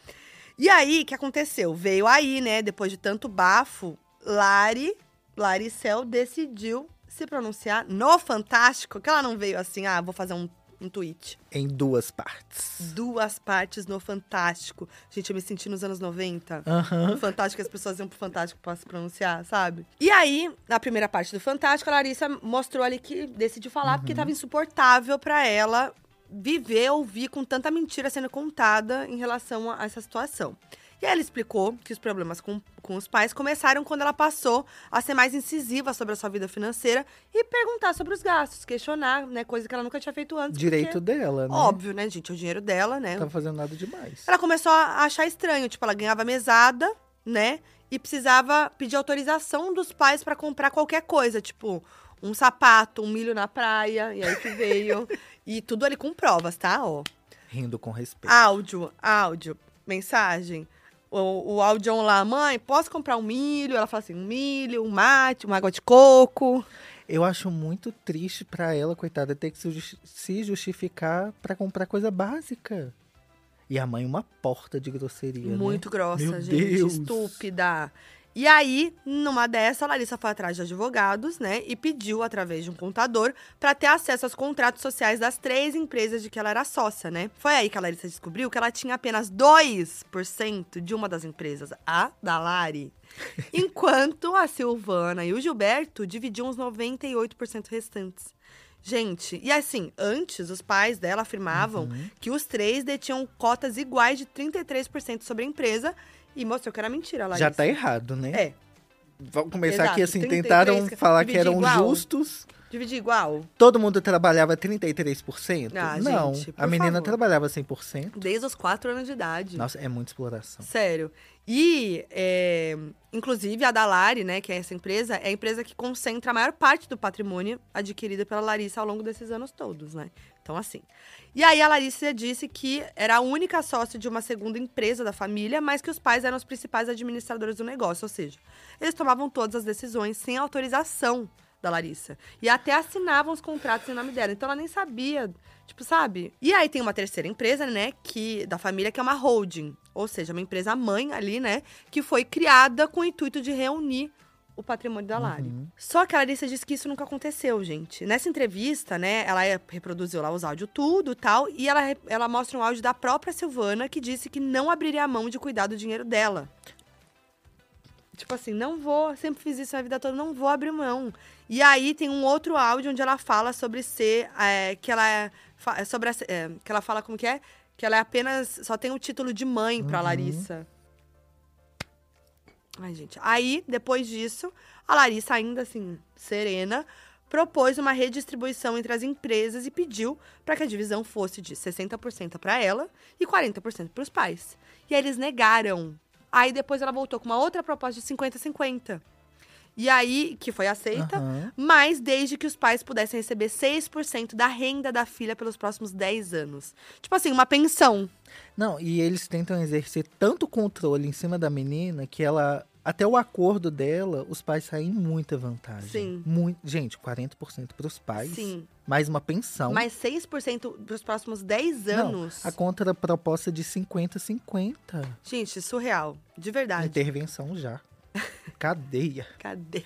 A: E aí, o que aconteceu? Veio aí, né, depois de tanto bafo, Lari Laricel decidiu se pronunciar no Fantástico, que ela não veio assim, ah, vou fazer um, um tweet.
B: Em duas partes.
A: Duas partes no Fantástico. Gente, eu me senti nos anos 90.
B: Aham.
A: No Fantástico, as pessoas iam pro Fantástico pra se pronunciar, sabe? E aí, na primeira parte do Fantástico, a Larissa mostrou ali que decidiu falar porque tava insuportável pra ela viver, ouvir com tanta mentira sendo contada em relação a essa situação. E ela explicou que os problemas com, com os pais começaram quando ela passou a ser mais incisiva sobre a sua vida financeira e perguntar sobre os gastos, questionar, né? Coisa que ela nunca tinha feito antes.
B: Direito dela, né?
A: Óbvio, né, gente? O dinheiro dela, né?
B: Não tava fazendo nada demais.
A: Ela começou a achar estranho, tipo, ela ganhava mesada, né? E precisava pedir autorização dos pais pra comprar qualquer coisa, tipo, um sapato, um milho na praia, e aí que veio. [LAUGHS] e tudo ali com provas, tá? Ó.
B: Rindo com respeito.
A: Áudio, áudio, mensagem. O, o áudio lá, mãe, posso comprar um milho? Ela fala assim, um milho, um mate, uma água de coco.
B: Eu acho muito triste pra ela, coitada, ter que se justi- se justificar pra comprar coisa básica. E a mãe, uma porta de grosseria. né?
A: Muito grossa,
B: Meu
A: gente.
B: Deus.
A: Estúpida. E aí, numa dessa, a Larissa foi atrás de advogados, né? E pediu, através de um contador, pra ter acesso aos contratos sociais das três empresas de que ela era sócia, né? Foi aí que a Larissa descobriu que ela tinha apenas 2% de uma das empresas, a da Lari. [LAUGHS] Enquanto a Silvana e o Gilberto dividiam os 98% restantes. Gente, e assim, antes os pais dela afirmavam
B: Uhum.
A: que os três detinham cotas iguais de 33% sobre a empresa e mostrou que era mentira, Larissa.
B: Já tá errado, né?
A: É,
B: Vamos começar
A: Exato,
B: aqui assim,
A: 33
B: tentaram
A: que-
B: falar que eram
A: igual.
B: justos.
A: dividir igual.
B: Todo mundo trabalhava 33%?
A: Ah,
B: Não,
A: gente,
B: a menina
A: favor.
B: trabalhava 100%.
A: Desde os 4 anos de idade.
B: Nossa, é muita exploração.
A: Sério. E, é, inclusive, a Dalari, né, que é essa empresa, é a empresa que concentra a maior parte do patrimônio adquirido pela Larissa ao longo desses anos todos, né? Então, assim. E aí, a Larissa disse que era a única sócia de uma segunda empresa da família, mas que os pais eram os principais administradores do negócio. Ou seja, eles tomavam todas as decisões sem autorização da Larissa. E até assinavam os contratos em nome dela. Então, ela nem sabia, tipo, sabe? E aí, tem uma terceira empresa, né, que da família, que é uma holding. Ou seja, uma empresa mãe ali, né, que foi criada com o intuito de reunir o patrimônio da Lari. Só que a Larissa disse que isso nunca aconteceu, gente. Nessa entrevista, né, ela é- reproduziu lá os áudios tudo e tal, e ela, ela mostra um áudio da própria Silvana que disse que não abriria a mão de cuidar do dinheiro dela. Tipo assim, não vou, sempre fiz isso a vida toda, não vou abrir mão. E aí tem um outro áudio onde ela fala sobre ser, é, que ela é, sobre a- é, que ela fala como que é, que ela é apenas, só tem o título de mãe pra Larissa. Ai, gente. Aí, depois disso, a Larissa, ainda assim, serena, propôs uma redistribuição entre as empresas e pediu para que a divisão fosse de 60% para ela e 40% para os pais. E aí eles negaram. Aí depois ela voltou com uma outra proposta de 50-50. E aí, que foi aceita,
B: Aham.
A: mas desde que os pais pudessem receber 6% da renda da filha pelos próximos 10 anos. Tipo assim, uma pensão.
B: Não, e eles tentam exercer tanto controle em cima da menina que ela. Até o acordo dela, os pais saem em muita vantagem.
A: Sim.
B: Muito, gente, 40% para os pais.
A: Sim.
B: Mais uma pensão.
A: Mais 6% pros próximos 10
B: Não,
A: anos.
B: a contraproposta de 50-50.
A: Gente, surreal. De verdade.
B: Intervenção já. [LAUGHS] Cadeia.
A: Cadê?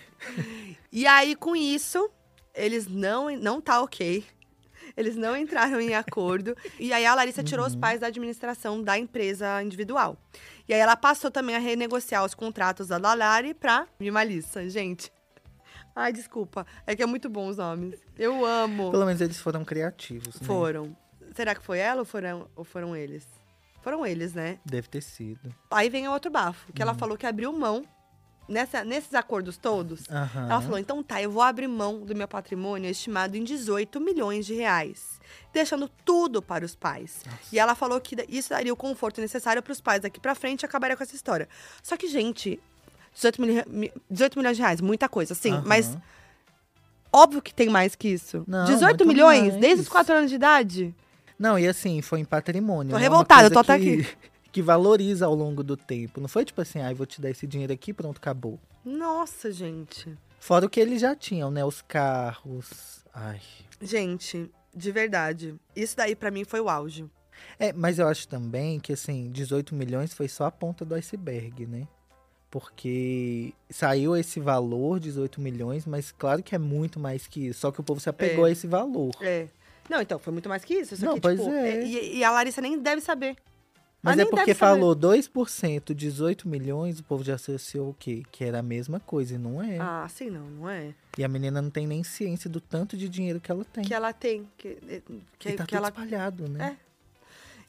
A: E aí, com isso, eles não, não tá ok. Eles não entraram em acordo. E aí a Larissa tirou os pais da administração da empresa individual. E aí ela passou também a renegociar os contratos da Dalari pra Mimalissa, gente. Ai, desculpa. É que é muito bom os nomes. Eu amo.
B: Pelo menos eles foram criativos. né?
A: Foram. Será que foi ela ou foram, ou foram eles? Foram eles, né?
B: Deve ter sido.
A: Aí vem o outro bafo, que
B: Hum.
A: ela falou que abriu mão nessa, nesses acordos todos.
B: Aham.
A: Ela falou: então tá, eu vou abrir mão do meu patrimônio estimado em 18 milhões de reais, deixando tudo para os pais. E ela falou que isso daria o conforto necessário para os pais daqui pra frente e acabaria com essa história. Só que, gente, 18, mil- mi- 18 milhões de reais, muita coisa, sim,
B: Aham.
A: mas óbvio que tem mais que isso.
B: Não,
A: 18
B: muito
A: milhões
B: mais.
A: desde os 4 anos de idade?
B: Não, e assim, foi em patrimônio.
A: Tô
B: né?
A: revoltada, eu tô até
B: que, [LAUGHS] que valoriza ao longo do tempo. Não foi tipo assim, ai, vou te dar esse dinheiro aqui, pronto, acabou.
A: Nossa, gente.
B: Fora o que eles já tinham, né? Os carros. Ai.
A: Gente, de verdade. Isso daí pra mim foi o auge.
B: É, mas eu acho também que, assim, 18 milhões foi só a ponta do iceberg, né? Porque saiu esse valor, 18 milhões, mas claro que é muito mais que isso. Só que o povo se apegou
A: É.
B: a esse valor.
A: É. Não, então, foi muito mais que isso.
B: Não,
A: aqui,
B: pois
A: tipo,
B: é.
A: E, e a Larissa nem deve saber.
B: Mas é porque
A: deve saber.
B: falou 2%, 18 milhões, o povo já associou o quê? Que era a mesma coisa, e não é.
A: Ah, sim, não, não é.
B: E a menina não tem nem ciência do tanto de dinheiro que ela tem.
A: Que ela tem. Que, que,
B: e tá
A: que
B: tudo
A: ela
B: espalhado, né?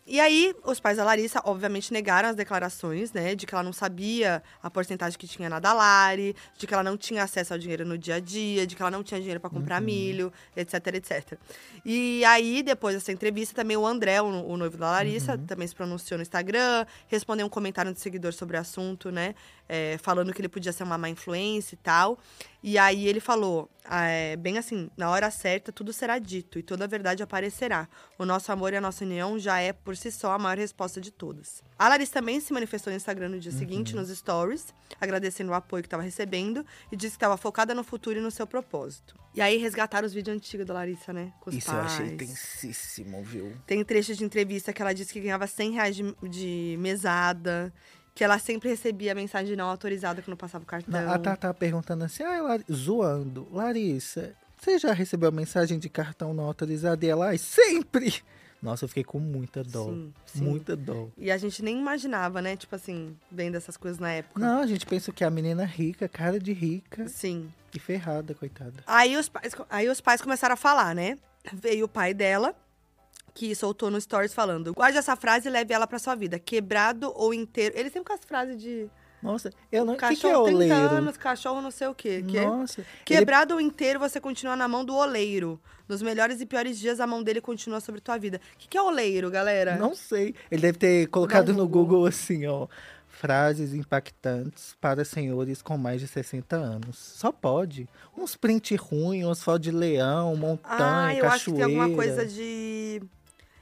A: E aí, os pais da Larissa, obviamente, negaram as declarações, né? De que ela não sabia a porcentagem que tinha na Dalari, de que ela não tinha acesso ao dinheiro no dia a dia, de que ela não tinha dinheiro para comprar milho, etc, etc. E aí, depois dessa entrevista, também o André, o, o noivo da Larissa, também se pronunciou no Instagram, respondeu um comentário de seguidor sobre o assunto, né? É, falando que ele podia ser uma má influência e tal. E aí ele falou, ah, é, bem assim, na hora certa tudo será dito e toda a verdade aparecerá. O nosso amor e a nossa união já é por si só a maior resposta de todas. A Larissa também se manifestou no Instagram no dia seguinte, nos stories, agradecendo o apoio que estava recebendo e disse que estava focada no futuro e no seu propósito. E aí resgataram os vídeos antigos da Larissa, né? Com os
B: Isso eu
A: pais.
B: achei tensíssimo, viu?
A: Tem trechos de entrevista que ela disse que ganhava 100 reais de, de mesada, que ela sempre recebia mensagem não autorizada quando passava o cartão.
B: A Tata perguntando assim, ah, Lar... zoando, Larissa, você já recebeu mensagem de cartão não autorizado? E ela, ai, sempre! Nossa, eu fiquei com muita dó.
A: Sim, sim.
B: Muita dó.
A: E a gente nem imaginava, né? Tipo assim, vendo essas coisas na época.
B: Não, a gente pensa que é a menina rica, cara de rica
A: Sim.
B: e ferrada, coitada.
A: Aí os, pais, aí os pais começaram a falar, né? Veio o pai dela, que soltou no Stories falando: guarde essa frase e leve ela pra sua vida. Quebrado ou inteiro. Ele sempre com as frases de
B: Nossa, eu não. O que, que é
A: cachorro 30
B: oleiro?
A: anos, cachorro não sei o quê. Que
B: Nossa. ele-
A: Quebrado ou inteiro, você continua na mão do oleiro. Nos melhores e piores dias, a mão dele continua sobre tua vida. O que, que é oleiro, galera?
B: Não sei. Ele deve ter colocado no
A: Google.
B: Google assim, ó. Frases impactantes para senhores com mais de 60 anos. Só pode. Uns print ruins, uns fotos de leão, montanha,
A: Ah, eu acho que tem
B: cachoeira.
A: alguma coisa de.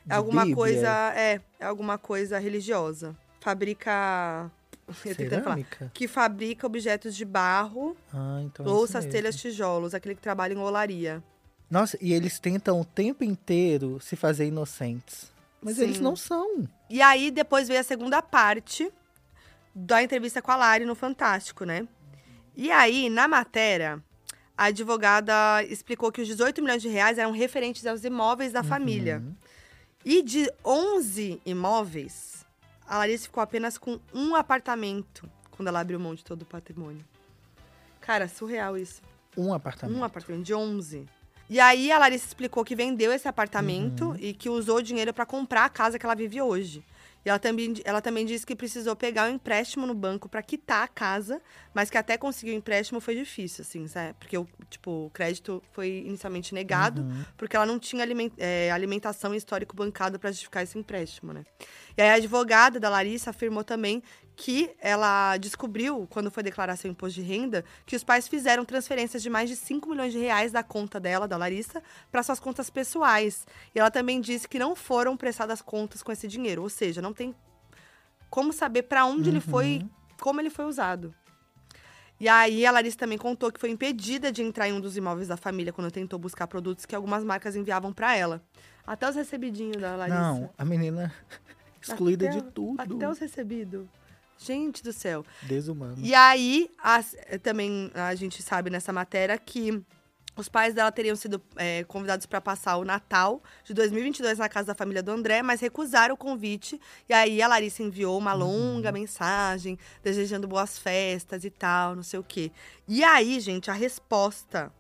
B: De
A: alguma
B: Bíblia?
A: coisa. É, alguma coisa religiosa. Fabrica.
B: Cerâmica?
A: Que fabrica objetos de barro,
B: Ah, então é
A: louças, telhas, tijolos, aquele que trabalha em olaria.
B: Nossa, e eles tentam o tempo inteiro se fazer inocentes. Mas eles
A: Sim.
B: não são.
A: E aí, depois veio a segunda parte da entrevista com a Lari no Fantástico, né? E aí, na matéria, a advogada explicou que os 18 milhões de reais eram referentes aos imóveis da família. E de 11 imóveis, a Larissa ficou apenas com um apartamento quando ela abriu mão de todo o patrimônio. Cara, surreal isso.
B: Um apartamento.
A: Um apartamento de 11. E aí a Larissa explicou que vendeu esse apartamento
B: Uhum.
A: e que usou o dinheiro para comprar a casa que ela vive hoje. E ela também, ela também disse que precisou pegar um empréstimo no banco para quitar a casa, mas que até conseguir o empréstimo foi difícil, assim, sabe? Porque o, tipo, o crédito foi inicialmente negado,
B: Uhum.
A: porque ela não tinha alimen- é, alimentação e histórico bancado para justificar esse empréstimo, né? E aí a advogada da Larissa afirmou também que ela descobriu, quando foi declarar seu imposto de renda, que os pais fizeram transferências de mais de 5 milhões de reais da conta dela, da Larissa, para suas contas pessoais. E ela também disse que não foram prestadas contas com esse dinheiro, ou seja, não tem como saber para onde ele foi, como ele foi usado. E aí a Larissa também contou que foi impedida de entrar em um dos imóveis da família quando tentou buscar produtos que algumas marcas enviavam para ela. Até os recebidinhos da Larissa.
B: Não, a menina excluída
A: Até-
B: de tudo.
A: Até os recebidos. Gente do céu.
B: Desumano.
A: E aí, as- eh, também a gente sabe nessa matéria que os pais dela teriam sido eh, convidados para passar o Natal de 2022 na casa da família do André, mas recusaram o convite. E aí a Larissa enviou uma longa mensagem desejando boas festas e tal, não sei o quê. E aí, gente, a resposta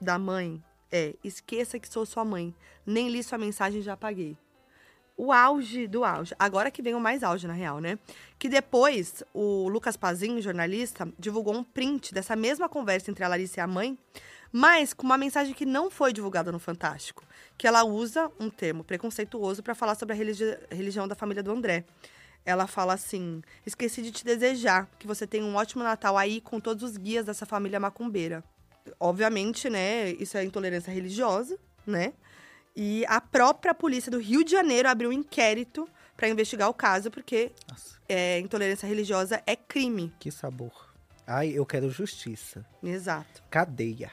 A: da mãe é: esqueça que sou sua mãe. Nem li sua mensagem já apaguei o auge do auge. Agora que vem o mais auge, na real, né? Que depois o Lucas Pazinho, jornalista, divulgou um print dessa mesma conversa entre a Larissa e a mãe, mas com uma mensagem que não foi divulgada no Fantástico. Que ela usa um termo preconceituoso para falar sobre a religi- religião da família do André. Ela fala assim: esqueci de te desejar que você tenha um ótimo Natal aí com todos os guias dessa família macumbeira. Obviamente, né? Isso é intolerância religiosa, né? E a própria polícia do Rio de Janeiro abriu um inquérito para investigar o caso, porque é, intolerância religiosa é crime.
B: que sabor. Ai, eu quero justiça.
A: Exato.
B: Cadeia.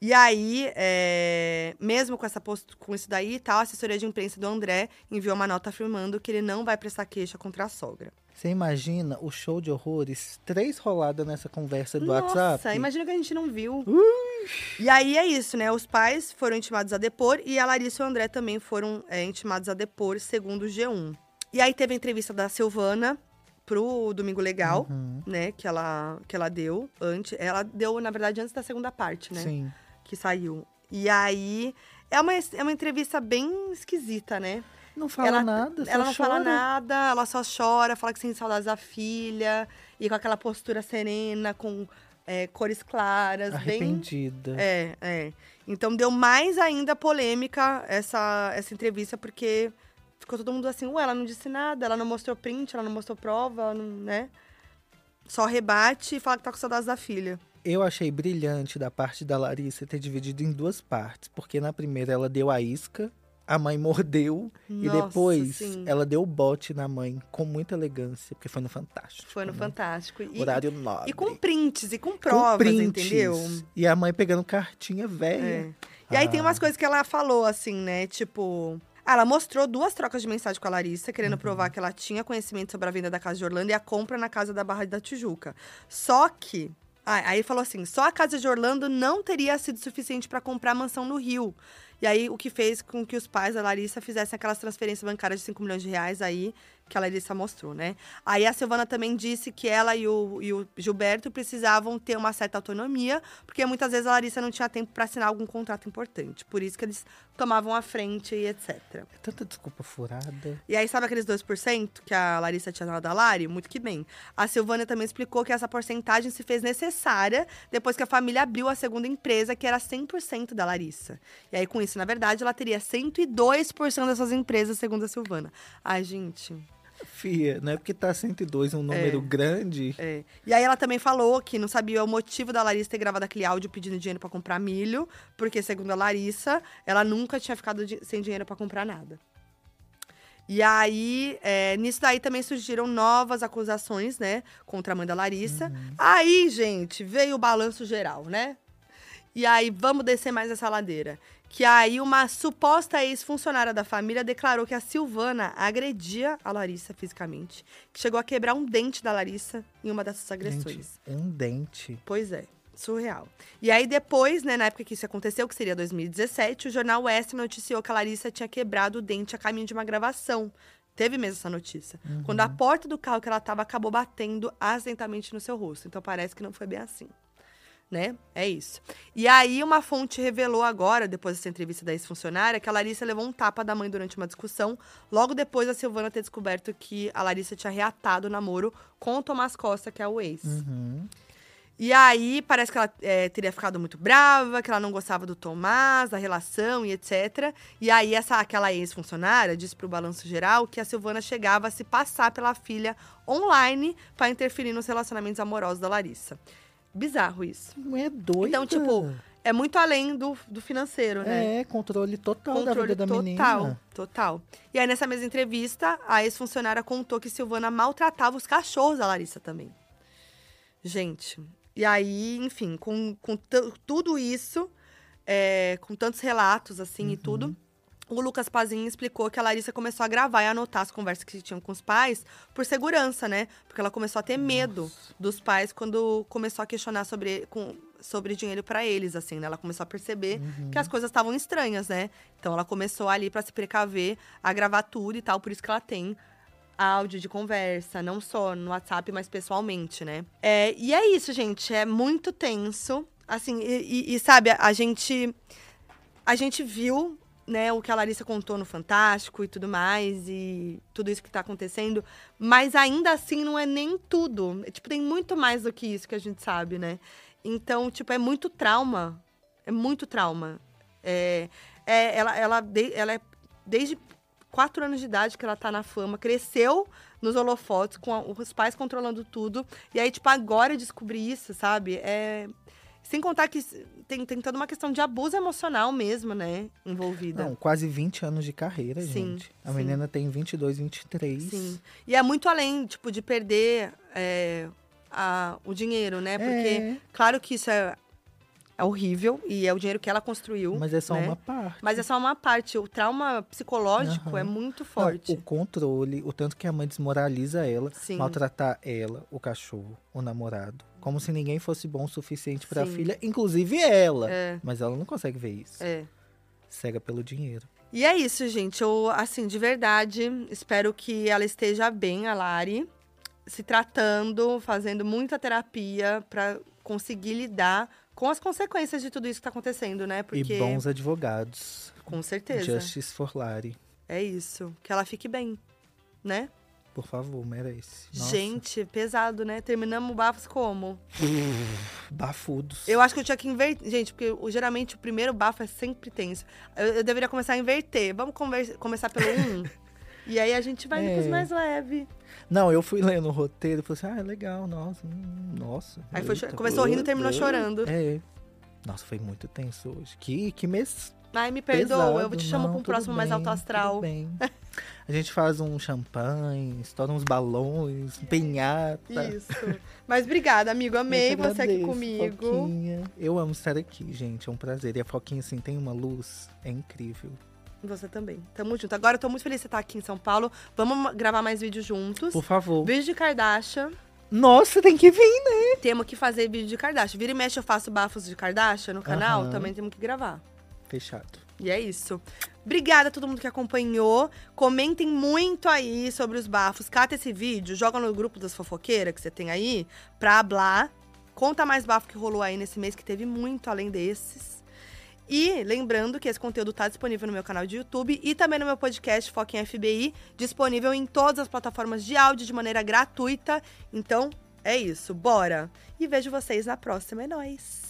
A: E aí, é, mesmo com, essa post... com isso daí e tal, a assessoria de imprensa do André enviou uma nota afirmando que ele não vai prestar queixa contra a sogra.
B: Você imagina o show de horrores, três roladas nessa conversa do
A: Nossa,
B: WhatsApp?
A: imagina que a gente não viu. E aí é isso, né? Os pais foram intimados a depor e a Larissa e o André também foram é, intimados a depor, segundo o G1. E aí teve a entrevista da Silvana pro Domingo Legal,
B: Uhum.
A: né? Que ela, que ela deu antes. Ela deu, na verdade, antes da segunda parte, né?
B: Sim.
A: Que saiu. E aí. É uma, é uma entrevista bem esquisita, né?
B: Não fala
A: ela,
B: nada,
A: ela não fala
B: chora.
A: nada, ela só chora, fala que sente saudades da filha. E com aquela postura serena, com é, cores claras, bem.
B: Arrependida.
A: É, é. Então deu mais ainda polêmica essa, essa entrevista, porque ficou todo mundo assim, ué, ela não disse nada, ela não mostrou print, ela não mostrou prova, não, né? Só rebate e fala que tá com saudades da filha.
B: Eu achei brilhante da parte da Larissa ter dividido em duas partes, porque na primeira ela deu a isca, a mãe mordeu e
A: Nossa,
B: depois
A: sim.
B: ela deu o bote na mãe com muita elegância, porque foi no Fantástico.
A: Foi no
B: né?
A: Fantástico. E,
B: Horário nobre.
A: e com prints, e com
B: Com
A: provas,
B: prints.
A: entendeu?
B: E a mãe pegando cartinha
A: É.
B: velha.
A: E aí tem
B: Ah.
A: umas coisas que ela falou, assim, né? Tipo. ah, Ela mostrou duas trocas de mensagem com a Larissa, querendo
B: Uhum.
A: provar que ela tinha conhecimento sobre a venda da casa de Orlando e a compra na casa da Barra da Tijuca. Só que. ah, aí falou assim: só a casa de Orlando não teria sido suficiente para comprar a mansão no Rio. E aí, o que fez com que os pais da Larissa fizessem aquelas transferências bancárias de 5 milhões de reais aí, que a Larissa mostrou, né? Aí a Silvana também disse que ela e o, e o Gilberto precisavam ter uma certa autonomia, porque muitas vezes a Larissa não tinha tempo para assinar algum contrato importante. Por isso que eles tomavam a frente e etc.
B: É tanta desculpa furada.
A: E aí, sabe aqueles 2% que a Larissa tinha dado da Lari? Muito que bem. A Silvana também explicou que essa porcentagem se fez necessária depois que a família abriu a segunda empresa, que era 100% da Larissa. E aí, com isso, na verdade, ela teria 102% dessas empresas, segundo a Silvana. Ai, gente.
B: Fia, não é porque tá 102 um número grande.
A: É. E aí ela também falou que não sabia o motivo da Larissa ter gravado aquele áudio pedindo dinheiro pra comprar milho, porque segundo a Larissa, ela nunca tinha ficado sem dinheiro pra comprar nada. E aí, é, nisso daí também surgiram novas acusações, né, contra a mãe da Larissa. Aí, gente, veio o balanço geral, né? E aí, vamos descer mais essa ladeira. Que aí, uma suposta ex-funcionária da família declarou que a Silvana agredia a Larissa fisicamente. Que chegou a quebrar um dente da Larissa em uma dessas agressões.
B: Gente, um dente.
A: Pois é, surreal. E aí depois, né, na época que isso aconteceu, que seria 2017, o jornal West noticiou que a Larissa tinha quebrado o dente a caminho de uma gravação. Teve mesmo essa notícia. Quando a porta do carro que ela tava acabou batendo acidentalmente no seu rosto. Então parece que não foi bem assim. Né? É isso. E aí, uma fonte revelou agora, depois dessa entrevista da ex-funcionária, que a Larissa levou um tapa da mãe durante uma discussão, logo depois da Silvana ter descoberto que a Larissa tinha reatado o namoro com o Tomás Costa, que é o ex.
B: Uhum.
A: E aí, parece que ela é, teria ficado muito brava, que ela não gostava do Tomás, da relação e etc. E aí, essa, aquela ex-funcionária disse pro Balanço Geral que a Silvana chegava a se passar pela filha online para interferir nos relacionamentos amorosos da Larissa. Bizarro isso.
B: Não é doida.
A: Então, tipo, é muito além do, do financeiro, né?
B: É, controle total da
A: Controle
B: vida da
A: total,
B: menina.
A: total. E aí, nessa mesma entrevista, a ex-funcionária contou que Silvana maltratava os cachorros da Larissa também. Gente, e aí, enfim, com, com tu- tudo isso, é, com tantos relatos, assim, e tudo, o Lucas Pazinho explicou que a Larissa começou a gravar e anotar as conversas que tinham com os pais por segurança, né? Porque ela começou a ter medo dos pais quando começou a questionar sobre, com, sobre dinheiro pra eles, assim, né? Ela começou a perceber que as coisas estavam estranhas, né? Então ela começou ali pra se precaver a gravar tudo e tal, por isso que ela tem áudio de conversa, não só no WhatsApp, mas pessoalmente, né? É, e é isso, gente, é muito tenso. Assim, e, e- e, sabe, a gente a gente viu, né, o que a Larissa contou no Fantástico e tudo mais, e tudo isso que tá acontecendo, mas ainda assim não é nem tudo. É, Tipo, tem muito mais do que isso que a gente sabe, né? Então, tipo, é muito trauma. É muito trauma. É, é, ela, ela, de- ela é desde quatro anos de idade que ela tá na fama, cresceu nos holofotes, com a- os pais controlando tudo. E aí, tipo, agora descobrir isso, sabe? É. Sem contar que tem, tem toda uma questão de abuso emocional mesmo, né? Envolvida.
B: Não, quase 20 anos de carreira,
A: Sim,
B: gente. A
A: sim.
B: menina tem 22, 23.
A: Sim. E é muito além, tipo, de perder é, a- o dinheiro, né? Porque,
B: É.
A: claro que isso é É horrível e é o dinheiro que ela construiu.
B: Mas é só
A: né?
B: uma parte.
A: Mas é só uma parte. O trauma psicológico
B: Aham.
A: é muito
B: Não,
A: forte.
B: o controle, o tanto que a mãe desmoraliza ela,
A: Sim.
B: maltratar ela, o cachorro, o namorado. Como se ninguém fosse bom o suficiente pra
A: Sim.
B: filha, inclusive ela.
A: É.
B: Mas ela não consegue ver isso.
A: É.
B: Cega pelo dinheiro.
A: E é isso, gente. Eu, assim, de verdade, espero que ela esteja bem, a Lari, se tratando, fazendo muita terapia pra conseguir lidar com as consequências de tudo isso que tá acontecendo, né? Porque,
B: E bons advogados.
A: com certeza,
B: Justice for Lari.
A: é isso. Que ela fique bem, né?
B: Por favor, merece. Nossa.
A: Gente, pesado, né? Terminamos o Bafos como? [LAUGHS]
B: Bafudos.
A: Eu acho que eu tinha que inverter. Gente, porque geralmente o primeiro bafo é sempre tenso. Eu, eu deveria começar a inverter. Vamos conver- começar pelo um? [LAUGHS] e aí a gente vai pros
B: É.
A: mais leve.
B: Não, eu fui lendo o roteiro e falei assim, ah, é legal, nossa, hum, nossa.
A: Aí foi,
B: eita,
A: começou rindo e terminou
B: uh,
A: chorando.
B: É. Nossa, foi muito tenso hoje. Que, que mês
A: Ai, me perdoa,
B: pesado.
A: eu te chamo
B: Não,
A: pra um próximo mais
B: bem,
A: alto astral.
B: tudo bem. [LAUGHS] A gente faz um champanhe, estoura uns balões, um penhata.
A: Isso. Mas obrigada, amigo. Amei
B: que
A: você aqui
B: agradeço,
A: comigo.
B: Foquinha. Eu amo estar aqui, gente. É um prazer. E a Foquinha, assim, tem uma luz. É incrível.
A: Você também. Tamo junto. Agora eu tô muito feliz de você estar aqui em São Paulo. Vamos gravar mais vídeos juntos.
B: Por favor.
A: Vídeo de Kardashian.
B: Nossa, tem que vir, né?
A: Temos que fazer vídeo de Kardashian. Vira e mexe, eu faço bafos de Kardashian no canal.
B: Aham.
A: Também temos que gravar.
B: Fechado.
A: E é isso. Obrigada a todo mundo que acompanhou. Comentem muito aí sobre os bafos. Cata esse vídeo, joga no grupo das fofoqueiras que você tem aí, pra hablar. Conta mais bafo que rolou aí nesse mês, que teve muito além desses. E lembrando que esse conteúdo tá disponível no meu canal de YouTube e também no meu podcast Foca em FBI, disponível em todas as plataformas de áudio de maneira gratuita. Então, é isso. Bora! E vejo vocês na próxima. É nóis!